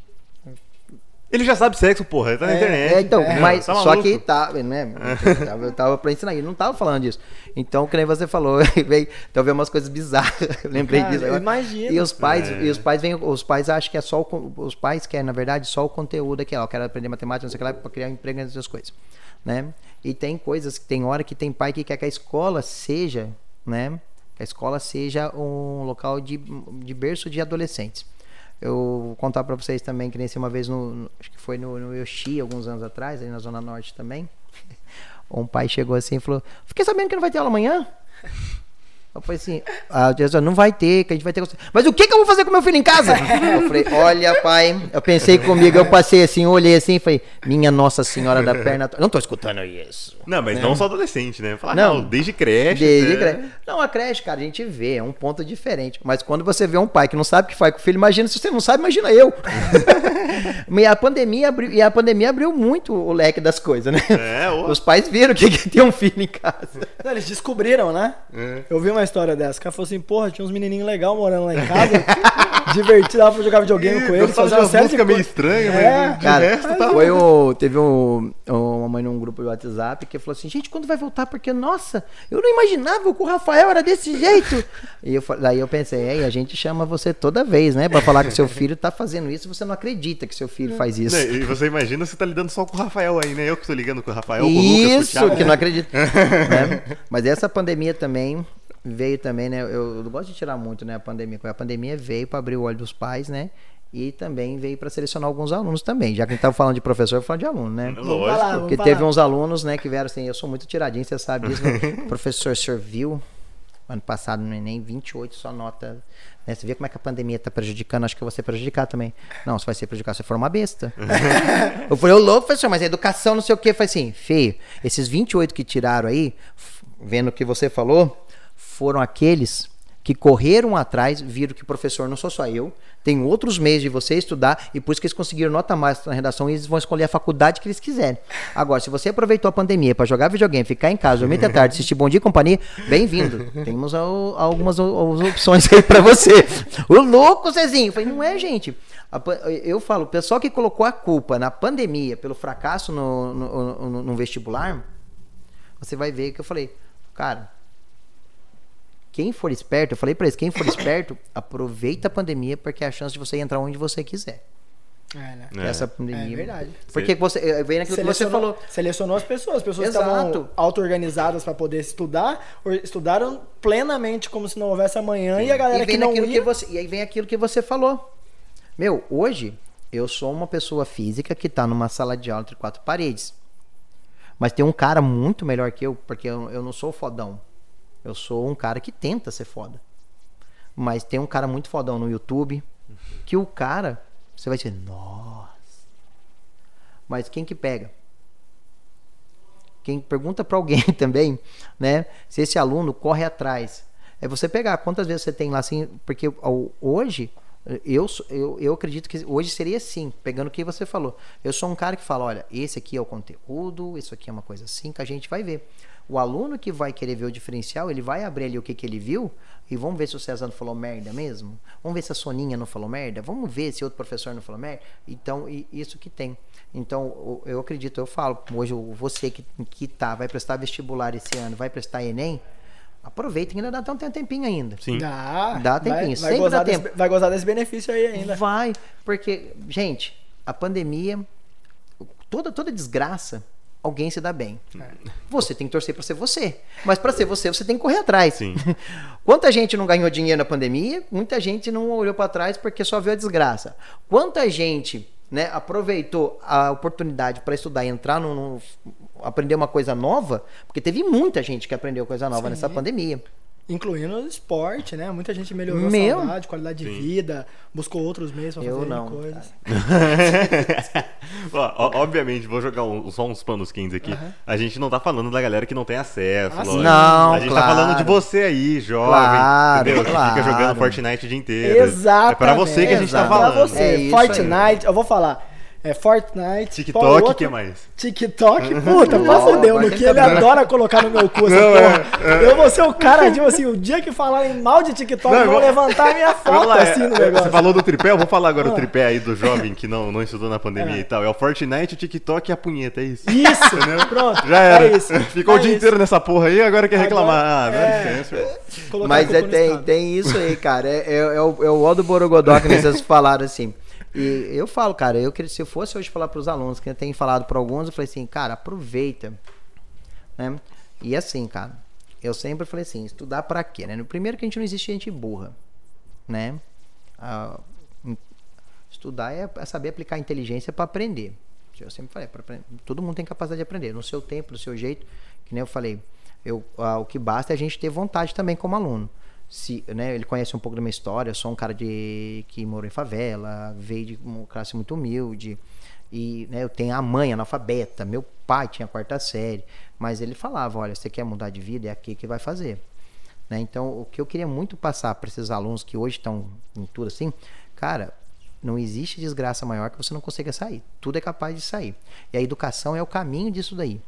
Ele já sabe sexo, porra. Ele tá na É, internet. É, então, É, mas tá só que tá, né? Eu tava, eu tava pra ensinar, ele não tava falando disso. Então, que nem você falou, veio, então veio umas coisas bizarras. Eu lembrei Cara, disso. eu agora. imagino. E os pais, É. e os pais vêm, os pais acham que é só o, os pais querem, na verdade, só o conteúdo aqui, ó, eu quero aprender matemática, não sei o que lá, pra criar um emprego essas coisas, né? E tem coisas que tem hora que tem pai que quer que a escola seja, né? Que a escola seja um local de, de berço de adolescentes. Eu vou contar pra vocês também que nesse uma vez no, no- acho que foi no, no Yoshi alguns anos atrás, aí na zona norte também. Um pai chegou assim e falou: "Fiquei sabendo que não vai ter aula amanhã?" Eu falei assim, a diretora, não vai ter, que a gente vai ter. Mas o que, que eu vou fazer com meu filho em casa? eu falei, olha, pai, eu pensei comigo, eu passei assim, olhei assim, falei, minha Nossa Senhora da perna. Não tô escutando isso. Não, mas não, não só adolescente, né? Falar, não, não, desde creche. Desde até... creche. Não, a creche, cara, a gente vê, é um ponto diferente. Mas quando você vê um pai que não sabe o que faz com o filho, imagina se você não sabe, imagina eu. e a pandemia abriu, e a pandemia abriu muito o leque das coisas, né? É, Os pais viram que, que tem um filho em casa. Não, eles descobriram, né? É. Eu vi uma história dessa. O cara falou assim, porra, tinha uns menininhos legais morando lá em casa. divertido, dava pra jogar videogame com eles. Fazer uma música meio estranha, é, mas cara, resto, tá foi o, Teve um, uma mãe num grupo de WhatsApp que falou assim, gente, quando vai voltar? Porque, nossa, eu não imaginava que o Rafael era desse jeito. e eu, daí eu pensei, é, a gente chama você toda vez, né? Pra falar que seu filho tá fazendo isso você não acredita que seu filho faz isso. E você imagina você tá lidando só com o Rafael aí, né? Eu que tô ligando com o Rafael, com o Lucas, com o que não acredito. né? Mas essa pandemia também veio também, né? Eu, eu, não gosto de tirar muito, né? A pandemia. A pandemia veio para abrir o olho dos pais, né? E também veio para selecionar alguns alunos também. Já que a gente estava falando de professor, eu falo de aluno, né? Lógico. Falar, Porque teve falar. uns alunos, né, que vieram assim, eu sou muito tiradinho, você sabe disso, né? professor serviu ano passado no Enem, 28 só nota. Né? Você vê como é que a pandemia está prejudicando, acho que eu vou ser prejudicar também. Não, você vai ser prejudicado se for uma besta. eu falei, ô louco, professor, mas a educação não sei o que. Eu falei assim, feio, esses 28 que tiraram aí, vendo o que você falou, foram aqueles que correram atrás, viram que professor não sou só eu, tem outros meios de você estudar e por isso que eles conseguiram nota mais na redação e eles vão escolher a faculdade que eles quiserem. Agora, se você aproveitou a pandemia para jogar videogame, ficar em casa, dormir até tarde, assistir Bom Dia e Companhia, bem-vindo. Temos algumas opções aí para você. O louco, Cezinho. Eu falei, não é, gente. Eu falo, o pessoal que colocou a culpa na pandemia pelo fracasso no, no, no, no vestibular, você vai ver que eu falei, cara, quem for esperto, eu falei para eles, quem for esperto, aproveita a pandemia porque é a chance de você entrar onde você quiser. É, né? Essa pandemia. É verdade. Porque você eh, vem naquilo que você falou. Selecionou as pessoas, as pessoas Exato. estavam auto-organizadas para poder estudar, estudaram plenamente como se não houvesse amanhã Sim. e a galera e que não ia... que você, E aí vem aquilo que você falou. Meu, hoje eu sou uma pessoa física que tá numa sala de aula entre quatro paredes. Mas tem um cara muito melhor que eu, porque eu, eu não sou fodão. Eu sou um cara que tenta ser foda. Mas tem um cara muito fodão no YouTube que o cara, você vai dizer, nossa. Mas quem que pega? Quem pergunta para alguém também, né? Se esse aluno corre atrás. É você pegar quantas vezes você tem lá assim, porque hoje eu, eu, eu acredito que hoje seria assim, pegando o que você falou. Eu sou um cara que fala, olha, esse aqui é o conteúdo, isso aqui é uma coisa assim que a gente vai ver. O aluno que vai querer ver o diferencial, ele vai abrir ali o que, que ele viu e vamos ver se o César não falou merda mesmo. Vamos ver se a Soninha não falou merda. Vamos ver se outro professor não falou merda. Então, isso que tem. Então, eu acredito, eu falo, hoje você que, que tá, vai prestar vestibular esse ano, vai prestar Enem, aproveita, ainda dá um tempinho ainda. Sim. Dá. Dá tempinho, vai, vai sempre dá tempo. Desse, vai gozar desse benefício aí ainda. Vai, porque, gente, a pandemia, toda, toda desgraça, alguém se dá bem. É. Você tem que torcer para ser você. Mas para ser você, você tem que correr atrás. Sim. Quanta gente não ganhou dinheiro na pandemia? Muita gente não olhou para trás porque só viu a desgraça. Quanta gente né, aproveitou a oportunidade para estudar e entrar no, no, aprender uma coisa nova? Porque teve muita gente que aprendeu coisa nova Sim. nessa pandemia. Incluindo o esporte, né? Muita gente melhorou Meu? a saudade, qualidade Sim. de vida, buscou outros meios para fazer não, coisas. Ó, obviamente, vou jogar um, só uns panos quentes aqui. Uhum. A gente não tá falando da galera que não tem acesso. Ah, não, A gente claro. tá falando de você aí, jovem. Claro, entendeu? Claro. Que fica jogando Fortnite o dia inteiro. Exato. É pra você que a gente tá falando. Pra você. É Fortnite, eu vou falar é Fortnite. TikTok, o que mais? TikTok, puta, pra fuder, no que ele adora colocar no meu cu essa porra. É, é. Eu vou ser o cara, tipo assim, o dia que falarem mal de TikTok, eu vou levantar a minha foto lá, assim no é, negócio. Você falou do tripé, eu vou falar agora ah. o tripé aí do jovem que não, não estudou na pandemia é. e tal. É o Fortnite, o TikTok e a punheta, é isso? Isso, Entendeu? pronto. Já era. É isso. Ficou é o dia isso. inteiro nessa porra aí, agora quer reclamar. Agora, ah, é... Mas é, tem, tem isso aí, cara. É, é, é o, é o do Borogodó que vocês falaram assim. E eu falo, cara, eu se eu fosse hoje falar para os alunos, que eu tenho falado para alguns, eu falei assim, cara, aproveita. Né? E assim, cara, eu sempre falei assim, estudar para quê? Né? No primeiro que a gente não existe gente burra, né? Ah, estudar é, é, saber aplicar inteligência para aprender. Eu sempre falei, todo mundo tem capacidade de aprender, no seu tempo, no seu jeito, que nem eu falei. Eu, ah, o que basta é a gente ter vontade também como aluno. Se, né, ele conhece um pouco da minha história, eu sou um cara de, que morou em favela, veio de uma classe muito humilde, e né, eu tenho a mãe analfabeta, meu pai tinha quarta série, mas ele falava, olha, você quer mudar de vida, é aqui que vai fazer. Né? Então, o que eu queria muito passar para esses alunos que hoje estão em tudo assim, cara, não existe desgraça maior que você não consiga sair. Tudo é capaz de sair. E a educação é o caminho disso daí.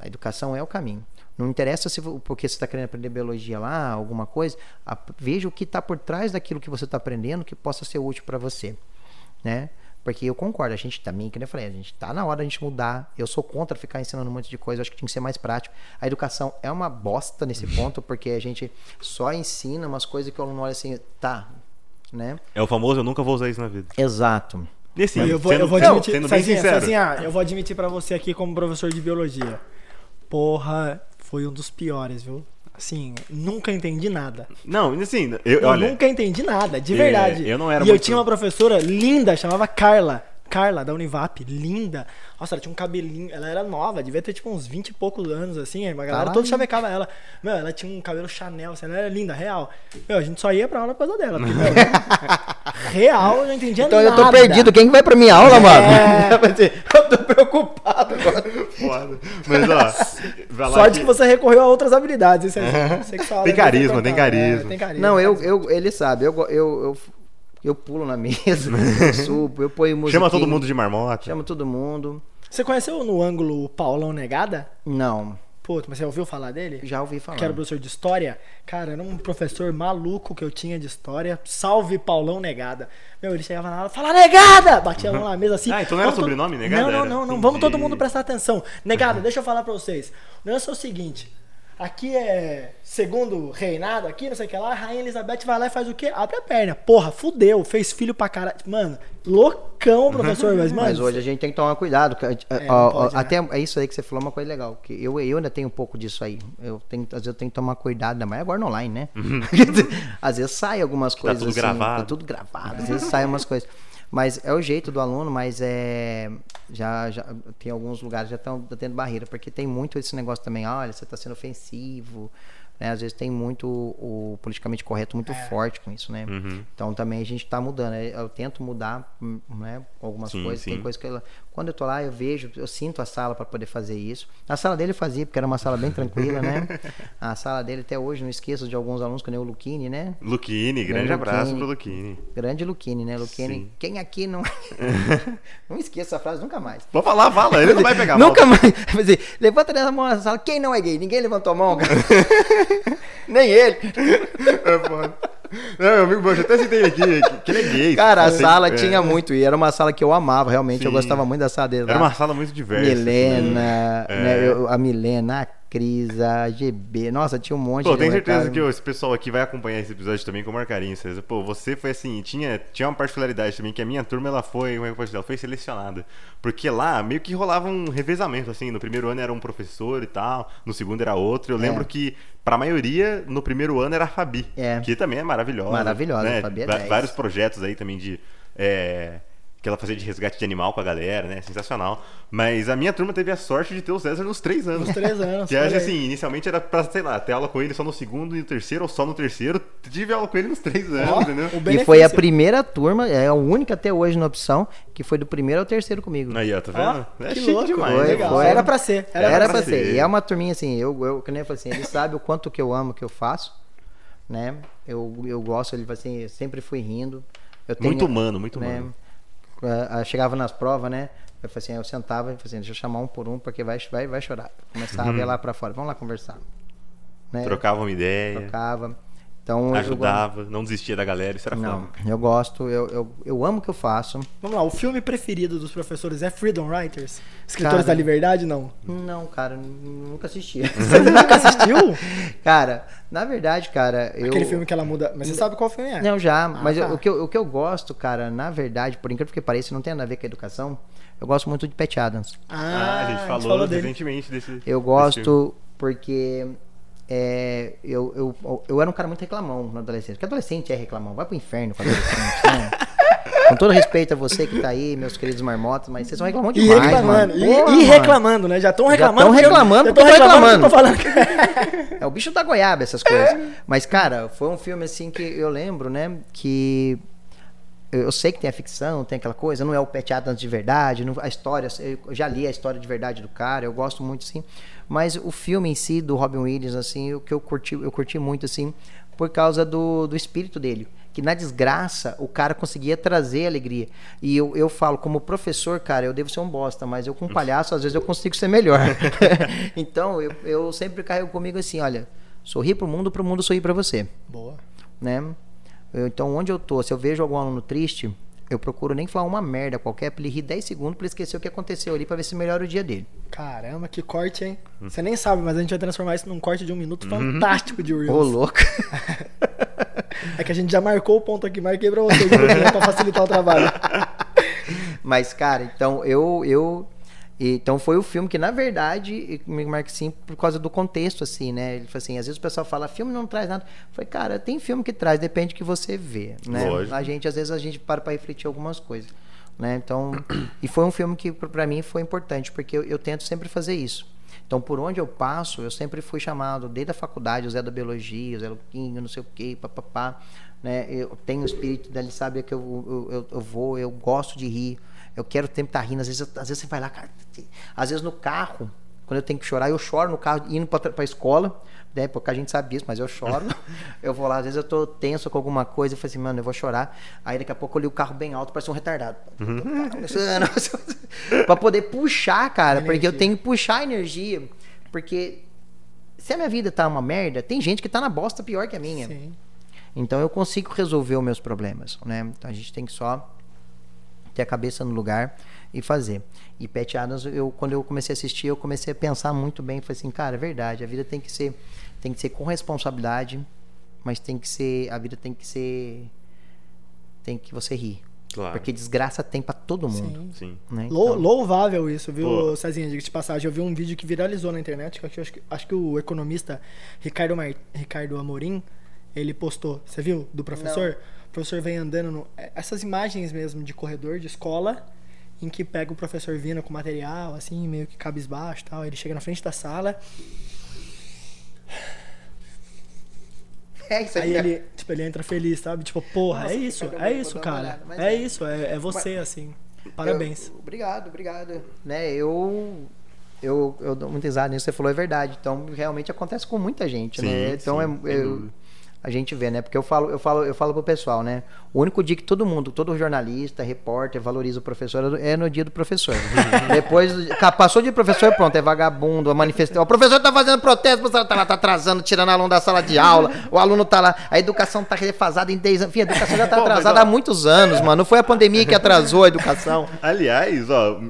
A educação é o caminho. Não interessa se porque você está querendo aprender biologia lá, alguma coisa. A, veja o que está por trás daquilo que você está aprendendo que possa ser útil para você, né? Porque eu concordo, a gente também, que eu falei, a gente tá na hora da gente mudar. Eu sou contra ficar ensinando um monte de coisa, eu acho que tinha que ser mais prático. A educação é uma bosta nesse ponto, porque a gente só ensina umas coisas que o aluno olha assim, tá, né? É o famoso, eu nunca vou usar isso na vida. Exato. E assim, eu vou, sendo, eu vou admitir, sendo bem sincero. Sazinha, eu vou admitir para você aqui como professor de biologia. Porra, foi um dos piores, viu? Assim, nunca entendi nada. Não, assim, eu, eu olha, nunca entendi nada, de verdade. É, eu não era E muito... eu tinha uma professora linda, chamava Carla. Carla, da Univap, linda. Nossa, ela tinha um cabelinho, ela era nova, devia ter tipo uns 20 e poucos anos, assim, a galera toda chavecava ela. Meu, ela tinha um cabelo Chanel, assim, ela era linda, real. Meu, a gente só ia pra aula por causa dela. Porque, meu, real, eu não entendia então, nada. Então eu tô perdido, quem vai pra minha aula, é... mano? eu tô preocupado agora. Foda. Mas, ó, Sorte que... que... você recorreu a outras habilidades, isso é sexual. Tem carisma, tem carisma. É, tem carisma. Não, eu, eu, ele sabe, eu, eu, eu eu pulo na mesa, eu subo, eu ponho música. Chama todo mundo de marmota. Chama todo mundo. Você conheceu no ângulo Paulão Negada? Não. Pô, mas você ouviu falar dele? Já ouvi falar. Que era professor de história. Cara, era um professor maluco que eu tinha de história. Salve Paulão Negada. Meu, ele chegava na aula, fala Negada! Batia a mão na mesa assim. Ah, então não era sobrenome, Negada? Não, não, não, não. Vamos todo mundo prestar atenção. Negada, deixa eu falar pra vocês. O negócio é o seguinte. Aqui é segundo reinado, aqui, não sei o que lá. A Rainha Elizabeth vai lá e faz o quê? Abre a perna. Porra, fudeu. Fez filho pra caralho. Mano, loucão, professor. Mas, mano, mas hoje a gente tem que tomar cuidado. É, pode, até né? é isso aí que você falou, uma coisa legal. Que eu, eu ainda tenho um pouco disso aí. Eu tenho, às vezes eu tenho que tomar cuidado, ainda mais agora no online, né? Uhum. às vezes sai algumas coisas. Tá tudo assim, gravado. Tá tudo gravado. Às vezes sai umas coisas. Mas é o jeito do aluno, mas é. Já, já tem alguns lugares já estão tendo barreira, porque tem muito esse negócio também, olha, você está sendo ofensivo. Né? Às vezes tem muito o, politicamente correto muito é. forte com isso, né? Uhum. Então também a gente está mudando. Né? Eu tento mudar, né? Algumas sim, coisas. Sim. Tem coisas que eu, quando eu tô lá eu vejo, eu sinto a sala para poder fazer isso. A sala dele fazia porque era uma sala bem tranquila, né? A sala dele até hoje não esqueço de alguns alunos que nem o Luquini, né? Luquini, grande, grande abraço pro Luquini. Grande Luquini, né? Luquini. Quem aqui não não esqueça essa frase nunca mais. Vou falar, fala, ele não vai pegar. nunca mais. Dizer, levanta a mão na sala. Quem não é gay? Ninguém levantou a mão, cara. Nem ele. É foda. Não, meu amigo, eu até citei aqui que ele é gay. Cara, a sala é. tinha muito, e era uma sala que eu amava, realmente. Sim. Eu gostava muito da sala dele. Era uma sala muito diversa. Milena, assim. né, eu, a Milena, Cris, a GB. Nossa, tinha um monte Pô, de. Pô, tenho certeza que esse pessoal aqui vai acompanhar esse episódio também com o maior carinho. Pô, você foi assim, tinha, tinha uma particularidade também, que a minha turma ela foi, como é que ela foi selecionada. Porque lá meio que rolava um revezamento, assim. No primeiro ano era um professor e tal, no segundo era outro. Eu é. lembro que, pra maioria, no primeiro ano era a Fabi. É. Que também é maravilhosa. Maravilhosa, né? a Fabi é Vários projetos aí também de. É, que ela fazia de resgate de animal com a galera, né? Sensacional. Mas a minha turma teve a sorte de ter o César nos três anos. Nos três anos. que acho assim, inicialmente era pra, sei lá, ter aula com ele só no segundo e no terceiro, ou só no terceiro. Tive aula com ele nos três anos, oh, entendeu? E foi a primeira turma, é a única até hoje na opção, que foi do primeiro ao terceiro comigo. Aí, ó, tá vendo? Oh, é que louco, demais. Foi, legal. Foi. Era pra ser. Era, era pra, pra ser. ser. E é uma turminha assim, eu, eu que nem eu falei assim, ele sabe o quanto que eu amo o que eu faço, né? Eu, eu gosto, ele assim, sempre fui rindo. Tenho, muito humano, muito né? Humano uh, chegava nas provas, né? Eu falei assim, eu sentava e falei assim, deixa eu chamar um por um, porque vai, vai, vai chorar. Começava uhum. a ver lá para fora, vamos lá conversar. Né? Trocava uma ideia. Trocava. Então, Ajudava, eu, não desistia da galera, isso era Não, eu gosto, eu, eu, eu amo o que eu faço. Vamos lá, o filme preferido dos professores é Freedom Writers? Escritores cara, da Liberdade, não? Não, cara, nunca assisti. Você nunca assistiu? cara, na verdade, cara, eu... Aquele filme que ela muda... Mas você sabe qual filme é? Não, já, ah, mas tá. eu, o, que eu, o que eu gosto, cara, na verdade, por incrível que pareça, não tem nada a ver com a educação, eu gosto muito de Pat Adams. Ah, ah a gente falou, a gente falou recentemente desse Eu gosto desse porque é, eu, eu, eu era um cara muito reclamão na adolescência. Porque adolescente é reclamão. Vai pro inferno com adolescente, né? Com todo respeito a você que tá aí, meus queridos marmotas, mas vocês estão reclamando E demais, reclamando, mano. e, Porra, e mano. reclamando, né? Já estão reclamando. tão porque eu- reclamando tão eu tô reclamando. reclamando. que eu tô falando. É o bicho da goiaba, essas coisas. Mas, cara, foi um filme assim que eu lembro, né? Que eu eu sei que tem a ficção, tem aquela coisa, não é o Pat Adams de verdade, não- a história, eu já li a história de verdade do cara, eu gosto muito, sim. Mas o filme em si, do Robin Williams, assim, o que eu curti, eu curti muito, assim, por causa do, do espírito dele. Que na desgraça o cara conseguia trazer alegria. E eu, eu falo, como professor, cara, eu devo ser um bosta, mas eu com palhaço, às vezes eu consigo ser melhor. então, eu, eu sempre carrego comigo assim: olha, sorri pro mundo, pro mundo sorrir pra você Boa. né? Eu- então, onde eu tô, se eu vejo algum aluno triste, eu procuro nem falar uma merda qualquer pra ele rir 10 segundos pra ele esquecer o que aconteceu ali pra ver se melhora o dia dele. Caramba, que corte, hein? Você nem sabe, mas a gente vai transformar isso num corte de um minuto Uhum. fantástico de Reels. Ô, louco. É que a gente já marcou o ponto aqui, marquei pra você, viu, né, pra facilitar o trabalho. Mas, cara, então eu. eu então foi o filme que, na verdade, me marca assim por causa do contexto, assim, né? Ele falou assim, às vezes o pessoal fala, filme não traz nada. Eu falei, cara, tem filme que traz, depende do que você vê, né? Lógico. A gente, às vezes, a gente para pra refletir algumas coisas, né? Então, e foi um filme que pra mim foi importante, porque eu, eu tento sempre fazer isso. Então, por onde eu passo, eu sempre fui chamado, desde a faculdade, o Zé da Biologia, o Zé Luquinho, não sei o quê, papapá, né? Eu tenho o espírito dele, sabe que eu, eu, eu, eu vou, eu gosto de rir, eu quero sempre estar rindo. Às vezes, às vezes você vai lá, cara, às vezes no carro, quando eu tenho que chorar, eu choro no carro indo pra, tra- pra escola, né? Porque a gente sabe disso, mas eu choro. eu vou lá, às vezes eu tô tenso com alguma coisa, eu falo assim, mano, eu vou chorar. Aí daqui a pouco eu li o carro bem alto, parece um retardado. pra poder puxar, cara, porque eu Energia. tenho que puxar a energia. Porque se a minha vida tá uma merda, tem gente que tá na bosta pior que a minha. Sim. Então eu consigo resolver os meus problemas, né? Então a gente tem que só ter a cabeça no lugar e fazer. E Pat Adams, eu quando eu comecei a assistir, eu comecei a pensar muito bem, falei assim, cara, é verdade, a vida tem que ser tem que ser com responsabilidade, mas tem que ser a vida tem que ser tem que você rir. Claro. Porque desgraça tem pra todo mundo, Sim. Sim. né? Então, Louvável isso, viu, Pô. Cezinha? Diga de passagem. Eu vi um vídeo que viralizou na internet, que eu acho, que- acho que o economista Ricardo, Mar... Ricardo Amorim, ele postou. Você viu? Do professor? O professor vem andando. No... é, Essas imagens mesmo de corredor de escola, em que pega o professor vindo com material, assim, meio que cabisbaixo e tal. Ele chega na frente da sala, é isso aí ele, tipo, ele entra feliz, sabe? Tipo, porra, Nossa, é isso, é isso, cara. olhada, mas É é. isso, é, é você, assim. Parabéns. Eu- obrigado, obrigado. Né, eu, eu, eu dou muita risada nisso que você falou, é verdade. Então, realmente acontece com muita gente, Sim, né? Então, sim, é, eu-. A gente vê, né? Porque eu falo, eu falo, eu falo pro pessoal, né? O único dia que todo mundo, todo jornalista, repórter, valoriza o professor é no dia do professor. Depois, passou de professor, pronto, é vagabundo, a manifestação. O professor tá fazendo protesto, o professor tá lá, tá atrasando, tirando aluno da sala de aula, o aluno tá lá, a educação tá defasada em 10 anos. Enfim, a educação já tá atrasada há muitos anos, mano. Não foi a pandemia que atrasou a educação. Aliás, ó,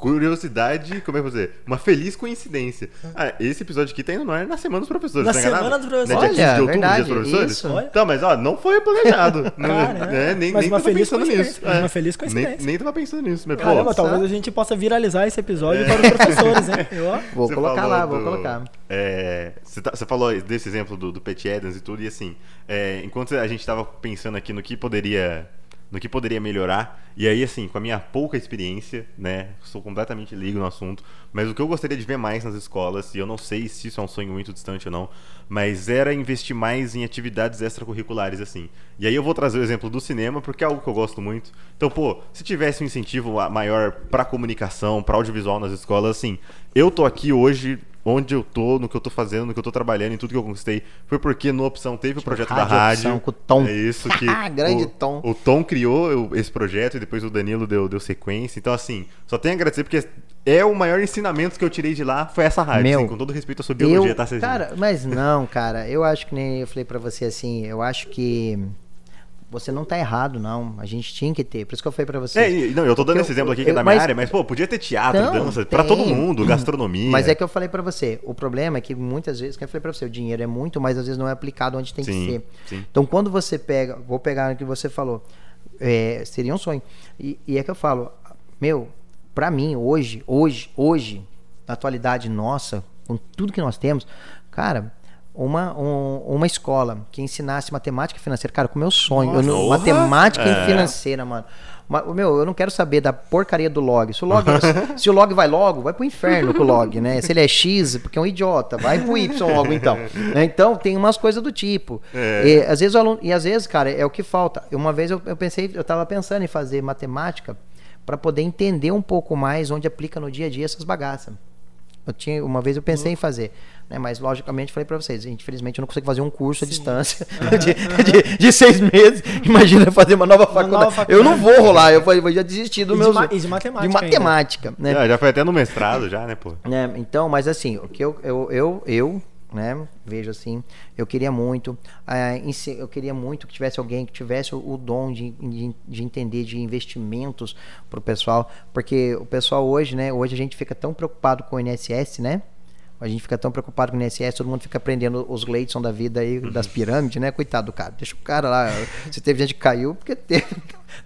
curiosidade, como é que eu vou dizer? Uma feliz coincidência. Ah, esse episódio aqui tá indo no ar na Semana dos Professores, Na tá enganado? Semana dos Professores. Né, dia 15 de Olha, outubro, verdade, dia dos professores? isso. Olha. Então, mas ó, não foi planejado. né? Caramba. né? Nem, Mas nem uma tava feliz pensando nisso. coincidência, mas uma feliz Nem, coincidência. nem tava pensando nisso, mas pô, Caramba, talvez sabe? a gente possa viralizar esse episódio para os professores, hein? Eu. Vou Você colocar lá, vou do- colocar. é, você, tá- você falou desse exemplo do, do Pat Adams e tudo, e assim, é, enquanto a gente tava pensando aqui no que poderia. No que poderia melhorar, e aí, assim, com a minha pouca experiência, né? Sou completamente leigo no assunto, mas o que eu gostaria de ver mais nas escolas, e eu não sei se isso é um sonho muito distante ou não, mas era investir mais em atividades extracurriculares, assim. E aí eu vou trazer o exemplo do cinema, porque é algo que eu gosto muito. Então, pô, se tivesse um incentivo maior pra comunicação, pra audiovisual nas escolas, assim, eu tô aqui hoje onde eu tô, no que eu tô fazendo, no que eu tô trabalhando, em tudo que eu conquistei, foi porque no Opção teve o projeto da Rádio rádio. Opção com o Tom. É isso que. Grande o, Tom. O Tom criou esse projeto e depois o Danilo deu, deu sequência. Então, assim, só tenho a agradecer porque é o maior ensinamento que eu tirei de lá foi essa rádio. Meu, assim, com todo respeito à sua biologia, eu, tá? Cara, mas não, cara. Eu acho que nem eu falei pra você assim. Eu acho que você não tá errado, não. A gente tinha que ter. Por isso que eu falei pra você. É, não, eu tô dando Porque esse eu- exemplo aqui que é eu- da minha mas- área, mas, pô, podia ter teatro, Não, dança, pra tem. todo mundo, gastronomia. Mas é que eu falei pra você, o problema é que muitas vezes, que eu falei pra você, o dinheiro é muito, mas às vezes não é aplicado onde tem Sim, que ser. sim. Então quando você pega, vou pegar o que você falou, é, seria um sonho. E, e é que eu falo, meu, pra mim hoje, hoje, hoje, na atualidade nossa, com tudo que nós temos, cara, uma, um, uma escola que ensinasse matemática financeira. Cara, com meu sonho. Eu, não- matemática É. financeira, mano. Ma- Meu, eu não quero saber da porcaria do log. Se o log, se o log vai logo, vai pro inferno com o log, né? Se ele é X, porque é um idiota, vai pro Y logo então. Né? Então tem umas coisas do tipo. É. E, às vezes o aluno, e às vezes, cara, é o que falta. Uma vez eu, eu pensei, eu tava pensando em fazer matemática para poder entender um pouco mais onde aplica no dia a dia essas bagaças. Eu tinha, uma vez eu pensei em fazer, né? Mas logicamente falei para vocês, infelizmente eu não consigo fazer um curso à distância de, de- de seis meses. Imagina fazer uma nova faculdade. nova Eu não faculdade. vou rolar, eu vou, eu já desisti do de meu e de matemática de matemática, né? Já, já foi até no mestrado, já, né, pô? né? Então, mas assim, o que eu, eu, eu, eu né, vejo assim, eu queria muito, ah, ensi- eu queria muito que tivesse alguém que tivesse o, o dom de, de, de entender de investimentos para o pessoal, porque o pessoal hoje, né, hoje a gente fica tão preocupado com o INSS, né? A gente fica tão preocupado com o INSS, todo mundo fica aprendendo os Gleidson da vida aí, das pirâmides, né? Coitado do cara. Deixa o cara lá. Se teve gente que caiu, porque teve.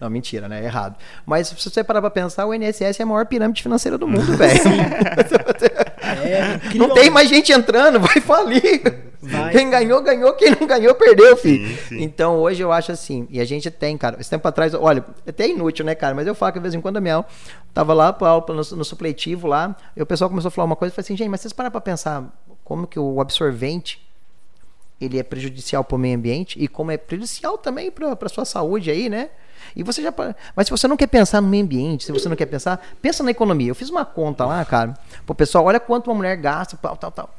Não, mentira, né? É errado. Mas se você parar pra pensar, o INSS é a maior pirâmide financeira do mundo, velho. É, Não tem mais gente entrando, vai falir. Vai. Quem ganhou, ganhou. Quem não ganhou, perdeu, filho. Sim, sim. Então hoje eu acho assim, e a gente tem, cara. Esse tempo atrás, olha, é até inútil, né, cara? Mas eu falo que de vez em quando a minha aula tava lá pra aula, no, no supletivo lá, e o pessoal começou a falar uma coisa, eu falei assim, gente, mas vocês param pra pensar como que o absorvente ele é prejudicial para o meio ambiente e como é prejudicial também para a sua saúde aí, né? E você já. Mas se você não quer pensar no meio ambiente, se você não quer pensar, pensa na economia. Eu fiz uma conta lá, cara, pro pessoal, olha quanto uma mulher gasta, tal, tal, tal.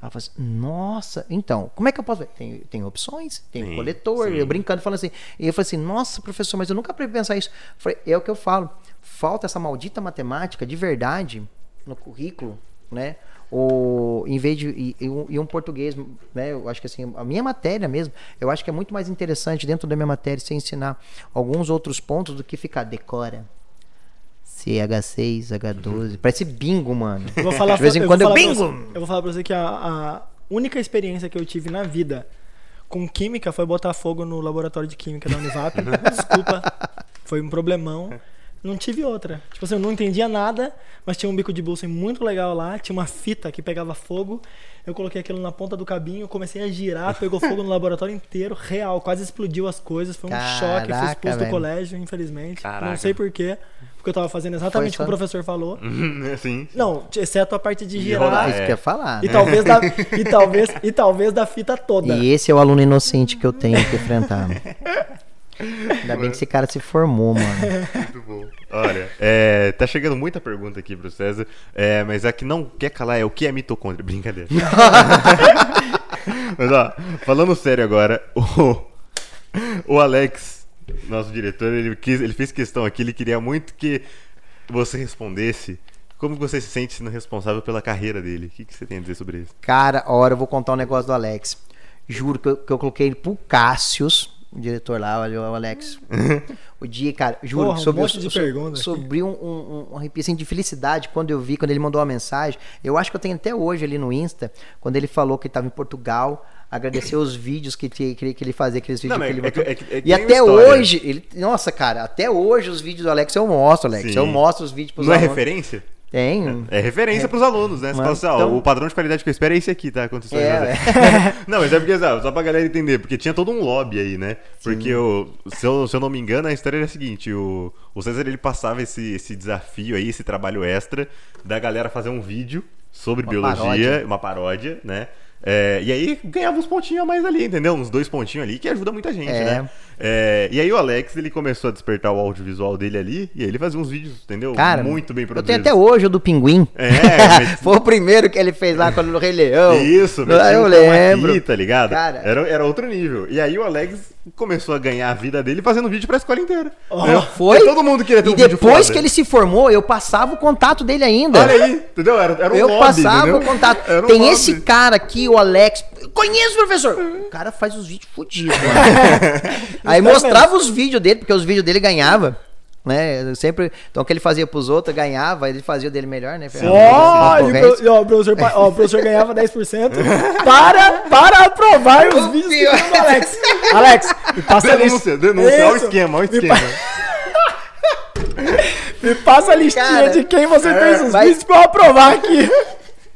Ela falou assim, nossa, então, como é que eu posso ver? Tem, tem opções, tem Sim, coletor, sim. eu brincando, falando assim. E eu falei assim, nossa, professor, mas eu nunca parei pensar isso. Eu falei, é o que eu falo. Falta essa maldita matemática de verdade no currículo, né? Ou em vez de e, e um, português, né? Eu acho que assim, a minha matéria mesmo, eu acho que é muito mais interessante dentro da minha matéria você ensinar alguns outros pontos do que ficar decora. CH6, H12. Parece bingo, mano. Eu vou falar De vez em eu quando eu bingo. você- eu vou falar pra você que a, a única experiência que eu tive na vida com química foi botar fogo no laboratório de química da Univap. Desculpa, foi um problemão. Não tive outra. Tipo assim, eu não entendia nada, mas tinha um bico de bolsa muito legal lá, tinha uma fita que pegava fogo. Eu coloquei aquilo na ponta do cabinho, comecei a girar, pegou fogo no laboratório inteiro, real, quase explodiu as coisas, foi um choque, fui Caraca, expulso do velho. colégio, infelizmente. Caraca. Não sei porquê, porque eu tava fazendo exatamente o que o professor falou. Sim. Não, exceto a parte de girar. rodar, Isso é. que eu ia falar. E né? talvez, da, e, talvez, e talvez da fita toda. E esse é o aluno inocente que eu tenho que enfrentar. Ainda bem que esse cara se formou, mano. Muito bom. Olha, é, tá chegando muita pergunta aqui pro César, é, mas a que não quer calar é o que é mitocôndria. Brincadeira. mas ó, falando sério agora, o, o Alex, nosso diretor, ele, quis, ele fez questão aqui, ele queria muito que você respondesse como você se sente sendo responsável pela carreira dele. O que, que você tem a dizer sobre isso? Cara, hora eu vou contar um negócio do Alex. Juro que eu, que eu coloquei ele pro Cássius, o diretor lá, olha o Alex. o dia, cara, juro, Porra, um sobre, monte de so- pergunta. sobre um, um, um arrepio assim, de felicidade quando eu vi, quando ele mandou uma mensagem. Eu acho que eu tenho até hoje ali no Insta, quando ele falou que estava em Portugal, agradeceu os vídeos que, que, que ele fazia, aqueles vídeos Não, que ele é botou. é é que E até história. hoje, ele, nossa, cara, até hoje os vídeos do Alex eu mostro, Alex. Sim. Eu mostro os vídeos pros Não é alunos. referência? Tem. É referência pros alunos, né? Você fala assim, ó, então- o padrão de qualidade que eu espero é esse aqui, tá? Quando você É. Não, mas é porque, sabe, só pra galera entender, porque tinha todo um lobby aí, né? Porque, o, se, eu, se eu não me engano, a história era a seguinte, o, o César, ele passava esse, esse desafio aí, esse trabalho extra, da galera fazer um vídeo sobre Uma biologia, paródia. uma paródia, né? É, e aí ganhava uns pontinhos a mais ali, entendeu? Uns dois pontinhos ali, que ajuda muita gente, É. né? É, e aí o Alex, ele começou a despertar o audiovisual dele ali, e aí ele fazia uns vídeos, entendeu? Cara, Muito bem eu produzidos. tenho até hoje o do Pinguim. É, mas- Foi o primeiro que ele fez lá quando no Rei Leão. Isso, metia eu um lembro. key, tá ligado? Cara. Era, era outro nível. E aí o Alex começou a ganhar a vida dele fazendo vídeo pra escola inteira. Oh? Foi? Todo mundo queria ter E um vídeo depois foda. que ele se formou, eu passava o contato dele ainda. Olha aí, entendeu? Era, era um eu lobby, passava entendeu? o contato. Um Tem lobby. esse cara aqui, o Alex. Conheço, professor. O cara faz os vídeos fodidos, mano. Aí mostrava os vídeos dele, porque os vídeos dele ganhava. Né? Sempre. Então, o que ele fazia pros outros, ganhava, ele fazia o dele melhor, né? Ó, e o, professor, pa- ó, o professor ganhava 10% para, para aprovar os vídeos que do Alex. Alex, me passa a Denúncia, lista. denúncia. Olha o esquema, olha o Me esquema. Me passa a listinha Cara, de quem você fez os vai- vídeos pra eu aprovar aqui.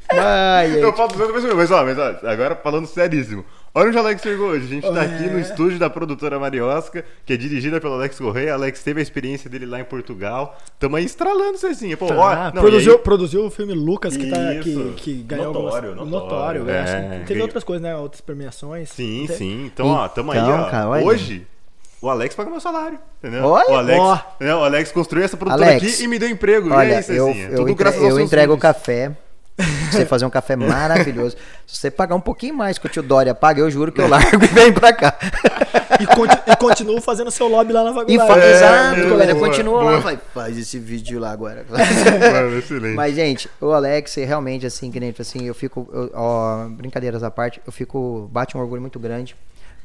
Ai, eu falo 200 vezes, mas ó, mas ó, agora falando seríssimo. Olha onde o Alex chegou hoje. A gente tá aqui no estúdio da produtora Mariosca, que é dirigida pelo Alex Correia. Alex teve a experiência dele lá em Portugal. Tamo aí estralando, Cezinha. Pô, tá, não, produziu, aí... produziu o filme Lucas, que, tá, que, que ganhou notório, algumas... Notório. notório é. Teve outras coisas, né? Outras premiações. Sim, sim. Então, ó, tamo então, aí, ó. Cara, hoje... O Alex paga meu salário, entendeu? Olha, o, Alex, oh. o Alex construiu essa produtora Alex, aqui e me deu emprego. Olha, e aí, Cezinha? Eu, eu, Tudo entre, eu entrego o café você fazer um café maravilhoso. Se você pagar um pouquinho mais que o tio Dória paga, eu juro que eu largo e venho pra cá. E, conti e continuo fazendo seu lobby lá na faculdade. É, Exato, galera. Continua lá. Vai, faz esse vídeo lá agora. Mano. Mas, gente, o Alex, realmente, assim, que nem assim, eu fico. Eu, ó, brincadeiras à parte, eu fico. Bate um orgulho muito grande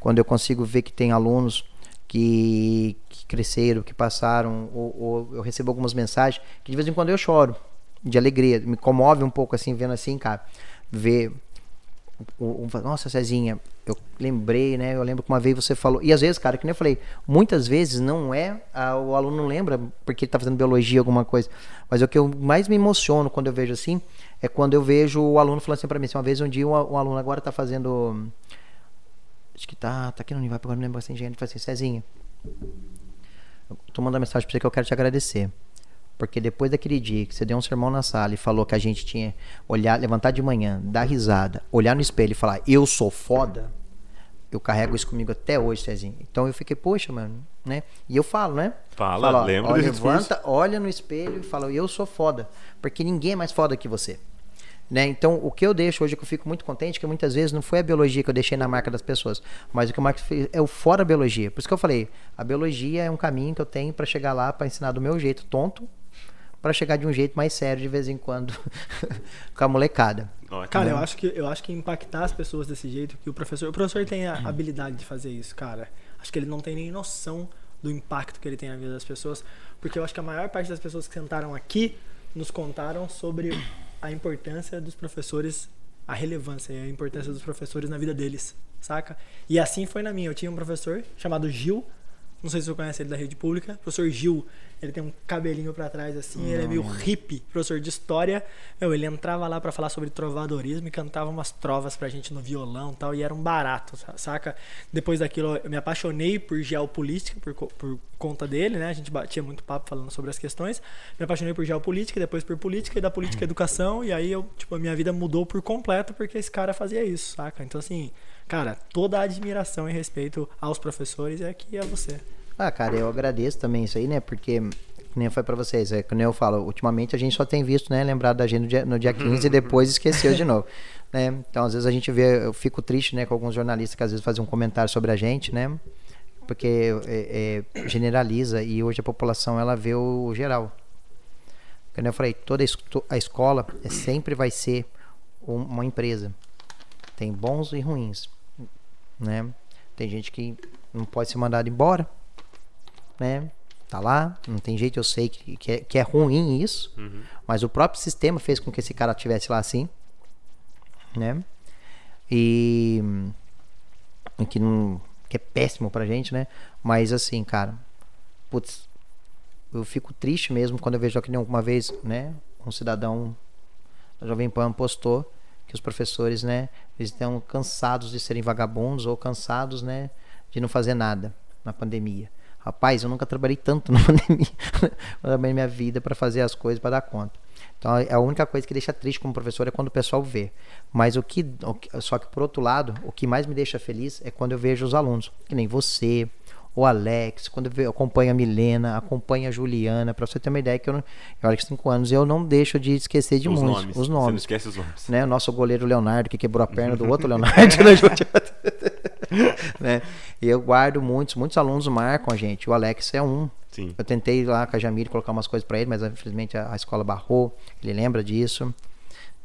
quando eu consigo ver que tem alunos que, que cresceram, que passaram, ou, ou eu recebo algumas mensagens que de vez em quando eu choro de alegria. Me comove um pouco assim, vendo assim, cara. Ver. O, o, nossa, Cezinha, eu lembrei, né? Eu lembro que uma vez você falou. E às vezes, cara, que nem eu falei, muitas vezes não é. A, o aluno não lembra porque ele tá fazendo biologia, alguma coisa. Mas o que eu mais me emociono quando eu vejo assim é quando eu vejo o aluno falando assim pra mim. Assim, uma vez, um dia, um, um aluno agora tá fazendo. Acho que tá, tá aqui no Univap, agora não lembro assim, gente. Ele fala assim, Cezinha. Eu tô mandando mensagem pra você que eu quero te agradecer. Porque depois daquele dia que você deu um sermão na sala e falou que a gente tinha olhar, levantar de manhã, dar risada, olhar no espelho e falar, eu sou foda, eu carrego isso comigo até hoje, Cezinho. Então eu fiquei, poxa, mano, né? E eu falo, né? Fala, falo, lembra ó, Levanta, olha no espelho e fala, eu sou foda. Porque ninguém é mais foda que você. Né? Então, o que eu deixo hoje, que eu fico muito contente, que muitas vezes não foi a biologia que eu deixei na marca das pessoas, mas o que eu mais fiz é o fora biologia. Por isso que eu falei, a biologia é um caminho que eu tenho para chegar lá, para ensinar do meu jeito tonto, para chegar de um jeito mais sério de vez em quando com a molecada. Cara, eu acho que eu acho que impactar as pessoas desse jeito que o professor, o professor tem a habilidade de fazer isso, cara. Acho que ele não tem nem noção do impacto que ele tem na vida das pessoas, porque eu acho que a maior parte das pessoas que sentaram aqui nos contaram sobre a importância dos professores, a relevância e a importância dos professores na vida deles, saca? E assim foi na minha. Eu tinha um professor chamado Gil, não sei se você conhece ele da rede pública, professor Gil. Ele tem um cabelinho para trás assim, não, ele é meio hippie, professor de história. Meu, ele entrava lá para falar sobre trovadorismo e cantava umas trovas pra gente no violão e tal, e era um barato, saca? Depois daquilo eu me apaixonei por geopolítica, por, por conta dele, né? A gente batia muito papo falando sobre as questões. Me apaixonei por geopolítica, depois por política e da política educação, e aí eu, tipo, a minha vida mudou por completo porque esse cara fazia isso, saca? Então assim, cara, toda a admiração e respeito aos professores é aqui a você. Ah, cara, eu agradeço também isso aí, né? Porque nem foi para vocês, é como eu falo, ultimamente a gente só tem visto, né, lembrar da gente no dia, no dia 15 e depois esqueceu de novo, né? Então, às vezes a gente vê, eu fico triste, né, com alguns jornalistas que às vezes fazem um comentário sobre a gente, né? Porque é, é, generaliza e hoje a população ela vê o geral. Como eu falei, toda a escola é, sempre vai ser uma empresa. Tem bons e ruins, né? Tem gente que não pode ser mandado embora, né? Tá lá, não tem jeito, eu sei que, que, é, que é ruim isso, uhum. mas o próprio sistema fez com que esse cara estivesse lá assim, né? E que não que é péssimo pra gente, né? Mas assim, cara, putz, eu fico triste mesmo quando eu vejo que uma vez, né, um cidadão da Jovem Pan postou os professores, né, eles estão cansados de serem vagabundos ou cansados, né, de não fazer nada na pandemia. Rapaz, eu nunca trabalhei tanto na pandemia, na minha vida para fazer as coisas, para dar conta. Então, é a única coisa que deixa triste como professor é quando o pessoal vê. Mas o que, só que por outro lado, o que mais me deixa feliz é quando eu vejo os alunos, que nem você, o Alex, quando eu acompanho a Milena, acompanho a Juliana, para você ter uma ideia que eu, não, eu olho que cinco anos eu não deixo de esquecer de os muitos, nomes. os nomes. Você não esquece os nomes. Né? O nosso goleiro Leonardo que quebrou a perna do outro Leonardo, né? né? E eu guardo muitos, muitos alunos marcam a gente. O Alex é um. Sim. Eu tentei lá com a Jamile colocar umas coisas para ele, mas infelizmente a, a, escola barrou. Ele lembra disso.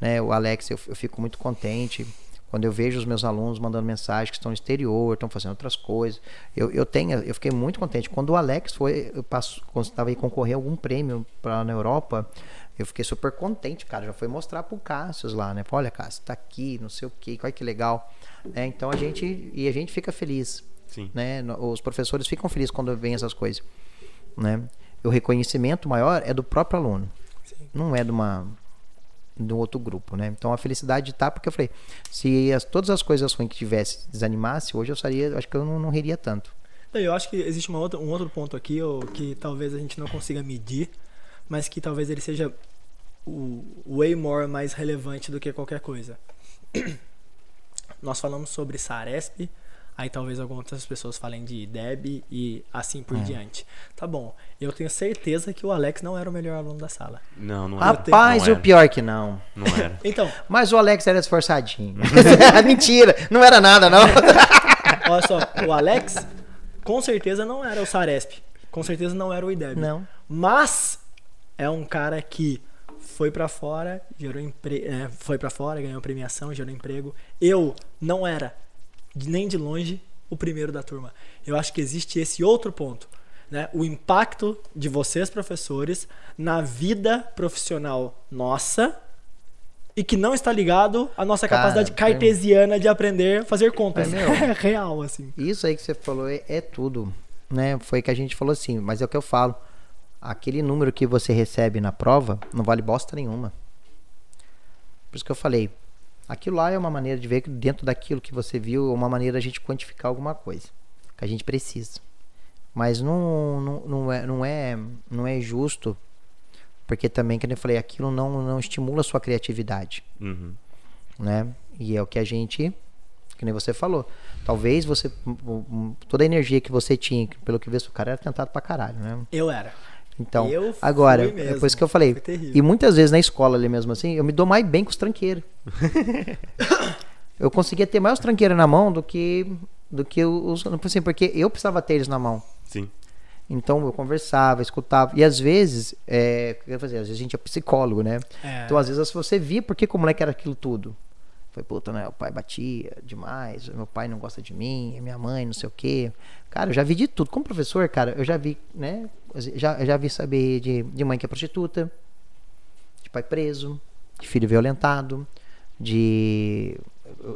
Né? O Alex, eu, eu fico muito contente quando eu vejo os meus alunos mandando mensagem que estão no exterior, estão fazendo outras coisas. Eu, eu tenho, eu fiquei muito contente. Quando o Alex foi, eu passo, quando estava aí concorrer a algum prêmio para na Europa, eu fiquei super contente, cara. Já foi mostrar pro Cássio lá, né? Olha, Cássio, tá aqui, não sei o quê, olha que legal. É, então a gente e a gente fica feliz, Sim. né? Os professores ficam felizes quando vêm essas coisas, né? O reconhecimento maior é do próprio aluno, Sim. não é de uma do outro grupo, né? Então a felicidade tá porque eu falei, se as, todas as coisas ruins que tivesse desanimasse, hoje eu estaria, acho que eu não, não riria tanto. Eu acho que existe uma outra, um outro ponto aqui que talvez a gente não consiga medir, mas que talvez ele seja o way more mais relevante do que qualquer coisa. Nós falamos sobre Saresp, aí talvez algumas outras pessoas falem de Deb e assim por é. diante. Tá bom, eu tenho certeza que o Alex não era o melhor aluno da sala. Não, não era. Rapaz, o pior que não. Não era. então. Mas o Alex era esforçadinho. Mentira, não era nada, não. Olha só, o Alex com certeza não era o Saresp. Com certeza não era o IDEB. Não. Mas é um cara que foi para fora, gerou empre... É, foi para fora, ganhou premiação, gerou emprego. Eu não era nem de longe o primeiro da turma. Eu acho que existe esse outro ponto, né? O impacto de vocês professores na vida profissional nossa e que não está ligado à nossa Cara, capacidade cartesiana de aprender a fazer contas. É real assim. Isso aí que você falou é, é tudo, né? Foi que a gente falou assim, mas é o que eu falo aquele número que você recebe na prova não vale bosta nenhuma. Por isso que eu falei, aquilo lá é uma maneira de ver que dentro daquilo que você viu, é uma maneira a gente quantificar alguma coisa que a gente precisa. Mas não, não, não, é, não, é, não é justo, porque também, como eu falei, aquilo não, não estimula a sua criatividade. Uhum. Né? E é o que a gente, que nem você falou, talvez você, toda a energia que você tinha, pelo que vê, o cara era tentado pra caralho, né? Eu era. Então, eu agora, mesmo, depois que eu falei, e muitas vezes na escola ali mesmo assim, eu me dou mais bem com os tranqueiros. eu conseguia ter mais os tranqueiros na mão do que do que os, assim, porque eu precisava ter eles na mão. Sim. Então eu conversava, escutava. E às vezes, é, eu fazia? Às vezes a gente é psicólogo, né? É. Então às vezes você via por que o moleque era aquilo tudo. Foi, puta, né? O pai batia demais, meu pai não gosta de mim, minha mãe, não sei o quê. Cara, eu já vi de tudo. Como professor, cara, eu já vi, né? Já, já vi saber de, de mãe que é prostituta, de pai preso, de filho violentado, de.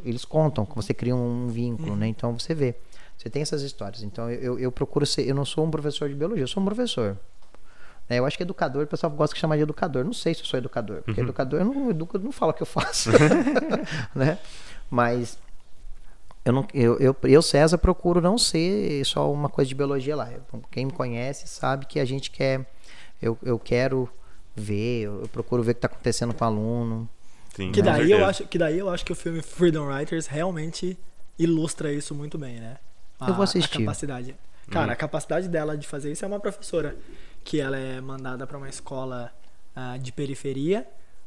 Eles contam que você cria um vínculo, né? Então você vê. Você tem essas histórias. Então eu, eu, eu procuro ser. Eu não sou um professor de biologia, eu sou um professor. É, eu acho que educador, o pessoal gosta de chamar de educador. Não sei se eu sou educador, porque uhum. educador eu não educo, não fala o que eu faço. né? Mas eu, não, eu, eu, eu, César, procuro não ser só uma coisa de biologia lá. Quem me conhece sabe que a gente quer. Eu, eu quero ver, eu, procuro ver o que está acontecendo com o aluno. Sim, que, daí eu acho, que daí eu acho que o filme Freedom Writers realmente ilustra isso muito bem, né? A, eu vou assistir. A capacidade. Cara, hum. a capacidade dela de fazer isso é uma professora que ela é mandada para uma escola uh, de periferia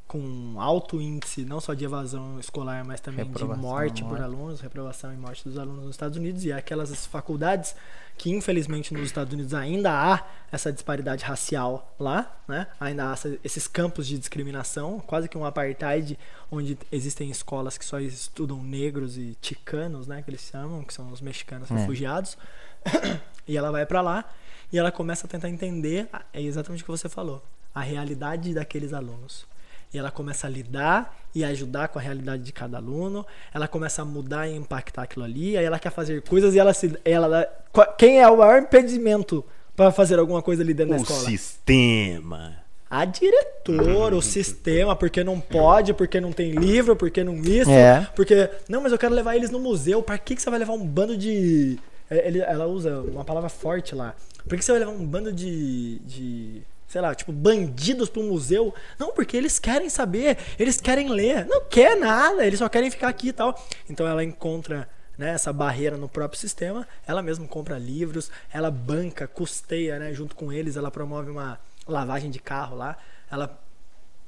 com alto índice não só de evasão escolar, mas também de morte, morte por alunos, reprovação e morte dos alunos nos Estados Unidos e aquelas faculdades que infelizmente nos Estados Unidos ainda há essa disparidade racial lá, né? Ainda há esses campos de discriminação, quase que um apartheid, onde existem escolas que só estudam negros e ticanos, né? Que eles chamam, que são os mexicanos é. refugiados. e ela vai para lá e ela começa a tentar entender, é exatamente o que você falou, a realidade daqueles alunos. E ela começa a lidar e ajudar com a realidade de cada aluno. Ela começa a mudar e impactar aquilo ali. Aí ela quer fazer coisas e ela se. Ela, quem é o maior impedimento para fazer alguma coisa ali dentro o da escola? O sistema. A diretora, o sistema, porque não pode, porque não tem livro, porque não isso, é. porque. Não, mas eu quero levar eles no museu. Para que, que você vai levar um bando de. É, ele, ela usa uma palavra forte lá. Por que você vai levar um bando de. de sei lá, tipo, bandidos pro museu? Não, porque eles querem saber, eles querem ler. Não quer nada, eles só querem ficar aqui e tal. Então ela encontra né, essa barreira no próprio sistema, ela mesma compra livros, ela banca, custeia, né, junto com eles, ela promove uma lavagem de carro lá, ela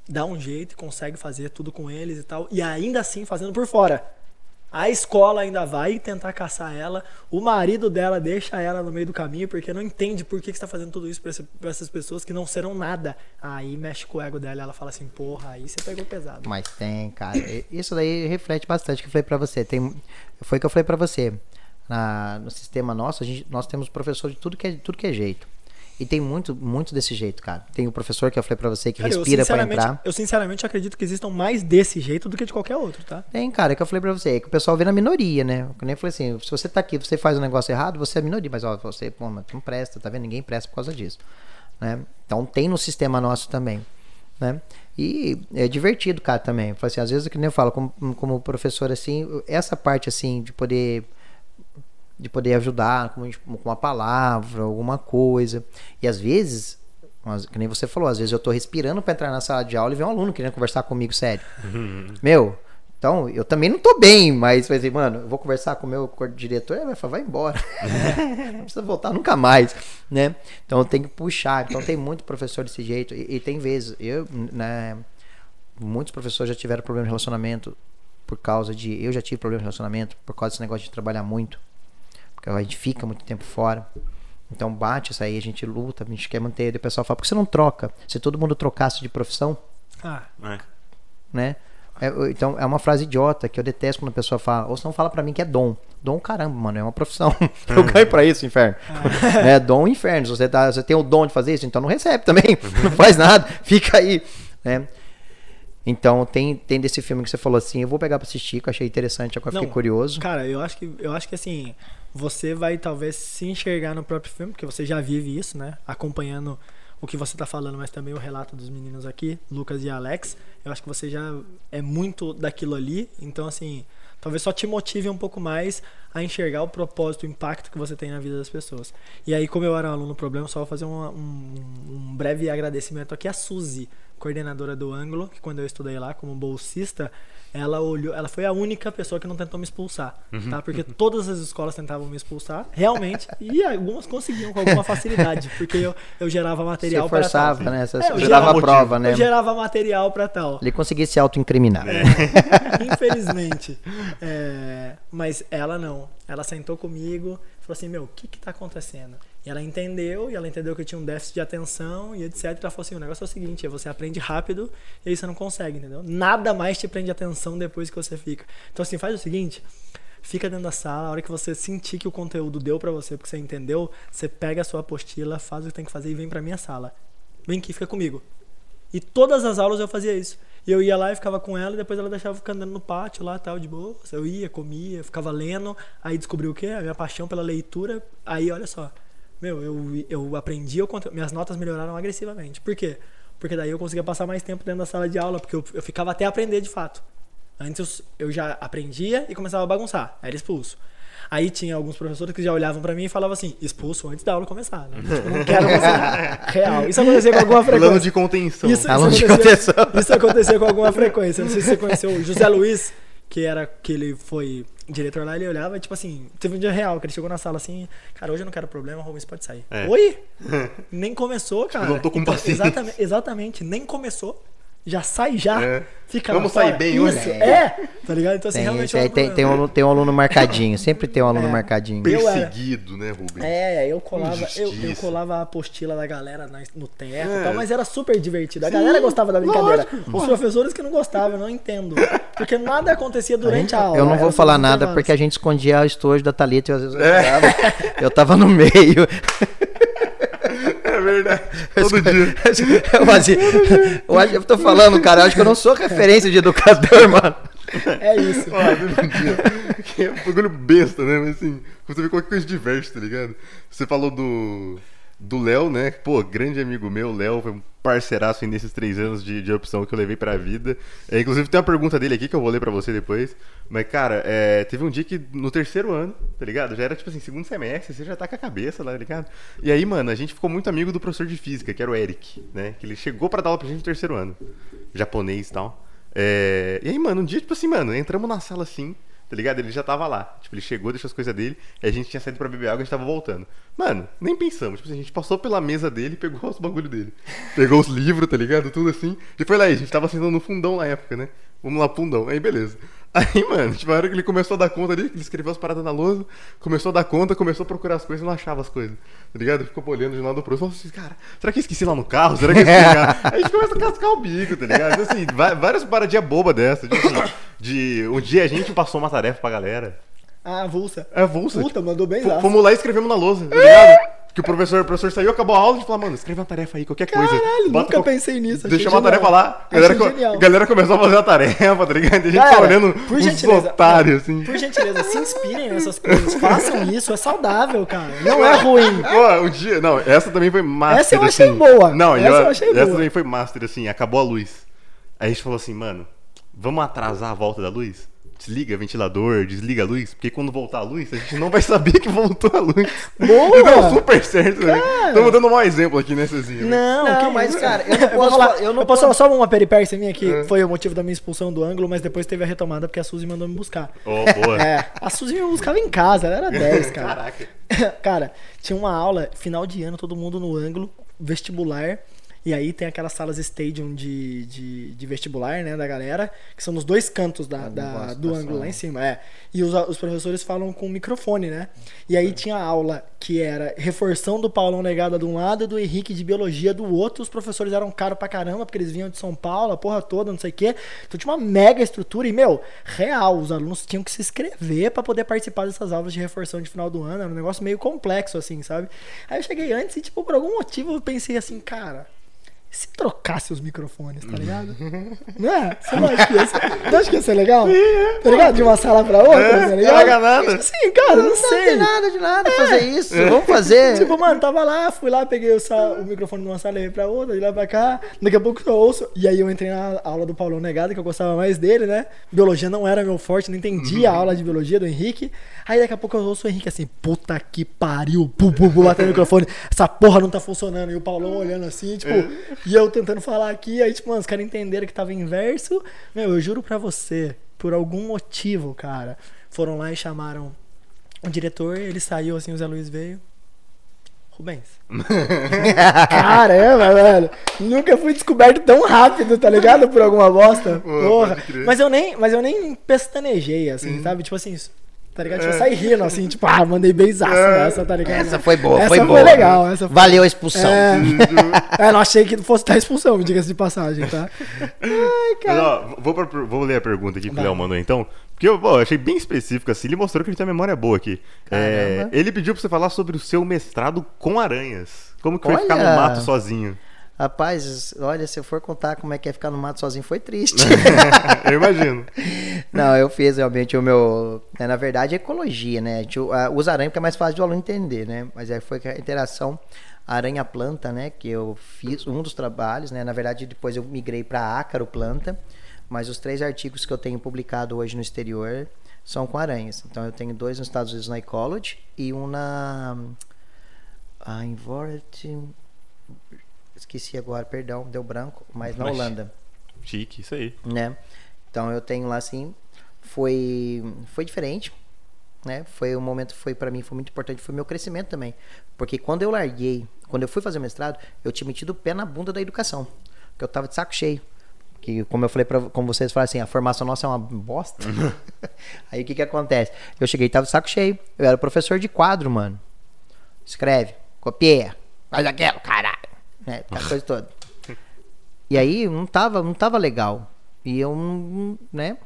dá um jeito e consegue fazer tudo com eles e tal, e ainda assim fazendo por fora. A escola ainda vai tentar caçar ela. O marido dela deixa ela no meio do caminho porque não entende por que, que está fazendo tudo isso para essas pessoas que não serão nada. Aí mexe com o ego dela. Ela fala assim: Porra, aí você pegou pesado. Mas tem, cara. Isso daí reflete bastante o que eu falei para você. Tem, foi o que eu falei para você. Na, no sistema nosso, gente, nós temos professor de tudo que é, tudo que é jeito. E tem muito, muito desse jeito, cara. Tem o professor que eu falei pra você que cara, respira para entrar. Eu sinceramente acredito que existam mais desse jeito do que de qualquer outro, tá? Tem, cara, é que eu falei pra você, é que o pessoal vê na minoria, né? Eu nem falei assim, se você tá aqui, você faz um negócio errado, você é minoria, mas ó, você, pô, mas não presta, tá vendo? Ninguém presta por causa disso. Né? Então tem no sistema nosso também. né? E é divertido, cara, também. Assim, às vezes, que nem eu falo, como, como professor, assim, essa parte, assim, de poder de poder ajudar com, uma palavra, alguma coisa. E às vezes, que nem você falou, às vezes eu tô respirando para entrar na sala de aula e vem um aluno querendo conversar comigo sério. Uhum. Meu, então, eu também não tô bem, mas vai dizer, mano, eu vou conversar com o meu diretor, ele vai falar, vai embora. não precisa voltar nunca mais, né? Então, eu tenho que puxar. Então, tem muito professor desse jeito. E, e tem vezes, eu, né, muitos professores já tiveram problema de relacionamento por causa de, eu já tive problema de relacionamento por causa desse negócio de trabalhar muito, porque a gente fica muito tempo fora. Então, bate isso aí, a gente luta, a gente quer manter. E o pessoal fala, por que você não troca? Se todo mundo trocasse de profissão, ah, é. né? É, então, é uma frase idiota que eu detesto quando a pessoa fala. Ou se não fala pra mim que é dom. Dom, caramba, mano, é uma profissão. eu ganho pra isso, inferno. Ah. é dom, inferno. Se você, tá, você tem o dom de fazer isso, então não recebe também. não faz nada. Fica aí. Né? Então tem, tem desse filme que você falou assim, eu vou pegar pra assistir, que eu achei interessante, eu fiquei curioso. Cara, eu acho que eu acho que assim, você vai talvez se enxergar no próprio filme, porque você já vive isso, né? Acompanhando o que você está falando, mas também o relato dos meninos aqui, Lucas e Alex. Eu acho que você já é muito daquilo ali, então assim, talvez só te motive um pouco mais a enxergar o propósito, o impacto que você tem na vida das pessoas. E aí, como eu era um aluno problema, só vou fazer um, um, um breve agradecimento aqui à Suzy, coordenadora do ângulo, que quando eu estudei lá como bolsista, ela olhou, ela foi a única pessoa que não tentou me expulsar, uhum. tá? Porque todas as escolas tentavam me expulsar, realmente, e algumas conseguiam com alguma facilidade, porque eu, eu gerava material para tal. né? Você é, gerava prova, né? Eu gerava material para tal. Ele conseguia se autoincriminar. É, infelizmente. É, mas ela não. Ela sentou comigo, falou assim: "Meu, o que que tá acontecendo?" E ela entendeu, e ela entendeu que eu tinha um déficit de atenção e etc. Ela falou assim: o negócio é o seguinte, você aprende rápido e aí você não consegue, entendeu? Nada mais te prende atenção depois que você fica. Então, assim, faz o seguinte. Fica dentro da sala, a hora que você sentir que o conteúdo deu para você, porque você entendeu, você pega a sua apostila, faz o que tem que fazer e vem pra minha sala. Vem aqui, fica comigo. E todas as aulas eu fazia isso. E eu ia lá e ficava com ela, e depois ela deixava ficar andando no pátio lá, tal, de boa. Eu ia, comia, ficava lendo, aí descobri o quê? A minha paixão pela leitura. Aí, olha só, meu, eu, eu aprendi, eu, minhas notas melhoraram agressivamente. Por quê? Porque daí eu conseguia passar mais tempo dentro da sala de aula, porque eu, eu ficava até aprender de fato. Antes eu, eu já aprendia e começava a bagunçar, era expulso. Aí tinha alguns professores que já olhavam para mim e falavam assim, expulso antes da aula começar. Né? Tipo, não quero você real. Isso acontecia com alguma frequência. Plano de contenção. Isso, isso, de contenção. isso acontecia com alguma frequência. Não sei se você conheceu o José Luiz, que era que ele foi diretor lá, ele olhava, tipo assim, teve um dia real, que ele chegou na sala assim, cara, hoje eu não quero problema, Rubens pode sair. É. Oi? nem começou, cara. Tipo, não tô com então, paciência. Exatamente, exatamente, nem começou já sai já. É. Fica Vamos sair bem hoje. É, tá ligado? Então, assim, tem, realmente. É tem, tem, um, tem um aluno marcadinho, sempre tem um aluno é. marcadinho. Perseguido, né, Rubens? É, eu colava, eu, eu, colava a apostila da galera no teto é. e tal, mas era super divertido. A Sim, galera gostava da brincadeira. Lógico. Os professores que não gostavam, eu não entendo. Porque nada acontecia durante a, a aula. Eu não vou falar nada porque a gente escondia o estojo da Thalita e às vezes eu, é. eu tava no meio. É verdade. Todo dia. Eu, assim, eu, acho, eu tô falando, cara, eu acho que eu não sou referência de educador, mano. É isso. que é um bagulho besta, né? Mas assim, você vê qualquer coisa diversa, tá ligado? Você falou do do Léo, né? Pô, grande amigo meu, Léo, foi um parceiraço nesses três anos de, de opção que eu levei pra vida. É, inclusive tem uma pergunta dele aqui que eu vou ler pra você depois. Mas, cara, é, teve um dia que no terceiro ano, tá ligado? Já era tipo assim, segundo semestre, você já tá com a cabeça lá, tá ligado? E aí, mano, a gente ficou muito amigo do professor de física, que era o Eric, né? Que ele chegou pra dar aula pra gente no terceiro ano. Japonês e tal. É, e aí, mano, um dia, tipo assim, mano, entramos na sala assim tá ligado? Ele já tava lá. Tipo, ele chegou, deixou as coisas dele, e a gente tinha saído pra beber água e a gente tava voltando. Mano, nem pensamos. Tipo, assim, a gente passou pela mesa dele e pegou os bagulho dele. Pegou os livros, tá ligado? Tudo assim. E foi lá, a gente tava sentando no fundão na época, né? Vamos lá, fundão. Aí, beleza. Aí, mano, tipo, a hora que ele começou a dar conta ali, que ele escreveu as paradas na lousa, começou a dar conta, começou a procurar as coisas e não achava as coisas. Tá ligado? Ficou olhando de um lado pro outro. Falou assim, cara, será que eu esqueci lá no carro? Será que eu esqueci lá? Aí a gente começa a cascar o bico, tá ligado? Então, assim, várias paradinhas bobas dessa. De, assim, de um dia a gente passou uma tarefa pra galera. Ah, avulsa. É avulsa. Puta, tipo, mandou bem lá. Fomos lá e escrevemos na lousa, tá ligado? Que o professor, o professor saiu, acabou a aula e falou, mano, escreve uma tarefa aí, qualquer coisa. Caralho, nunca qual- pensei nisso. Deixa uma tarefa lá. A galera, co- galera começou a fazer a tarefa, tá ligado? A gente Galera, tá olhando por uns gentileza, otários, assim. Por gentileza, se inspirem nessas coisas. Façam isso, é saudável, cara. Não é ruim. Pô, um dia. Não, essa também foi master. Essa eu achei assim. boa. Não, Essa eu- eu achei Essa boa. também foi master, assim, acabou a luz. Aí a gente falou assim, mano, vamos atrasar a volta da luz? Desliga ventilador, desliga a luz, porque quando voltar a luz, a gente não vai saber que voltou a luz. Boa! E deu super certo, né? Estamos dando um mau exemplo aqui nesse assim. Não, Não, que mas, isso? cara, eu não posso falar, falar- eu não posso posso- falar só uma peripécia minha que É. foi o motivo da minha expulsão do ângulo, mas depois teve a retomada porque a Suzy mandou me buscar. Oh, boa. É, a Suzy me buscava em casa, ela era 10, cara. Caraca. Cara, tinha uma aula, final de ano, todo mundo no ângulo, vestibular. E aí tem aquelas salas stadium de, de, de vestibular, né, da galera, que são nos dois cantos da, da- gosto do da ângulo lá em cima. É. E os, os professores falam com microfone, né? E aí tinha aula que era reforção do Paulão Negada de um lado e do Henrique de Biologia do outro. Os professores eram caros pra caramba, porque eles vinham de São Paulo, a porra toda, não sei o quê. Então tinha uma mega estrutura. E, meu, real, os alunos tinham que se inscrever pra poder participar dessas aulas de reforção de final do ano. Era um negócio meio complexo, assim, sabe? Aí eu cheguei antes e, tipo, por algum motivo eu pensei assim, cara. Se trocasse os microfones, tá ligado? Não é? Você não acha que ia ser, não acha que ia ser legal? Tá ligado? De uma sala pra outra, É, tá ligado? nada. Sim, cara, não, Não sei. tem nada de nada fazer isso. Vamos fazer. Tipo, mano, tava lá, fui lá, peguei o, o microfone de uma sala e pra outra, de lá pra cá. Daqui a pouco eu ouço. E aí eu entrei na aula do Paulão Negado, que eu gostava mais dele, né? Biologia não era meu forte, não entendia a aula de biologia do Henrique. Aí daqui a pouco eu ouço o Henrique assim, puta que pariu, pu, pu, pu, batendo no microfone, essa porra não tá funcionando. E o Paulão olhando assim, tipo, e eu tentando falar aqui, aí, tipo, mano, os caras entenderam que tava inverso. Meu, eu juro pra você, por algum motivo, cara, foram lá e chamaram o diretor, ele saiu assim, o Zé Luiz veio. Rubens. Caramba, velho. Nunca fui descoberto tão rápido, tá ligado? Por alguma bosta. Porra. Mas eu nem, mas eu nem pestanejei, assim, sabe? Tipo assim, tá ligado? Tipo, eu saí rindo, assim, tipo, ah, mandei beijaço nessa, tá ligado? Essa foi boa, essa foi foi boa. legal, essa foi- Valeu a expulsão. É, é, não achei que fosse dar expulsão, me diga-se de passagem, tá? Ai, Mas, cara. ó, vou, pra- vou ler a pergunta aqui que o. Léo mandou então. Porque eu, pô, eu achei bem específico assim. Ele mostrou que ele tem uma memória boa aqui. É, ele pediu pra você falar sobre o seu mestrado com aranhas. Como que foi Olha! ficar no mato sozinho? Rapaz, olha, se eu for contar como é que é ficar no mato sozinho, foi triste. eu imagino. Não, eu fiz realmente o meu. né, na verdade, ecologia, né? A gente ah, usa aranha porque é mais fácil de o aluno entender, né? Mas aí foi a interação aranha-planta, né? Que eu fiz um dos trabalhos, né? Na verdade, depois eu migrei para ácaro-planta. Mas os três artigos que eu tenho publicado hoje no exterior são com aranhas. Então eu tenho dois nos Estados Unidos na Ecology e um na. A Invort. Esqueci agora, perdão, deu branco, mas na Mas- Holanda Chique, isso aí. né? Então eu tenho lá assim, foi foi diferente, né? Foi um momento foi para mim foi muito importante, foi meu crescimento também, porque quando eu larguei, quando eu fui fazer o mestrado, eu tinha metido o pé na bunda da educação, porque eu tava de saco cheio. Que, como eu falei para como vocês falaram assim, a formação nossa é uma bosta. Aí o que que acontece? Eu cheguei, tava de saco cheio. Eu era professor de quadro, mano. Escreve, copia, faz aquilo, caralho. Né? Aquela coisa toda. E aí não tava, não tava legal. E eu, né?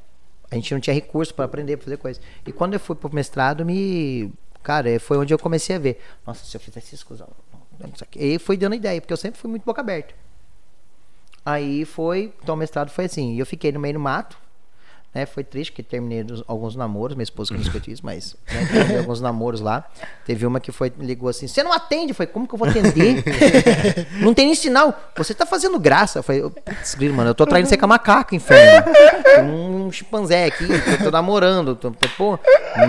A gente não tinha recurso para aprender, pra fazer coisa. E quando eu fui pro mestrado, me. Cara, foi onde eu comecei a ver. Nossa, se eu fizesse isso, cuzão. E foi dando ideia, porque eu sempre fui muito boca aberta. Aí foi. Então o mestrado foi assim. E eu fiquei no meio do mato. Né, foi triste que terminei alguns namoros, minha esposa que não escutou isso, mas né, terminei alguns namoros lá. Teve uma que foi, ligou assim: Você não atende? Eu falei: Como que eu vou atender? não tem nem sinal. Você tá fazendo graça. Eu falei: Putz, mano, eu tô traindo você com a macaco, inferno. Tem um chimpanzé aqui, eu tô namorando. Tô, tô- pô.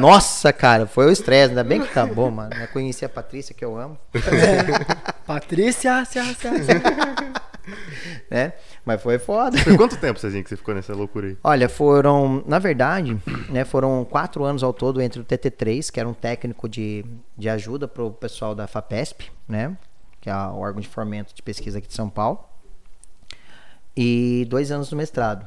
Nossa, cara, foi o estresse. Ainda bem que acabou, mano. Eu conheci a Patrícia, que eu amo. Patrícia, cia, cia, cia. né? Mas foi foda. Por quanto tempo, Cezinha, que você ficou nessa loucura aí? Olha, foram, na verdade, né, foram quatro anos ao todo entre o TT3, que era um técnico de, de ajuda para o pessoal da FAPESP, né, que é o órgão de fomento de pesquisa aqui de São Paulo, e dois anos no mestrado.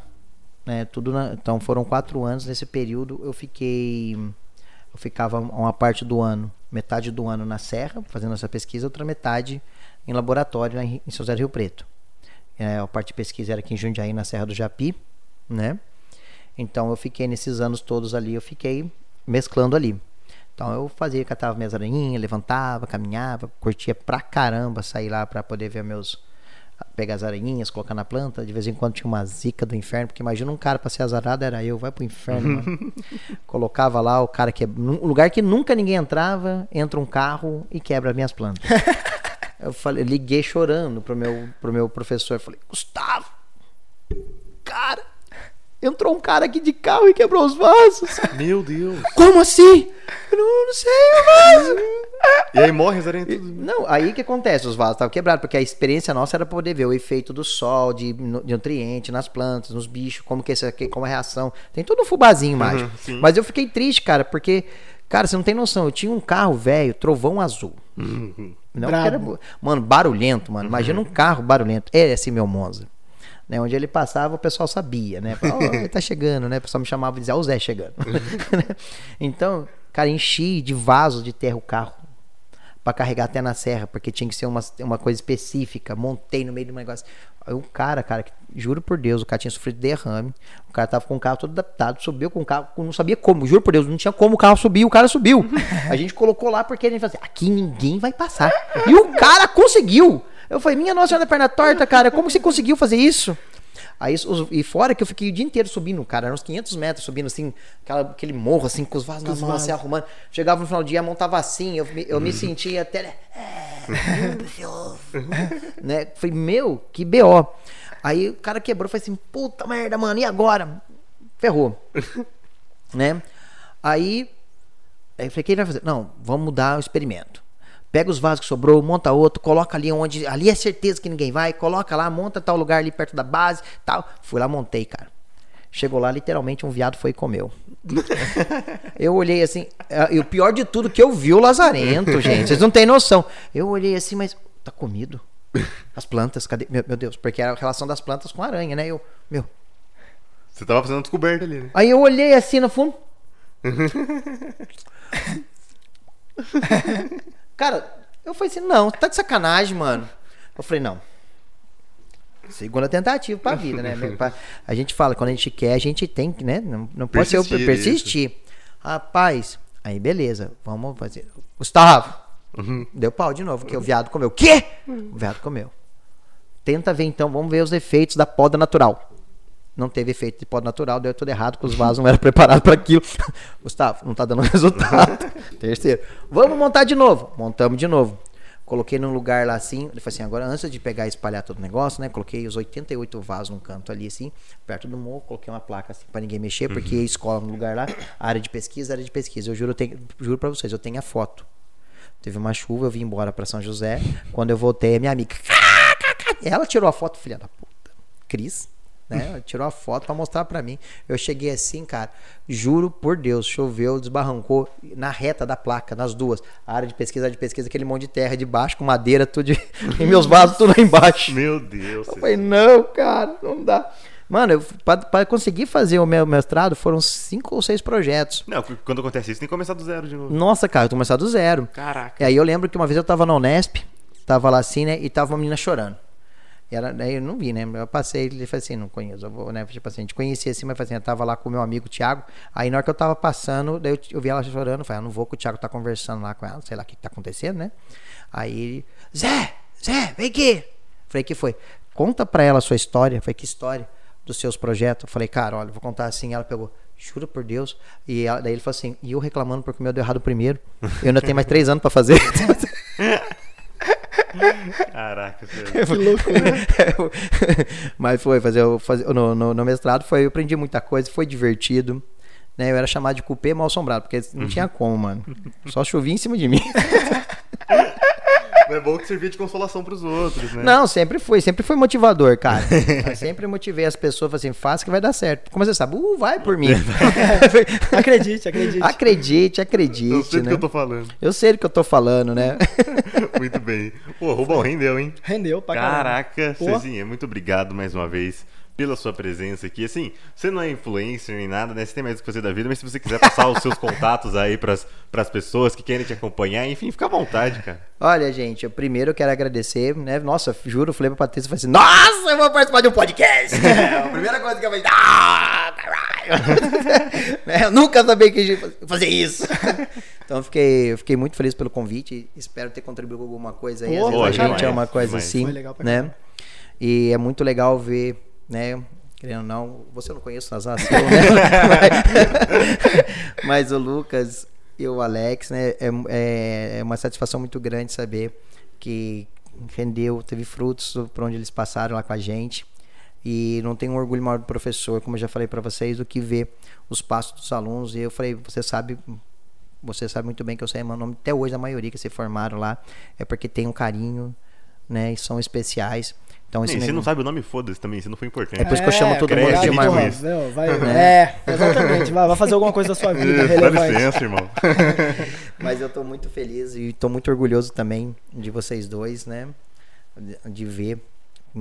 Né, tudo na- então foram quatro anos nesse período. Eu fiquei, eu ficava uma parte do ano, metade do ano na Serra fazendo essa pesquisa, outra metade em laboratório em São José do Rio Preto. É, a parte de pesquisa era aqui em Jundiaí, na Serra do Japi, né? Então eu fiquei nesses anos todos ali, eu fiquei mesclando ali. Então eu fazia, catava minhas aranhinhas, levantava, caminhava, curtia pra caramba sair lá pra poder ver meus. Pegar as aranhinhas, colocar na planta. De vez em quando tinha uma zica do inferno, porque imagina um cara pra ser azarado, era eu, vai pro inferno, mano. Colocava lá o cara que. Um lugar que nunca ninguém entrava, entra um carro e quebra minhas plantas. eu falei, liguei chorando pro meu, pro meu professor. Falei, Gustavo, cara, entrou um cara aqui de carro e quebrou os vasos. Meu Deus. Como assim? Eu não, não sei, vaso. E aí morre tudo. Não, aí que acontece? Os vasos estavam quebrados, porque a experiência nossa era poder ver o efeito do sol, de, de nutriente nas plantas, nos bichos, como que esse aqui, como a reação. Tem todo um fubazinho mágico. sim. Mas eu fiquei triste, cara, porque, cara, você não tem noção. Eu tinha um carro velho, trovão azul. Não, Brabo. que era, mano, barulhento, mano. Imagina um carro barulhento. Era esse meu Monza. Né, onde ele passava, o pessoal sabia, né? Falava, "Ó, ele tá chegando, né? O pessoal me chamava e dizia, ó, o Zé chegando. então, cara, enchi de vaso de terra o carro pra carregar até na serra, porque tinha que ser uma, uma coisa específica. Montei no meio de um negócio. Aí o cara, cara, que- juro por Deus, o cara tinha sofrido derrame. O cara tava com o carro todo adaptado, subiu com o carro, não sabia como, juro por Deus, não tinha como o carro subir, o cara subiu. A gente colocou lá porque a gente falou assim, aqui ninguém vai passar. E o cara conseguiu. Eu falei, minha nossa senhora da perna torta, cara, como você conseguiu fazer isso? Aí, os- e fora que eu fiquei o dia inteiro subindo, cara, eram uns 500 metros subindo assim, aquela- aquele morro assim, com os vasos na mão, assim, arrumando. Chegava no final do dia, montava assim, eu, me- eu me sentia até. né, delicioso. né? Falei, meu, que BO. Aí o cara quebrou, falei assim, puta merda, mano, e agora? Ferrou. né? Aí, aí eu falei, o que ele vai fazer? Não, vamos mudar o experimento. Pega os vasos que sobrou, monta outro, coloca ali onde. Ali é certeza que ninguém vai, coloca lá, monta tal lugar ali perto da base tal. Fui lá, montei, cara. Chegou lá, literalmente, um viado foi e comeu. Eu olhei assim, é, e o pior de tudo que eu vi o lazarento, gente. Vocês não têm noção. Eu olhei assim, mas tá comido? As plantas, cadê? Meu, meu Deus, porque era a relação das plantas com a aranha, né? Eu, meu. Você tava fazendo descoberta ali, né? Aí eu olhei assim no fundo. Cara, eu falei assim, não, tá de sacanagem, mano. Eu falei, não. Segunda tentativa pra vida, né? A gente fala, quando a gente quer, a gente tem que, né? Não, não pode ser o Persistir. Rapaz, aí beleza, vamos fazer. Gustavo, deu pau de novo, que o viado comeu. O quê? O viado comeu. Tenta ver então, vamos ver os efeitos da poda natural. Não teve efeito de poda natural, deu tudo errado, porque os vasos não eram preparados para aquilo. Gustavo, não tá dando resultado. Terceiro, vamos montar de novo. Montamos de novo. Coloquei num lugar lá assim, ele falou assim, agora antes de pegar e espalhar todo o negócio, né, coloquei os 88 vasos num canto ali assim, perto do morro, coloquei uma placa assim para ninguém mexer, porque Uhum. a escola no lugar lá, área de pesquisa, área de pesquisa. Eu juro, eu tenho, juro para vocês, eu tenho a foto. Teve uma chuva, eu vim embora para São José. Quando eu voltei, a minha amiga. Ela tirou a foto, filha da puta. Cris, né? Tirou a foto pra mostrar pra mim. Eu cheguei assim, cara. Juro por Deus, choveu, desbarrancou na reta da placa, nas duas. A área de pesquisa, área de pesquisa, aquele monte de terra de baixo, com madeira, tudo. De... e meus vasos tudo lá embaixo. Meu Deus. Eu falei, não, cara, não dá. Mano, pra conseguir fazer o meu mestrado, foram cinco ou seis projetos. Não, quando acontece isso, tem que começar do zero de novo. Nossa, cara, eu tô começando do zero. Caraca. E aí eu lembro que uma vez eu tava na Unesp, tava lá assim, né? E tava uma menina chorando. E ela, daí eu não vi, né? Eu passei, ele falou assim, não conheço, eu vou, né? Tipo assim, a gente conhecia assim, mas assim, eu tava lá com o meu amigo Thiago. Aí na hora que eu tava passando, daí eu, eu vi ela chorando, eu falei, ah, não vou que o Thiago tá conversando lá com ela, sei lá o que, que tá acontecendo, né? Aí Zé, Zé, vem aqui. Falei, que foi? Conta pra ela a sua história. Eu falei, que história? Dos seus projetos. Eu falei, cara, olha, eu vou contar assim. Ela pegou, juro por Deus. E ela- daí ele falou assim, e eu reclamando porque o meu deu errado primeiro. Eu ainda tenho mais três anos pra fazer. Caraca. Que loucura. Mas foi, fazer, fazer no, no, no mestrado foi, eu aprendi muita coisa, foi divertido. Né? Eu era chamado de cupê mal assombrado, porque não tinha como, mano. Só chovia em cima de mim. Mas é bom que servia de consolação pros outros, né? Não, sempre foi, sempre foi motivador, cara. Eu sempre motivei as pessoas, falei assim, faça que vai dar certo. Como você sabe, uh, vai por mim. acredite, acredite. acredite, acredite, Eu sei do né? que eu tô falando. Eu sei do que eu tô falando, né? Muito bem. Pô, Rubão, rendeu, hein? Rendeu pra. Caraca. Cezinha, muito obrigado mais uma vez pela sua presença aqui. Assim, você não é influencer nem nada, né? Você tem mais o que fazer da vida, mas se você quiser passar os seus contatos aí pras, pras pessoas que querem te acompanhar, enfim, fica à vontade, cara. Olha, gente, eu primeiro quero agradecer, né? Nossa, juro, falei pra Patrícia, falei assim, nossa, eu vou participar de um podcast! a primeira coisa que eu falei, ah, caralho! Né, eu nunca sabia que fazer isso. Então eu fiquei, eu fiquei muito feliz pelo convite. Espero ter contribuído com alguma coisa aí. Às vezes a gente é uma coisa assim, né? E é muito legal ver, né? Querendo ou não, você não conhece o Nazar, né? mas o Lucas e o Alex, né? É, é, é uma satisfação muito grande saber que rendeu, teve frutos por onde eles passaram lá com a gente. E não tem um orgulho maior do professor, como eu já falei para vocês, do que ver os passos dos alunos. E eu falei, você sabe, você sabe muito bem que eu sei meu nome até hoje a maioria que se formaram lá é porque tem um carinho, né, e são especiais. Então, esse você não sabe o nome, foda-se também, isso não foi importante. É por isso que eu chamo é, todo mundo de Marcos. É, exatamente. Vai, vai, fazer alguma coisa da sua vida. Dá licença, irmão. Mas eu estou muito feliz e estou muito orgulhoso também de vocês dois, né? De ver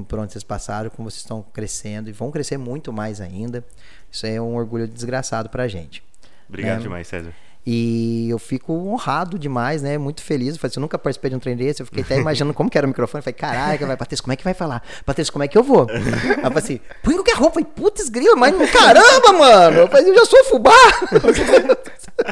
por onde vocês passaram, como vocês estão crescendo e vão crescer muito mais ainda. Isso é um orgulho desgraçado pra gente. Obrigado né? demais, César. E eu fico honrado demais, né? Muito feliz. Eu, falei, eu nunca participei de um trem desse. Eu fiquei até imaginando como que era o microfone. Eu falei, caraca, vai, Patrícia, como é que vai falar? Patrícia, como é que eu vou? Aí eu falei assim, põe qualquer roupa. Eu falei, putz, grilo, mas caramba, mano. Eu falei, eu já sou fubá.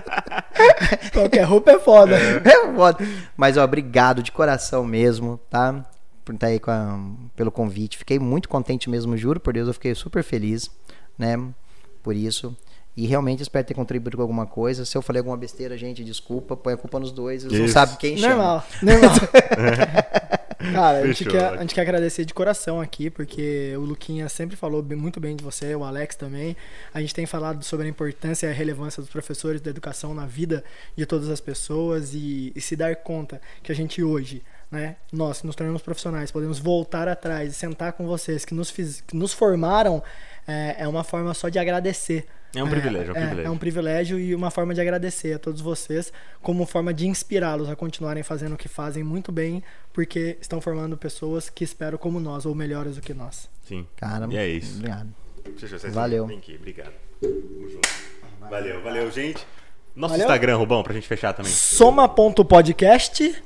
qualquer roupa é foda. É foda. Mas, ó, obrigado de coração mesmo, tá? Por estar aí a, pelo convite. Fiquei muito contente mesmo, juro por Deus. Eu fiquei super feliz, né? Por isso. E realmente espero ter contribuído com alguma coisa. Se eu falei alguma besteira, gente, desculpa. Põe a culpa nos dois. Eles não sabem quem chama. Normal, normal. Cara, a gente, quer, a gente quer agradecer de coração aqui, porque o Luquinha sempre falou muito bem de você, o Alex também. A gente tem falado sobre a importância e a relevância dos professores da educação na vida de todas as pessoas e, e se dar conta que a gente hoje, né, nós nos tornamos profissionais, podemos voltar atrás e sentar com vocês que nos, fiz, que nos formaram, é, é uma forma só de agradecer é um privilégio, é um privilégio. É, é, um privilégio e uma forma de agradecer a todos vocês, como forma de inspirá-los a continuarem fazendo o que fazem muito bem, porque estão formando pessoas que esperam como nós, ou melhores do que nós. Sim. Cara, e é isso. Obrigado. Valeu. Obrigado. Valeu, valeu, gente. Nosso valeu. Instagram, Rubão, pra gente fechar também. Soma.podcast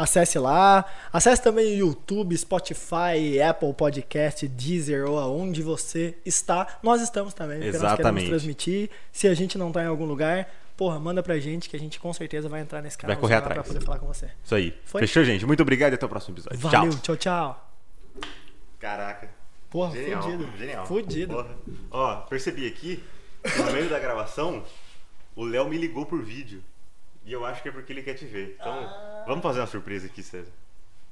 Acesse lá. Acesse também o YouTube, Spotify, Apple Podcast, Deezer ou aonde você está. Nós estamos também, porque Exatamente. nós queremos transmitir. Se a gente não está em algum lugar, porra, manda pra gente que a gente com certeza vai entrar nesse canal. Vai correr atrás. Pra poder falar com você. Isso aí. Foi? Fechou, gente. Muito obrigado e até o próximo episódio. Valeu, tchau, tchau. tchau. Caraca. Porra, Genial. fudido. Genial. Fudido. Porra. Ó, percebi aqui, no meio da gravação, o Léo me ligou por vídeo. E eu acho que é porque ele quer te ver. Então, ah. vamos fazer uma surpresa aqui, César.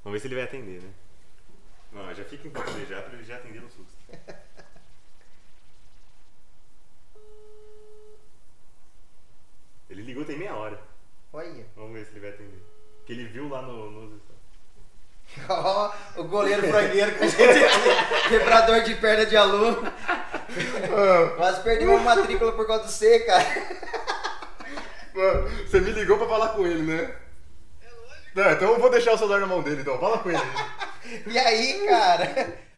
Vamos ver se ele vai atender, né? Não, já fica em você já, pra ele já atender no susto. Ele ligou tem meia hora. Olha. Vamos ver se ele vai atender. Que ele viu lá no. Ó, oh, o goleiro frangueiro com quebrador de perna de aluno. Quase perdi uma matrícula por conta do C, cara. Você me ligou pra falar com ele, né? É lógico. então eu vou deixar o celular na mão dele, então. Fala com ele. e aí, cara?